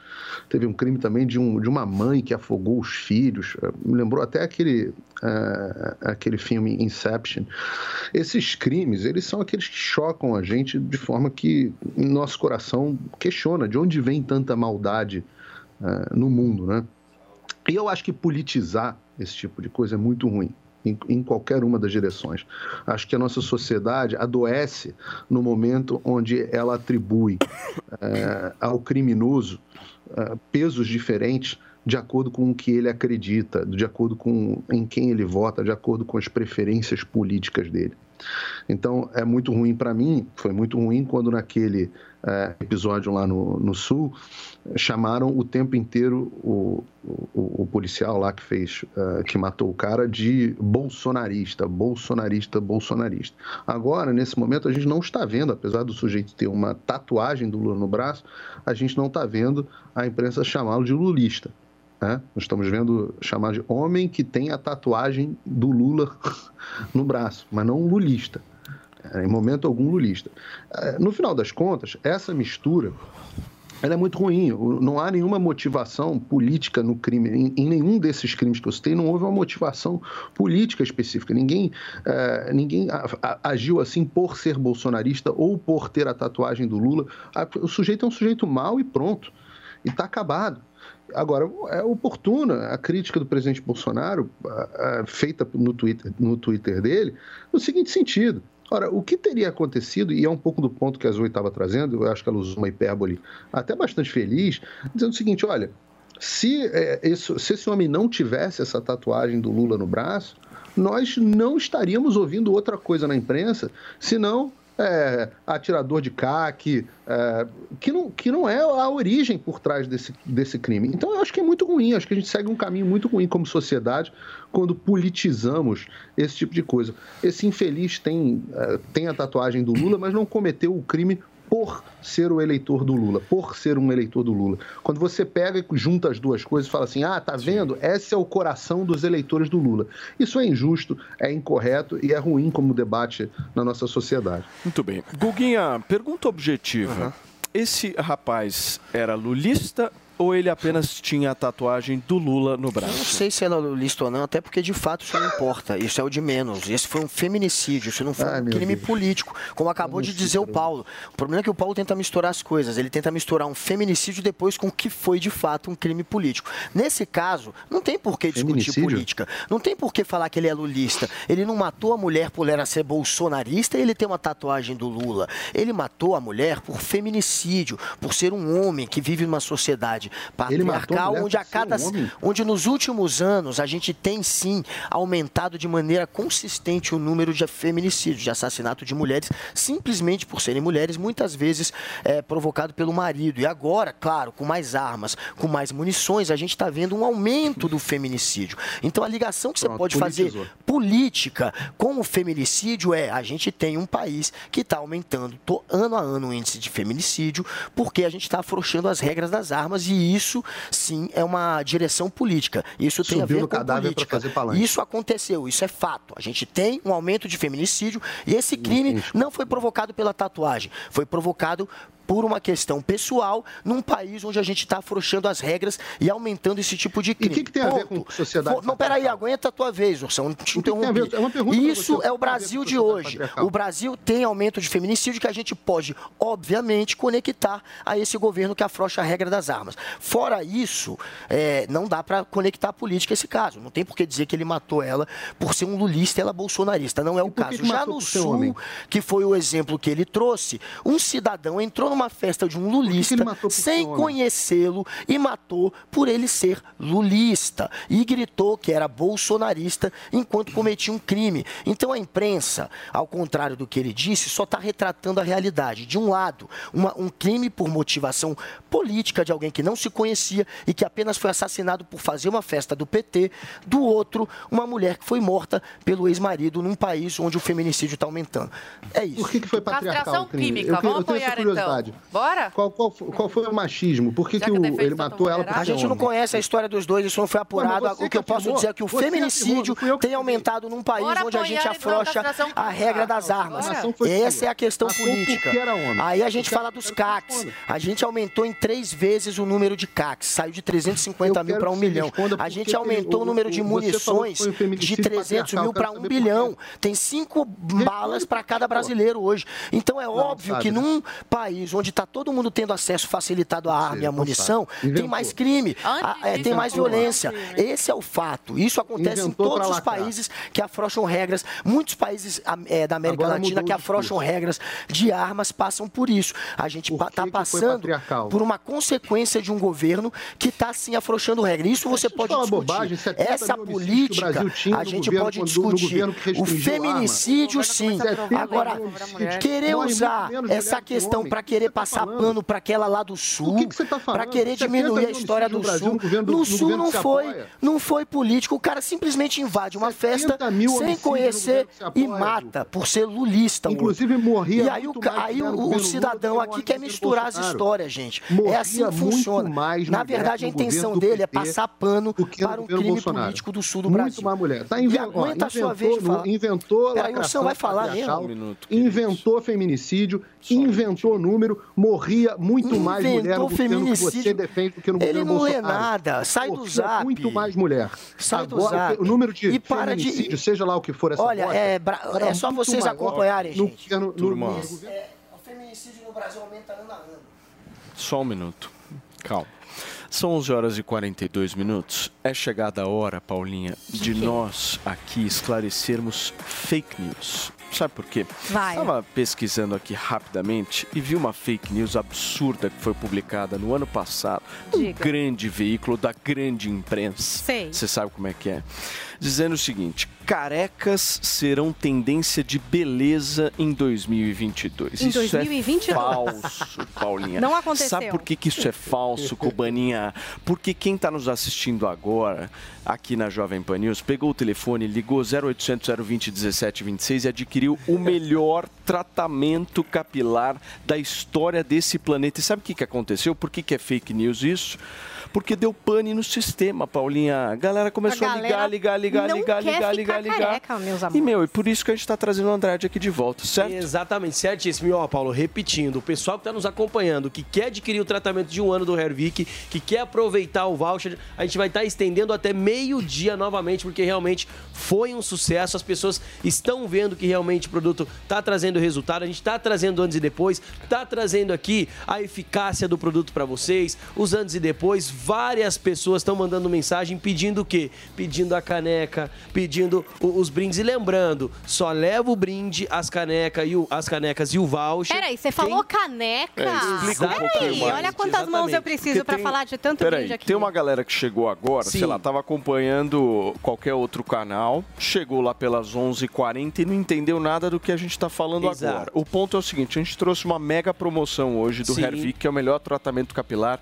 teve um crime também de, um, de uma mãe que afogou os filhos. eh, Me lembrou até aquele, eh, aquele filme Inception. Esses crimes, eles são aqueles que chocam a gente de forma que nosso coração questiona de onde vem tanta maldade eh, no mundo, né? E eu acho que politizar esse tipo de coisa é muito ruim. Em, em qualquer uma das direções. Acho que a nossa sociedade adoece no momento onde ela atribui eh, ao criminoso eh, pesos diferentes de acordo com o que ele acredita, de acordo com em quem ele vota, de acordo com as preferências políticas dele. Então é muito ruim para mim, foi muito ruim quando naquele eh, episódio lá no, no Sul chamaram o tempo inteiro o, o, o policial lá que fez, eh, que matou o cara de bolsonarista, bolsonarista, bolsonarista. Agora, nesse momento, a gente não está vendo, apesar do sujeito ter uma tatuagem do Lula no braço, a gente não está vendo a imprensa chamá-lo de lulista. Né? Nós estamos vendo chamar de homem que tem a tatuagem do Lula no braço, mas não um lulista. É, Em momento algum lulista. É, No final das contas, essa mistura ela é muito ruim. Não há nenhuma motivação política no crime. Em, em nenhum desses crimes que eu citei, não houve uma motivação política específica. Ninguém, uh, ninguém a, a, agiu assim por ser bolsonarista ou por ter a tatuagem do Lula. A, o sujeito é um sujeito mau e pronto. E está acabado. Agora, é oportuna a crítica do presidente Bolsonaro, feita no Twitter, no Twitter dele, no seguinte sentido. Ora, o que teria acontecido, e é um pouco do ponto que a Zoe estava trazendo, eu acho que ela usou uma hipérbole até bastante feliz, dizendo o seguinte: olha, se, é, isso, se esse homem não tivesse essa tatuagem do Lula no braço, nós não estaríamos ouvindo outra coisa na imprensa, senão é, atirador de CAC, é, que, não, que não é a origem por trás desse, desse crime. Então eu acho que é muito ruim, acho que a gente segue um caminho muito ruim como sociedade quando politizamos esse tipo de coisa. Esse infeliz tem, é, tem a tatuagem do Lula, mas não cometeu o crime por ser o eleitor do Lula, por ser um eleitor do Lula. Quando você pega e junta as duas coisas e fala assim: ah, tá vendo? Esse é o coração dos eleitores do Lula. Isso é injusto, é incorreto e é ruim como debate na nossa sociedade. Muito bem. Guguinha, pergunta objetiva. Uhum. Esse rapaz era lulista ou ele apenas tinha a tatuagem do Lula no braço? Eu não sei se ela lista ou não, até porque de fato isso não importa. Isso é o de menos. Esse foi um feminicídio, isso não foi Ai, um crime Deus. político, como acabou de dizer o Paulo. O problema é que o Paulo tenta misturar as coisas. Ele tenta misturar um feminicídio depois com o que foi de fato um crime político. Nesse caso, não tem por que discutir política. Não tem por que falar que ele é lulista. Ele não matou a mulher por ela ser bolsonarista e ele tem uma tatuagem do Lula. Ele matou a mulher por feminicídio, por ser um homem que vive numa sociedade sociedade patriarcal, onde a cada, um onde nos últimos anos a gente tem sim aumentado de maneira consistente o número de feminicídios, de assassinato de mulheres, simplesmente por serem mulheres, muitas vezes é, provocado pelo marido. E agora, claro, com mais armas, com mais munições, a gente está vendo um aumento do feminicídio. Então a ligação que você Pronto, pode politizou. fazer política com o feminicídio é a gente tem um país que está aumentando ano a ano o índice de feminicídio, porque a gente está afrouxando as regras das armas e isso, sim, é uma direção política. Isso tem Subiu a ver com política. Isso aconteceu, isso é fato. A gente tem um aumento de feminicídio e esse crime não foi provocado pela tatuagem, foi provocado por uma questão pessoal num país onde a gente está afrouxando as regras e aumentando esse tipo de crime. E o que, que, tem a ver com sociedade? não, peraí, aguenta a tua vez, Ursão, não te interrompi. É Isso é o Brasil de hoje. O Brasil tem aumento de feminicídio que a gente pode, obviamente, conectar a esse governo que afrouxa a regra das armas. Fora isso, é, não dá para conectar a política a esse caso. Não tem por que dizer que ele matou ela por ser um lulista e ela bolsonarista. Não é o caso. Já no Sul, que foi o exemplo que ele trouxe, um cidadão entrou numa festa de um lulista sem conhecê-lo e matou por ele ser lulista. E gritou que era bolsonarista enquanto cometia um crime. Então a imprensa, ao contrário do que ele disse, só está retratando a realidade. De um lado, uma, um crime por motivação política de alguém que não se conhecia e que apenas foi assassinado por fazer uma festa do PT. Do outro, uma mulher que foi morta pelo ex-marido num país onde o feminicídio está aumentando. É isso. Por que, que foi patriarcal? Castração química, eu, vamos eu apoiar então. Bora? Qual, qual, qual foi o machismo? Por que, que, o, ele matou ela A gente não conhece a história dos dois, isso não foi apurado. o que eu posso dizer é que o feminicídio tem aumentado num país Bora onde a gente afrouxa a regra das armas. Essa é a questão política. Aí a gente fala dos CACs. A gente aumentou em três vezes o número de CACs. Saiu de 350 mil para um milhão. A gente aumentou o número de munições de 300 mil para um bilhão. Tem cinco balas para cada brasileiro hoje. Então é óbvio que num país onde está todo mundo tendo acesso facilitado à arma e à munição, tem mais crime, a, é, tem mais violência. Esse é o fato. Isso acontece Inventou em todos os países que afrouxam regras. Muitos países é, da América Agora Latina que afrouxam regras de armas passam por isso. A gente está passando por uma consequência de um governo que está sim afrouxando regras. Isso você pode discutir. Bobagem, Essa política a gente pode discutir. O feminicídio, sim. Agora, querer usar essa questão para querer passar passar pano para aquela lá do Sul, tá para querer diminuir a história do Brasil, Sul. No, no Sul não foi, não foi político. O cara simplesmente invade uma festa sem conhecer e mata por ser lulista. Inclusive morria E aí, o, aí o, o cidadão aqui quer misturar as histórias, gente. é assim que funciona. Na verdade, a intenção dele é passar pano para um crime político do Sul do Brasil. Muito mais mulher. Tá inven... aguenta a sua vez de falar. Inventou Peraí, o senhor vai falar mesmo? Inventou feminicídio, inventou número feminicídio morria muito mais mulher no Inventou governo que você defende do que no Ele governo não lê Bolsonaro. nada, sai do Morria zap. muito mais mulher. Sai do Agora, zap. O número de E para de- feminicídio, seja lá o que for essa Olha, bosta, é bra- é só vocês acompanharem, no gente. governo- no- Turma. no governo É, o feminicídio no Brasil aumenta ano a ano. Só um minuto. Calma. São 11 horas e 42 minutos. É chegada a hora, Paulinha, de nós aqui esclarecermos fake news. Sabe por quê? Vai. Estava pesquisando aqui rapidamente e vi uma fake news absurda que foi publicada no ano passado. Um Diga. grande veículo da grande imprensa. Sei. Você sabe como é que é. Dizendo o seguinte: carecas serão tendência de beleza em 2022. Em Isso 2022. é falso, Paulinha. Não aconteceu. Sabe por que, que isso é falso, Cubaninha? Porque quem está nos assistindo agora, aqui na Jovem Pan News, pegou o telefone, ligou 0800 020 1726 e adquiriu o melhor tratamento capilar da história desse planeta. E sabe o que, que aconteceu? Por que, que é fake news isso? Porque deu pane no sistema, Paulinha. A galera começou A a, galera ligar, ligar, ligar, ligar, ligar, ficar ligar, ligar. careca, meus E, amores. meu, e por isso que a gente está trazendo o Andrade aqui de volta, certo? Exatamente, certíssimo. E ó, Paulo, repetindo, o pessoal que está nos acompanhando, que quer adquirir o tratamento de um ano do Hervik, que quer aproveitar o voucher, a gente vai estar estendendo até meio-dia novamente, porque realmente foi um sucesso. As pessoas estão vendo que realmente o produto está trazendo resultado. A gente está trazendo antes e depois, está trazendo aqui a eficácia do produto para vocês, os antes e depois. Várias pessoas estão mandando mensagem pedindo o quê? Pedindo a caneca, pedindo o- os brindes. E lembrando, só leva o brinde, as, caneca e o- as canecas e o voucher. Peraí, você falou caneca? É, um Peraí, mais. olha quantas mãos eu preciso para tem- falar de tanto Peraí, brinde aqui. tem uma galera que chegou agora, Sim. sei lá, tava acompanhando qualquer outro canal, chegou lá pelas 11h40 e não entendeu nada do que a gente tá falando Exato. agora. O ponto é o seguinte, a gente trouxe uma mega promoção hoje do Sim. Hervik, que é o melhor tratamento capilar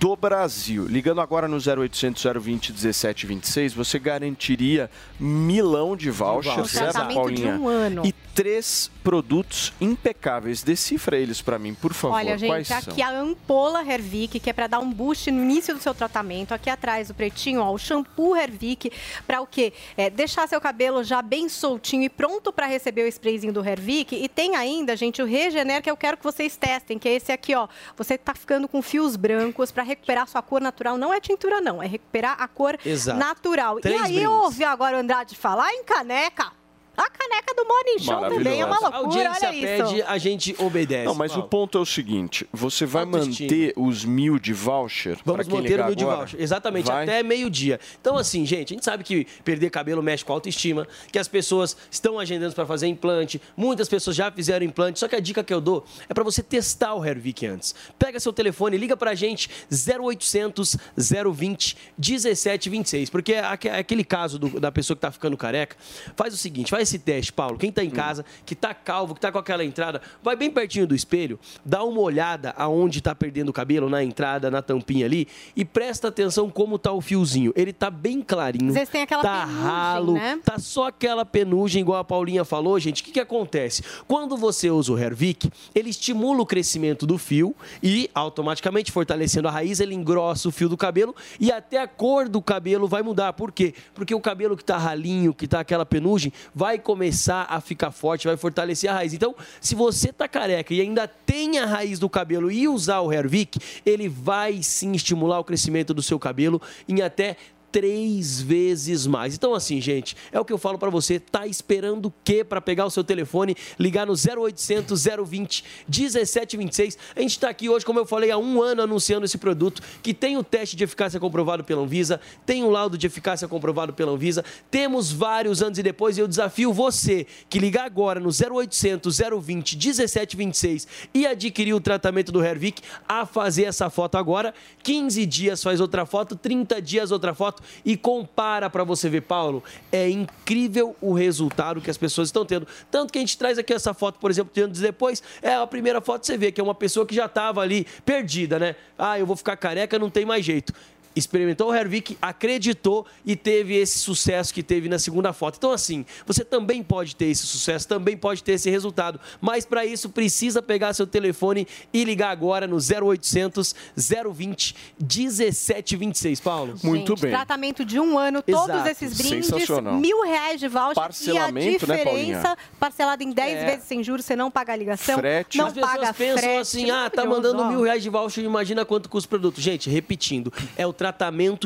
do Brasil. Ligando agora no 0800 020 1726, você garantiria milão de voucher, voucher, certo, Tratamento de Paulinha? um ano. E três produtos impecáveis. Decifra eles pra mim, por favor. Olha, Quais gente, são? aqui a Ampola Hervik, que é para dar um boost no início do seu tratamento. Aqui atrás, o pretinho, ó, o shampoo Hervik, para o quê? É, deixar seu cabelo já bem soltinho e pronto para receber o sprayzinho do Hervik. E tem ainda, gente, o Regener, que eu quero que vocês testem, que é esse aqui, ó. Você tá ficando com fios brancos para recuperar sua cor natural. Não é tintura, não. É recuperar a cor Exato. natural. Três e aí, brindes. eu ouvi agora o Andrade falar em caneca. A caneca do Morning Show também é uma Maravilhosa. A loucura, audiência olha isso. pede, a gente obedece. Não, mas o Paulo. ponto é o seguinte: você vai Autoestima. manter os mil de voucher? Vamos quem manter ligar o mil de agora? voucher. Exatamente, Vai? até meio-dia. Então, assim, gente, a gente sabe que perder cabelo mexe com a autoestima, que as pessoas estão agendando para fazer implante, muitas pessoas já fizeram implante, só que a dica que eu dou é para você testar o Hervik antes. Pega seu telefone, liga pra gente 0800 020 1726, porque é é aquele caso do- da pessoa que tá ficando careca, faz o seguinte, faz esse teste, Paulo, quem tá em casa, que tá calvo, que tá com aquela entrada, vai bem pertinho do espelho, dá uma olhada aonde tá perdendo o cabelo, na entrada, na tampinha ali, e presta atenção como tá o fiozinho. Ele tá bem clarinho. Às vezes tem aquela tá penugem, ralo, né? tá só aquela penugem, igual a Paulinha falou, gente. O que, que acontece? Quando você usa o Hervik, ele estimula o crescimento do fio e, automaticamente, fortalecendo a raiz, ele engrossa o fio do cabelo e até a cor do cabelo vai mudar. Por quê? Porque o cabelo que tá ralinho, que tá aquela penugem, vai começar a ficar forte, vai fortalecer a raiz. Então, se você tá careca e ainda tem a raiz do cabelo e usar o Hervik, ele vai sim estimular o crescimento do seu cabelo em até três vezes mais. Então, assim, gente, é o que eu falo pra você. Tá esperando o quê pra pegar o seu telefone, ligar no 0800 020 1726? A gente tá aqui hoje, como eu falei, há um ano anunciando esse produto que tem o teste de eficácia comprovado pela Anvisa, tem o laudo de eficácia comprovado pela Anvisa, temos vários anos e depois. E eu desafio você que ligar agora no 0800 020 1726 e adquirir o tratamento do Hervik a fazer essa foto agora. 15 dias faz outra foto, 30 dias outra foto e compara pra você ver, Paulo. É incrível o resultado que as pessoas estão tendo. Tanto que a gente traz aqui essa foto, por exemplo, de anos depois. É a primeira foto que você vê, que é uma pessoa que já estava ali perdida, né? Ah, eu vou ficar careca, não tem mais jeito. Experimentou o Hervik, acreditou e teve esse sucesso que teve na segunda foto. Então, assim, você também pode ter esse sucesso, também pode ter esse resultado. Mas para isso precisa pegar seu telefone e ligar agora no 0800 020 1726, Paulo. Muito Gente, Tratamento de um ano, todos Exato. esses brindes, mil reais de voucher e a Parcelamento, né, diferença, Paulinha? parcelado em 10 É. vezes sem juros, você não paga a ligação, Frete. não As pessoas paga pensam frete. assim, ah, tá mandando mil reais de voucher, imagina quanto custa o produto. Gente, repetindo, é o tratamento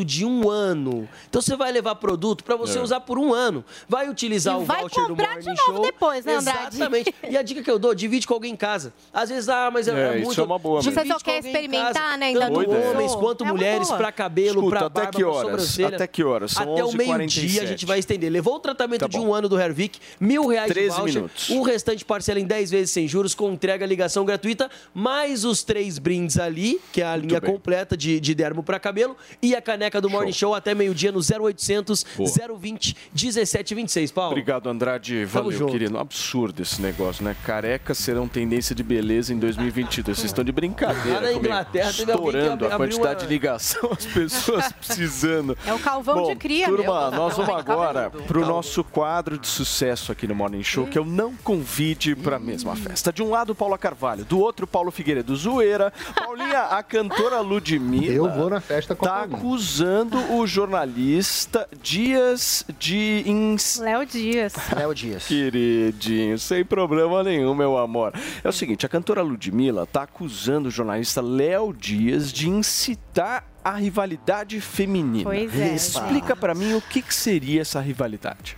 de um ano. Então você vai levar produto para você É. usar por um ano. Vai utilizar E o vai voucher do comprar Morning de novo Show. depois, né, Andrade? Exatamente. E a dica que eu dou, divide com alguém em casa. Às vezes, ah, mas é, É, é isso muito... é uma boa Você só com quer alguém em experimentar, casa, né? Ainda Tanto homens quanto É mulheres, para cabelo, para até barba, que pra horas? sobrancelha. Até que horas? São Até o 11h47. meio-dia a gente vai estender. Levou o tratamento Tá de um ano do Hervik, mil reais de 13 voucher. minutos. O restante parcela em 10 vezes sem juros, com entrega, ligação gratuita, mais os três brindes ali, que é a linha completa de, de dermo para cabelo, e a caneca do Morning Show até meio-dia no 0800 Boa. 020 1726, Paulo. Obrigado, Andrade. Tamo Valeu, junto. querido. Absurdo esse negócio, né? Carecas serão tendência de beleza em 2022. Vocês estão de brincadeira Lá na comigo. Inglaterra que Estourando a quantidade uma- de ligação, as pessoas precisando. É o calvão Bom, de cria, Turma, meu. nós vamos agora para o nosso quadro de sucesso aqui no Morning Show, que é o Não Convide para a mesma festa. De um lado, Paula Carvalho, do outro, Paulo Figueiredo Zoeira. Paulinha, a cantora Ludmilla. Eu vou na festa com a Tá Paulinha. acusando o jornalista Dias de ins... Léo Dias. Léo Dias. Queridinho, sem problema nenhum, meu amor. É o seguinte, a cantora Ludmilla tá acusando o jornalista Léo Dias de incitar a rivalidade feminina. Pois é, Explica pra mim o que, que seria essa rivalidade.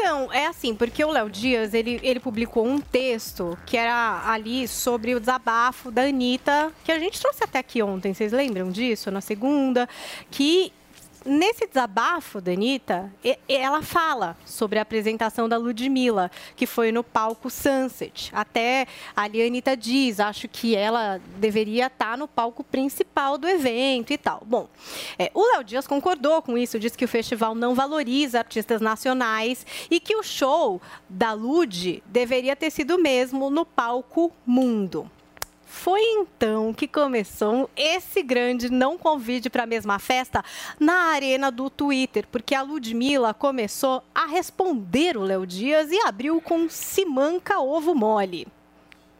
Então, é assim, porque o Léo Dias, ele, ele publicou um texto que era ali sobre o desabafo da Anitta, que a gente trouxe até aqui ontem, vocês lembram disso? Na segunda, que nesse desabafo da Anitta, ela fala sobre a apresentação da Ludmilla, que foi no palco Sunset. Até ali a Anitta diz, acho que ela deveria estar no palco principal do evento e tal. Bom, é, o Léo Dias concordou com isso, disse que o festival não valoriza artistas nacionais e que o show da Lud deveria ter sido mesmo no palco Mundo. Foi então que começou esse grande não convide para a mesma festa na arena do Twitter, porque a Ludmilla começou a responder o Léo Dias e abriu com Simanca Ovo Mole.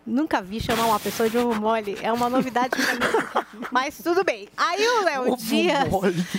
Nunca vi chamar uma pessoa de ovo mole. É uma novidade pra mim. Mas tudo bem. Aí o Léo Dias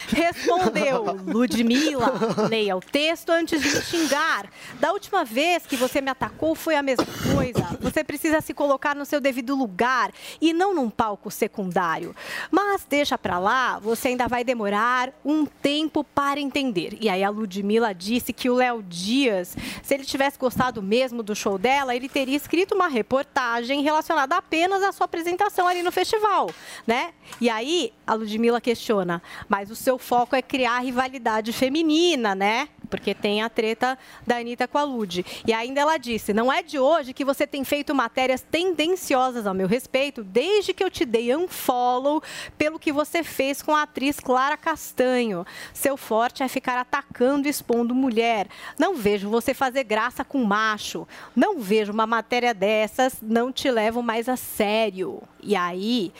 respondeu: Ludmilla, leia o texto antes de me xingar. Da última vez que você me atacou foi a mesma coisa. Você precisa se colocar no seu devido lugar e não num palco secundário. Mas deixa pra lá, você ainda vai demorar um tempo para entender. E aí a Ludmilla disse que o Léo Dias, se ele tivesse gostado mesmo do show dela, ele teria escrito uma reportagem relacionada apenas à sua apresentação ali no festival, né? E aí a Ludmilla questiona, mas o seu foco é criar rivalidade feminina, né? Porque tem a treta da Anitta com a Lud. E ainda ela disse: não é de hoje que você tem feito matérias tendenciosas ao meu respeito, desde que eu te dei unfollow pelo que você fez com a atriz Clara Castanho. Seu forte é ficar atacando e expondo mulher. Não vejo você fazer graça com macho. Não vejo uma matéria dessas, não te levo mais a sério. E aí,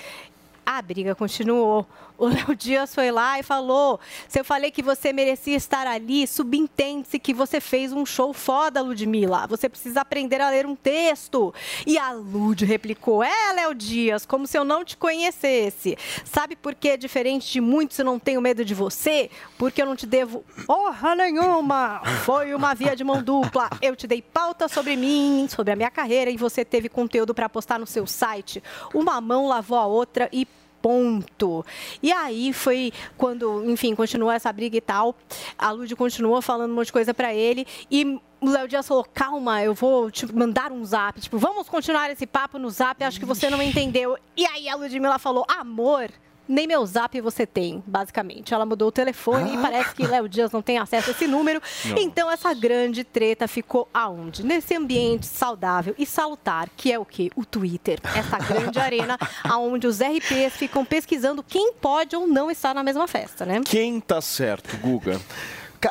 a briga continuou. O Léo Dias foi lá e falou: se eu falei que você merecia estar ali, subentende-se que você fez um show foda, Ludmilla. Você precisa aprender a ler um texto. E a Lud replicou: é, Léo Dias, como se eu não te conhecesse. Sabe por que, diferente de muitos, eu não tenho medo de você? Porque eu não te devo honra nenhuma. Foi uma via de mão dupla. Eu te dei pauta sobre mim, sobre a minha carreira, e você teve conteúdo para postar no seu site. Uma mão lavou a outra e ponto. E aí foi quando, enfim, continuou essa briga e tal. A Lud continuou falando um monte de coisa pra ele e o Léo Dias falou: calma, eu vou te mandar um zap. Tipo, vamos continuar esse papo no zap, acho que você não entendeu. E aí a Ludmilla falou: amor. Nem meu zap você tem, basicamente. Ela mudou o telefone e parece que Léo Dias não tem acesso a esse número. Não. Então, essa grande treta ficou aonde? Nesse ambiente saudável e salutar, que é o quê? O Twitter. Essa grande arena onde os RPs ficam pesquisando quem pode ou não estar na mesma festa, né? Quem tá certo, Guga?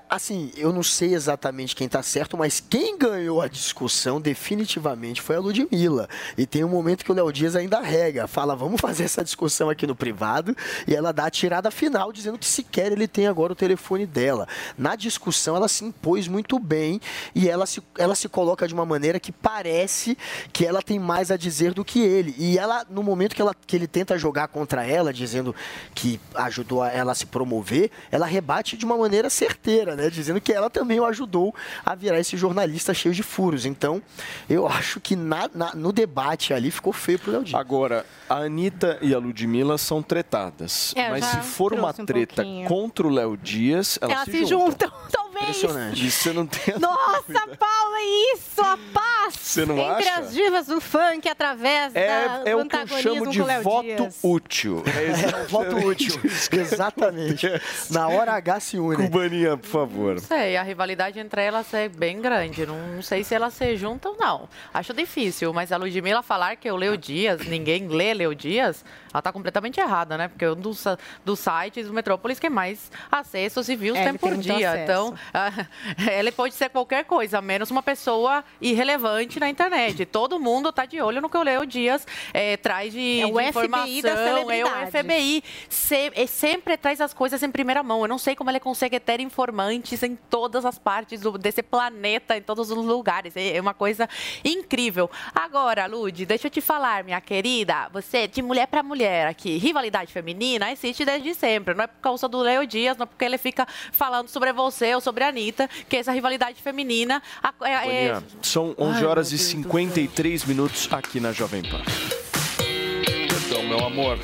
Assim, eu não sei exatamente quem tá certo, mas quem ganhou a discussão definitivamente foi a Ludmilla. E tem um momento que o Léo Dias ainda rega, fala, vamos fazer essa discussão aqui no privado, e ela dá a tirada final, dizendo que sequer ele tem agora o telefone dela. Na discussão, ela se impôs muito bem, e ela se, ela se coloca de uma maneira que parece que ela tem mais a dizer do que ele. E ela, no momento que, ela, que ele tenta jogar contra ela, dizendo que ajudou ela a se promover, ela rebate de uma maneira certeira, né? Dizendo que ela também o ajudou a virar esse jornalista cheio de furos. Então, eu acho que na- na- no debate ali ficou feio pro Léo Dias. Agora, a Anitta e a Ludmilla são tretadas. É, mas se for uma um treta pouquinho. contra o Léo Dias, elas, Elas se juntam, Impressionante. Isso você não tem Nossa, dúvida. Paulo, é isso, a paz Você não entre acha? as divas do funk através da, É, é do o que eu chamo de com o Léo voto Dias. útil. É, voto útil. Exatamente. Na hora H se une. Cubaninha, por favor. Não sei, a rivalidade entre elas é bem grande. Não, sei se elas se juntam, não. Acho difícil, mas a Ludmilla falar que eu Leo Dias, ninguém lê Leo Dias, ela tá completamente errada, né? Porque é um dos, dos sites do Metrópolis que mais acessos e views É, tem por dia. Então, ah, ele pode ser qualquer coisa, menos uma pessoa irrelevante na internet. Todo mundo tá de olho no que o Leo Dias eh, traz de, É o de FBI informação. das é o. FBI se- eh, sempre traz as coisas em primeira mão. Eu não sei como ele consegue ter informantes em todas as partes do- desse planeta, em todos os lugares. É é uma coisa incrível. Agora, Lud, deixa eu te falar, minha querida, você de mulher para mulher aqui, rivalidade feminina existe desde sempre. Não é por causa do Leo Dias, não é porque ele fica falando sobre você ou sobre a Anitta, que essa rivalidade feminina a- é- é- são 11 Ai, horas meu e Deus do 53 minutos aqui na Jovem Pan. Perdão, meu amor.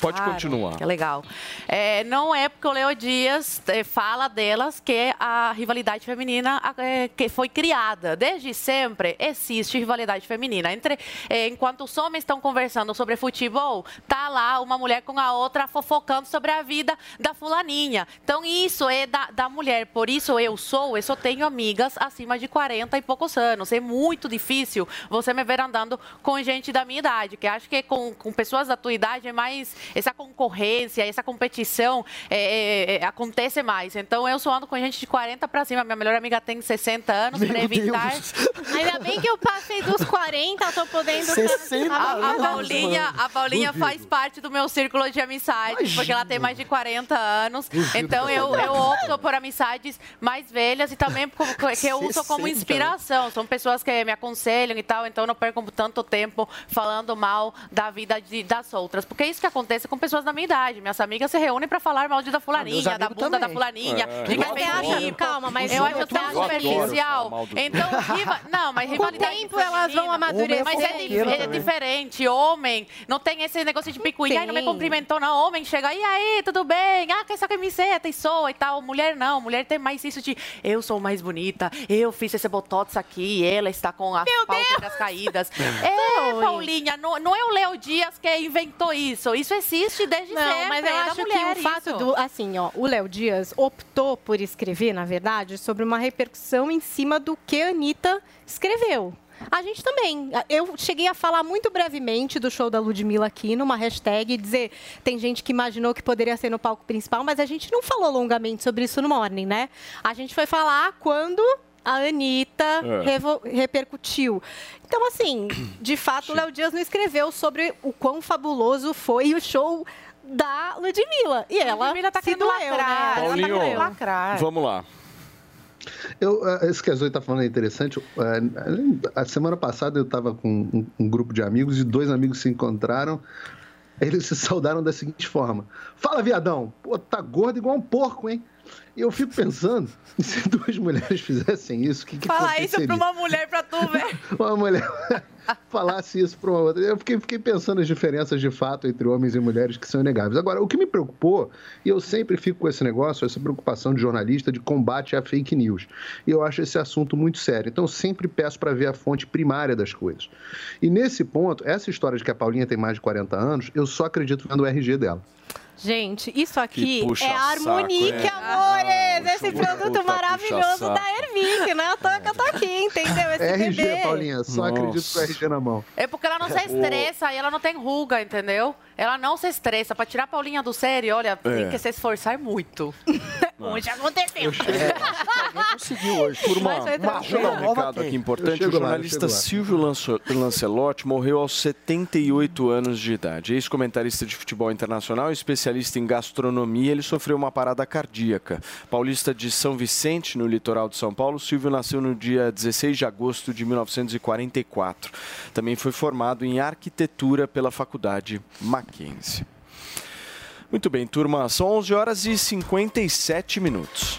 Pode Claro, continuar. Que legal. É, não é porque o Leo Dias eh, fala delas que a rivalidade feminina eh, que foi criada. Desde sempre existe rivalidade feminina. Entre, eh, enquanto os homens estão conversando sobre futebol, tá lá uma mulher com a outra fofocando sobre a vida da fulaninha. Então isso é da, da mulher. Por isso eu sou, eu só tenho amigas acima de 40 e poucos anos. É muito difícil você me ver andando com gente da minha idade, que acho que com, com pessoas da tua idade é mais essa concorrência, essa competição é, é, é, acontece mais. Então eu só ando com gente de 40 para cima. Minha melhor amiga tem 60 anos para evitar. Ainda bem que eu passei dos 40, tô podendo... 60 A, a anos, Paulinha, a Paulinha faz parte do meu círculo de amizades, porque ela tem mais de 40 anos. Então eu, eu opto por amizades mais velhas e também que eu uso como 60, inspiração. São pessoas que me aconselham e tal, então eu não perco tanto tempo falando mal da vida de- das outras. Porque é isso que acontece com pessoas da minha idade. Minhas amigas se reúnem para falar mal de da fulaninha, da bunda da também. fulaninha, É. de Mas acha, calma, mas eu acho tão superficial. Então, riva- não, mas Com o tempo elas vão amadurecer. mas é, é diferente. Homem não tem esse negócio de picuinha. Não me cumprimentou, não. Homem chega, e aí, tudo bem? Ah, que essa camiseta e soa e tal. Mulher não. Mulher tem mais isso de eu sou mais bonita, eu fiz esse botox aqui, ela está com as pálpebras caídas. É, Oi. Paulinha, não, não é o Léo Dias que inventou isso. Isso existe desde Não, sempre. mas eu é acho mulher que o fato isso. do. Assim, ó, o Léo Dias optou por escrever, na verdade, sobre uma repercussão em cima do que a Anitta escreveu. A gente também. Eu cheguei a falar muito brevemente do show da Ludmilla aqui, numa hashtag, e dizer. Tem gente que imaginou que poderia ser no palco principal, mas a gente não falou longamente sobre isso no Morning, né? A gente foi falar quando a Anitta É. repercutiu. Então, assim, de fato, o Léo Dias não escreveu sobre o quão fabuloso foi o show da Ludmilla. E ela Ludmilla tá se querendo doeu, lacrar, né? Ela tá Paulinho, doeu. Lacrar. Vamos lá. Eu, eh, isso que a Zoe está falando é interessante. Além- A semana passada eu estava com um, um grupo de amigos e dois amigos se encontraram. Eles se saudaram da seguinte forma: Fala, viadão! Pô, tá gordo igual um porco, hein? E eu fico pensando, se duas mulheres fizessem isso, o que, que Fala isso pra uma mulher pra tu ver. uma mulher falasse isso para uma outra. Eu fiquei, fiquei pensando as diferenças de fato entre homens e mulheres que são inegáveis. Agora, o que me preocupou, e eu sempre fico com esse negócio, essa preocupação de jornalista de combate à fake news. E eu acho esse assunto muito sério. Então, eu sempre peço para ver a fonte primária das coisas. E nesse ponto, essa história de que a Paulinha tem mais de 40 anos, eu só acredito vendo o RG dela. Gente, isso aqui é a Harmonique, saco, é. amores! Esse Puta produto maravilhoso da Hervic, né? Toa que eu tô aqui, entendeu? Esse RG, bebê. Paulinha, só Nossa. acredito com o RG na mão. É porque ela não se estressa e ela não tem ruga, entendeu? Ela não se estressa. Pra tirar a Paulinha do sério, olha, tem É. que se esforçar muito. Hoje aconteceu. Conseguiu hoje. Turma, Mas vai um recado aqui importante. O jornalista lá. Silvio Lanço- Lancelotti morreu aos 78 anos de idade. Ex-comentarista de futebol internacional, especialista em gastronomia, ele sofreu uma parada cardíaca. Paulista de São Vicente, no litoral de São Paulo, Silvio nasceu no dia 16 de agosto de 1944. Também foi formado em arquitetura pela Faculdade Mackenzie. Muito bem, turma, são 11 horas e 57 minutos.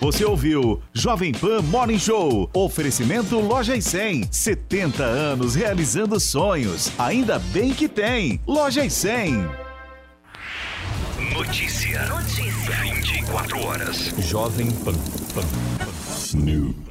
Você ouviu Jovem Pan Morning Show. Oferecimento Loja e 100. 70 anos realizando sonhos. Ainda bem que tem. Loja e 100. Notícia. Notícia. 24 horas. Jovem Pan. Pan. News.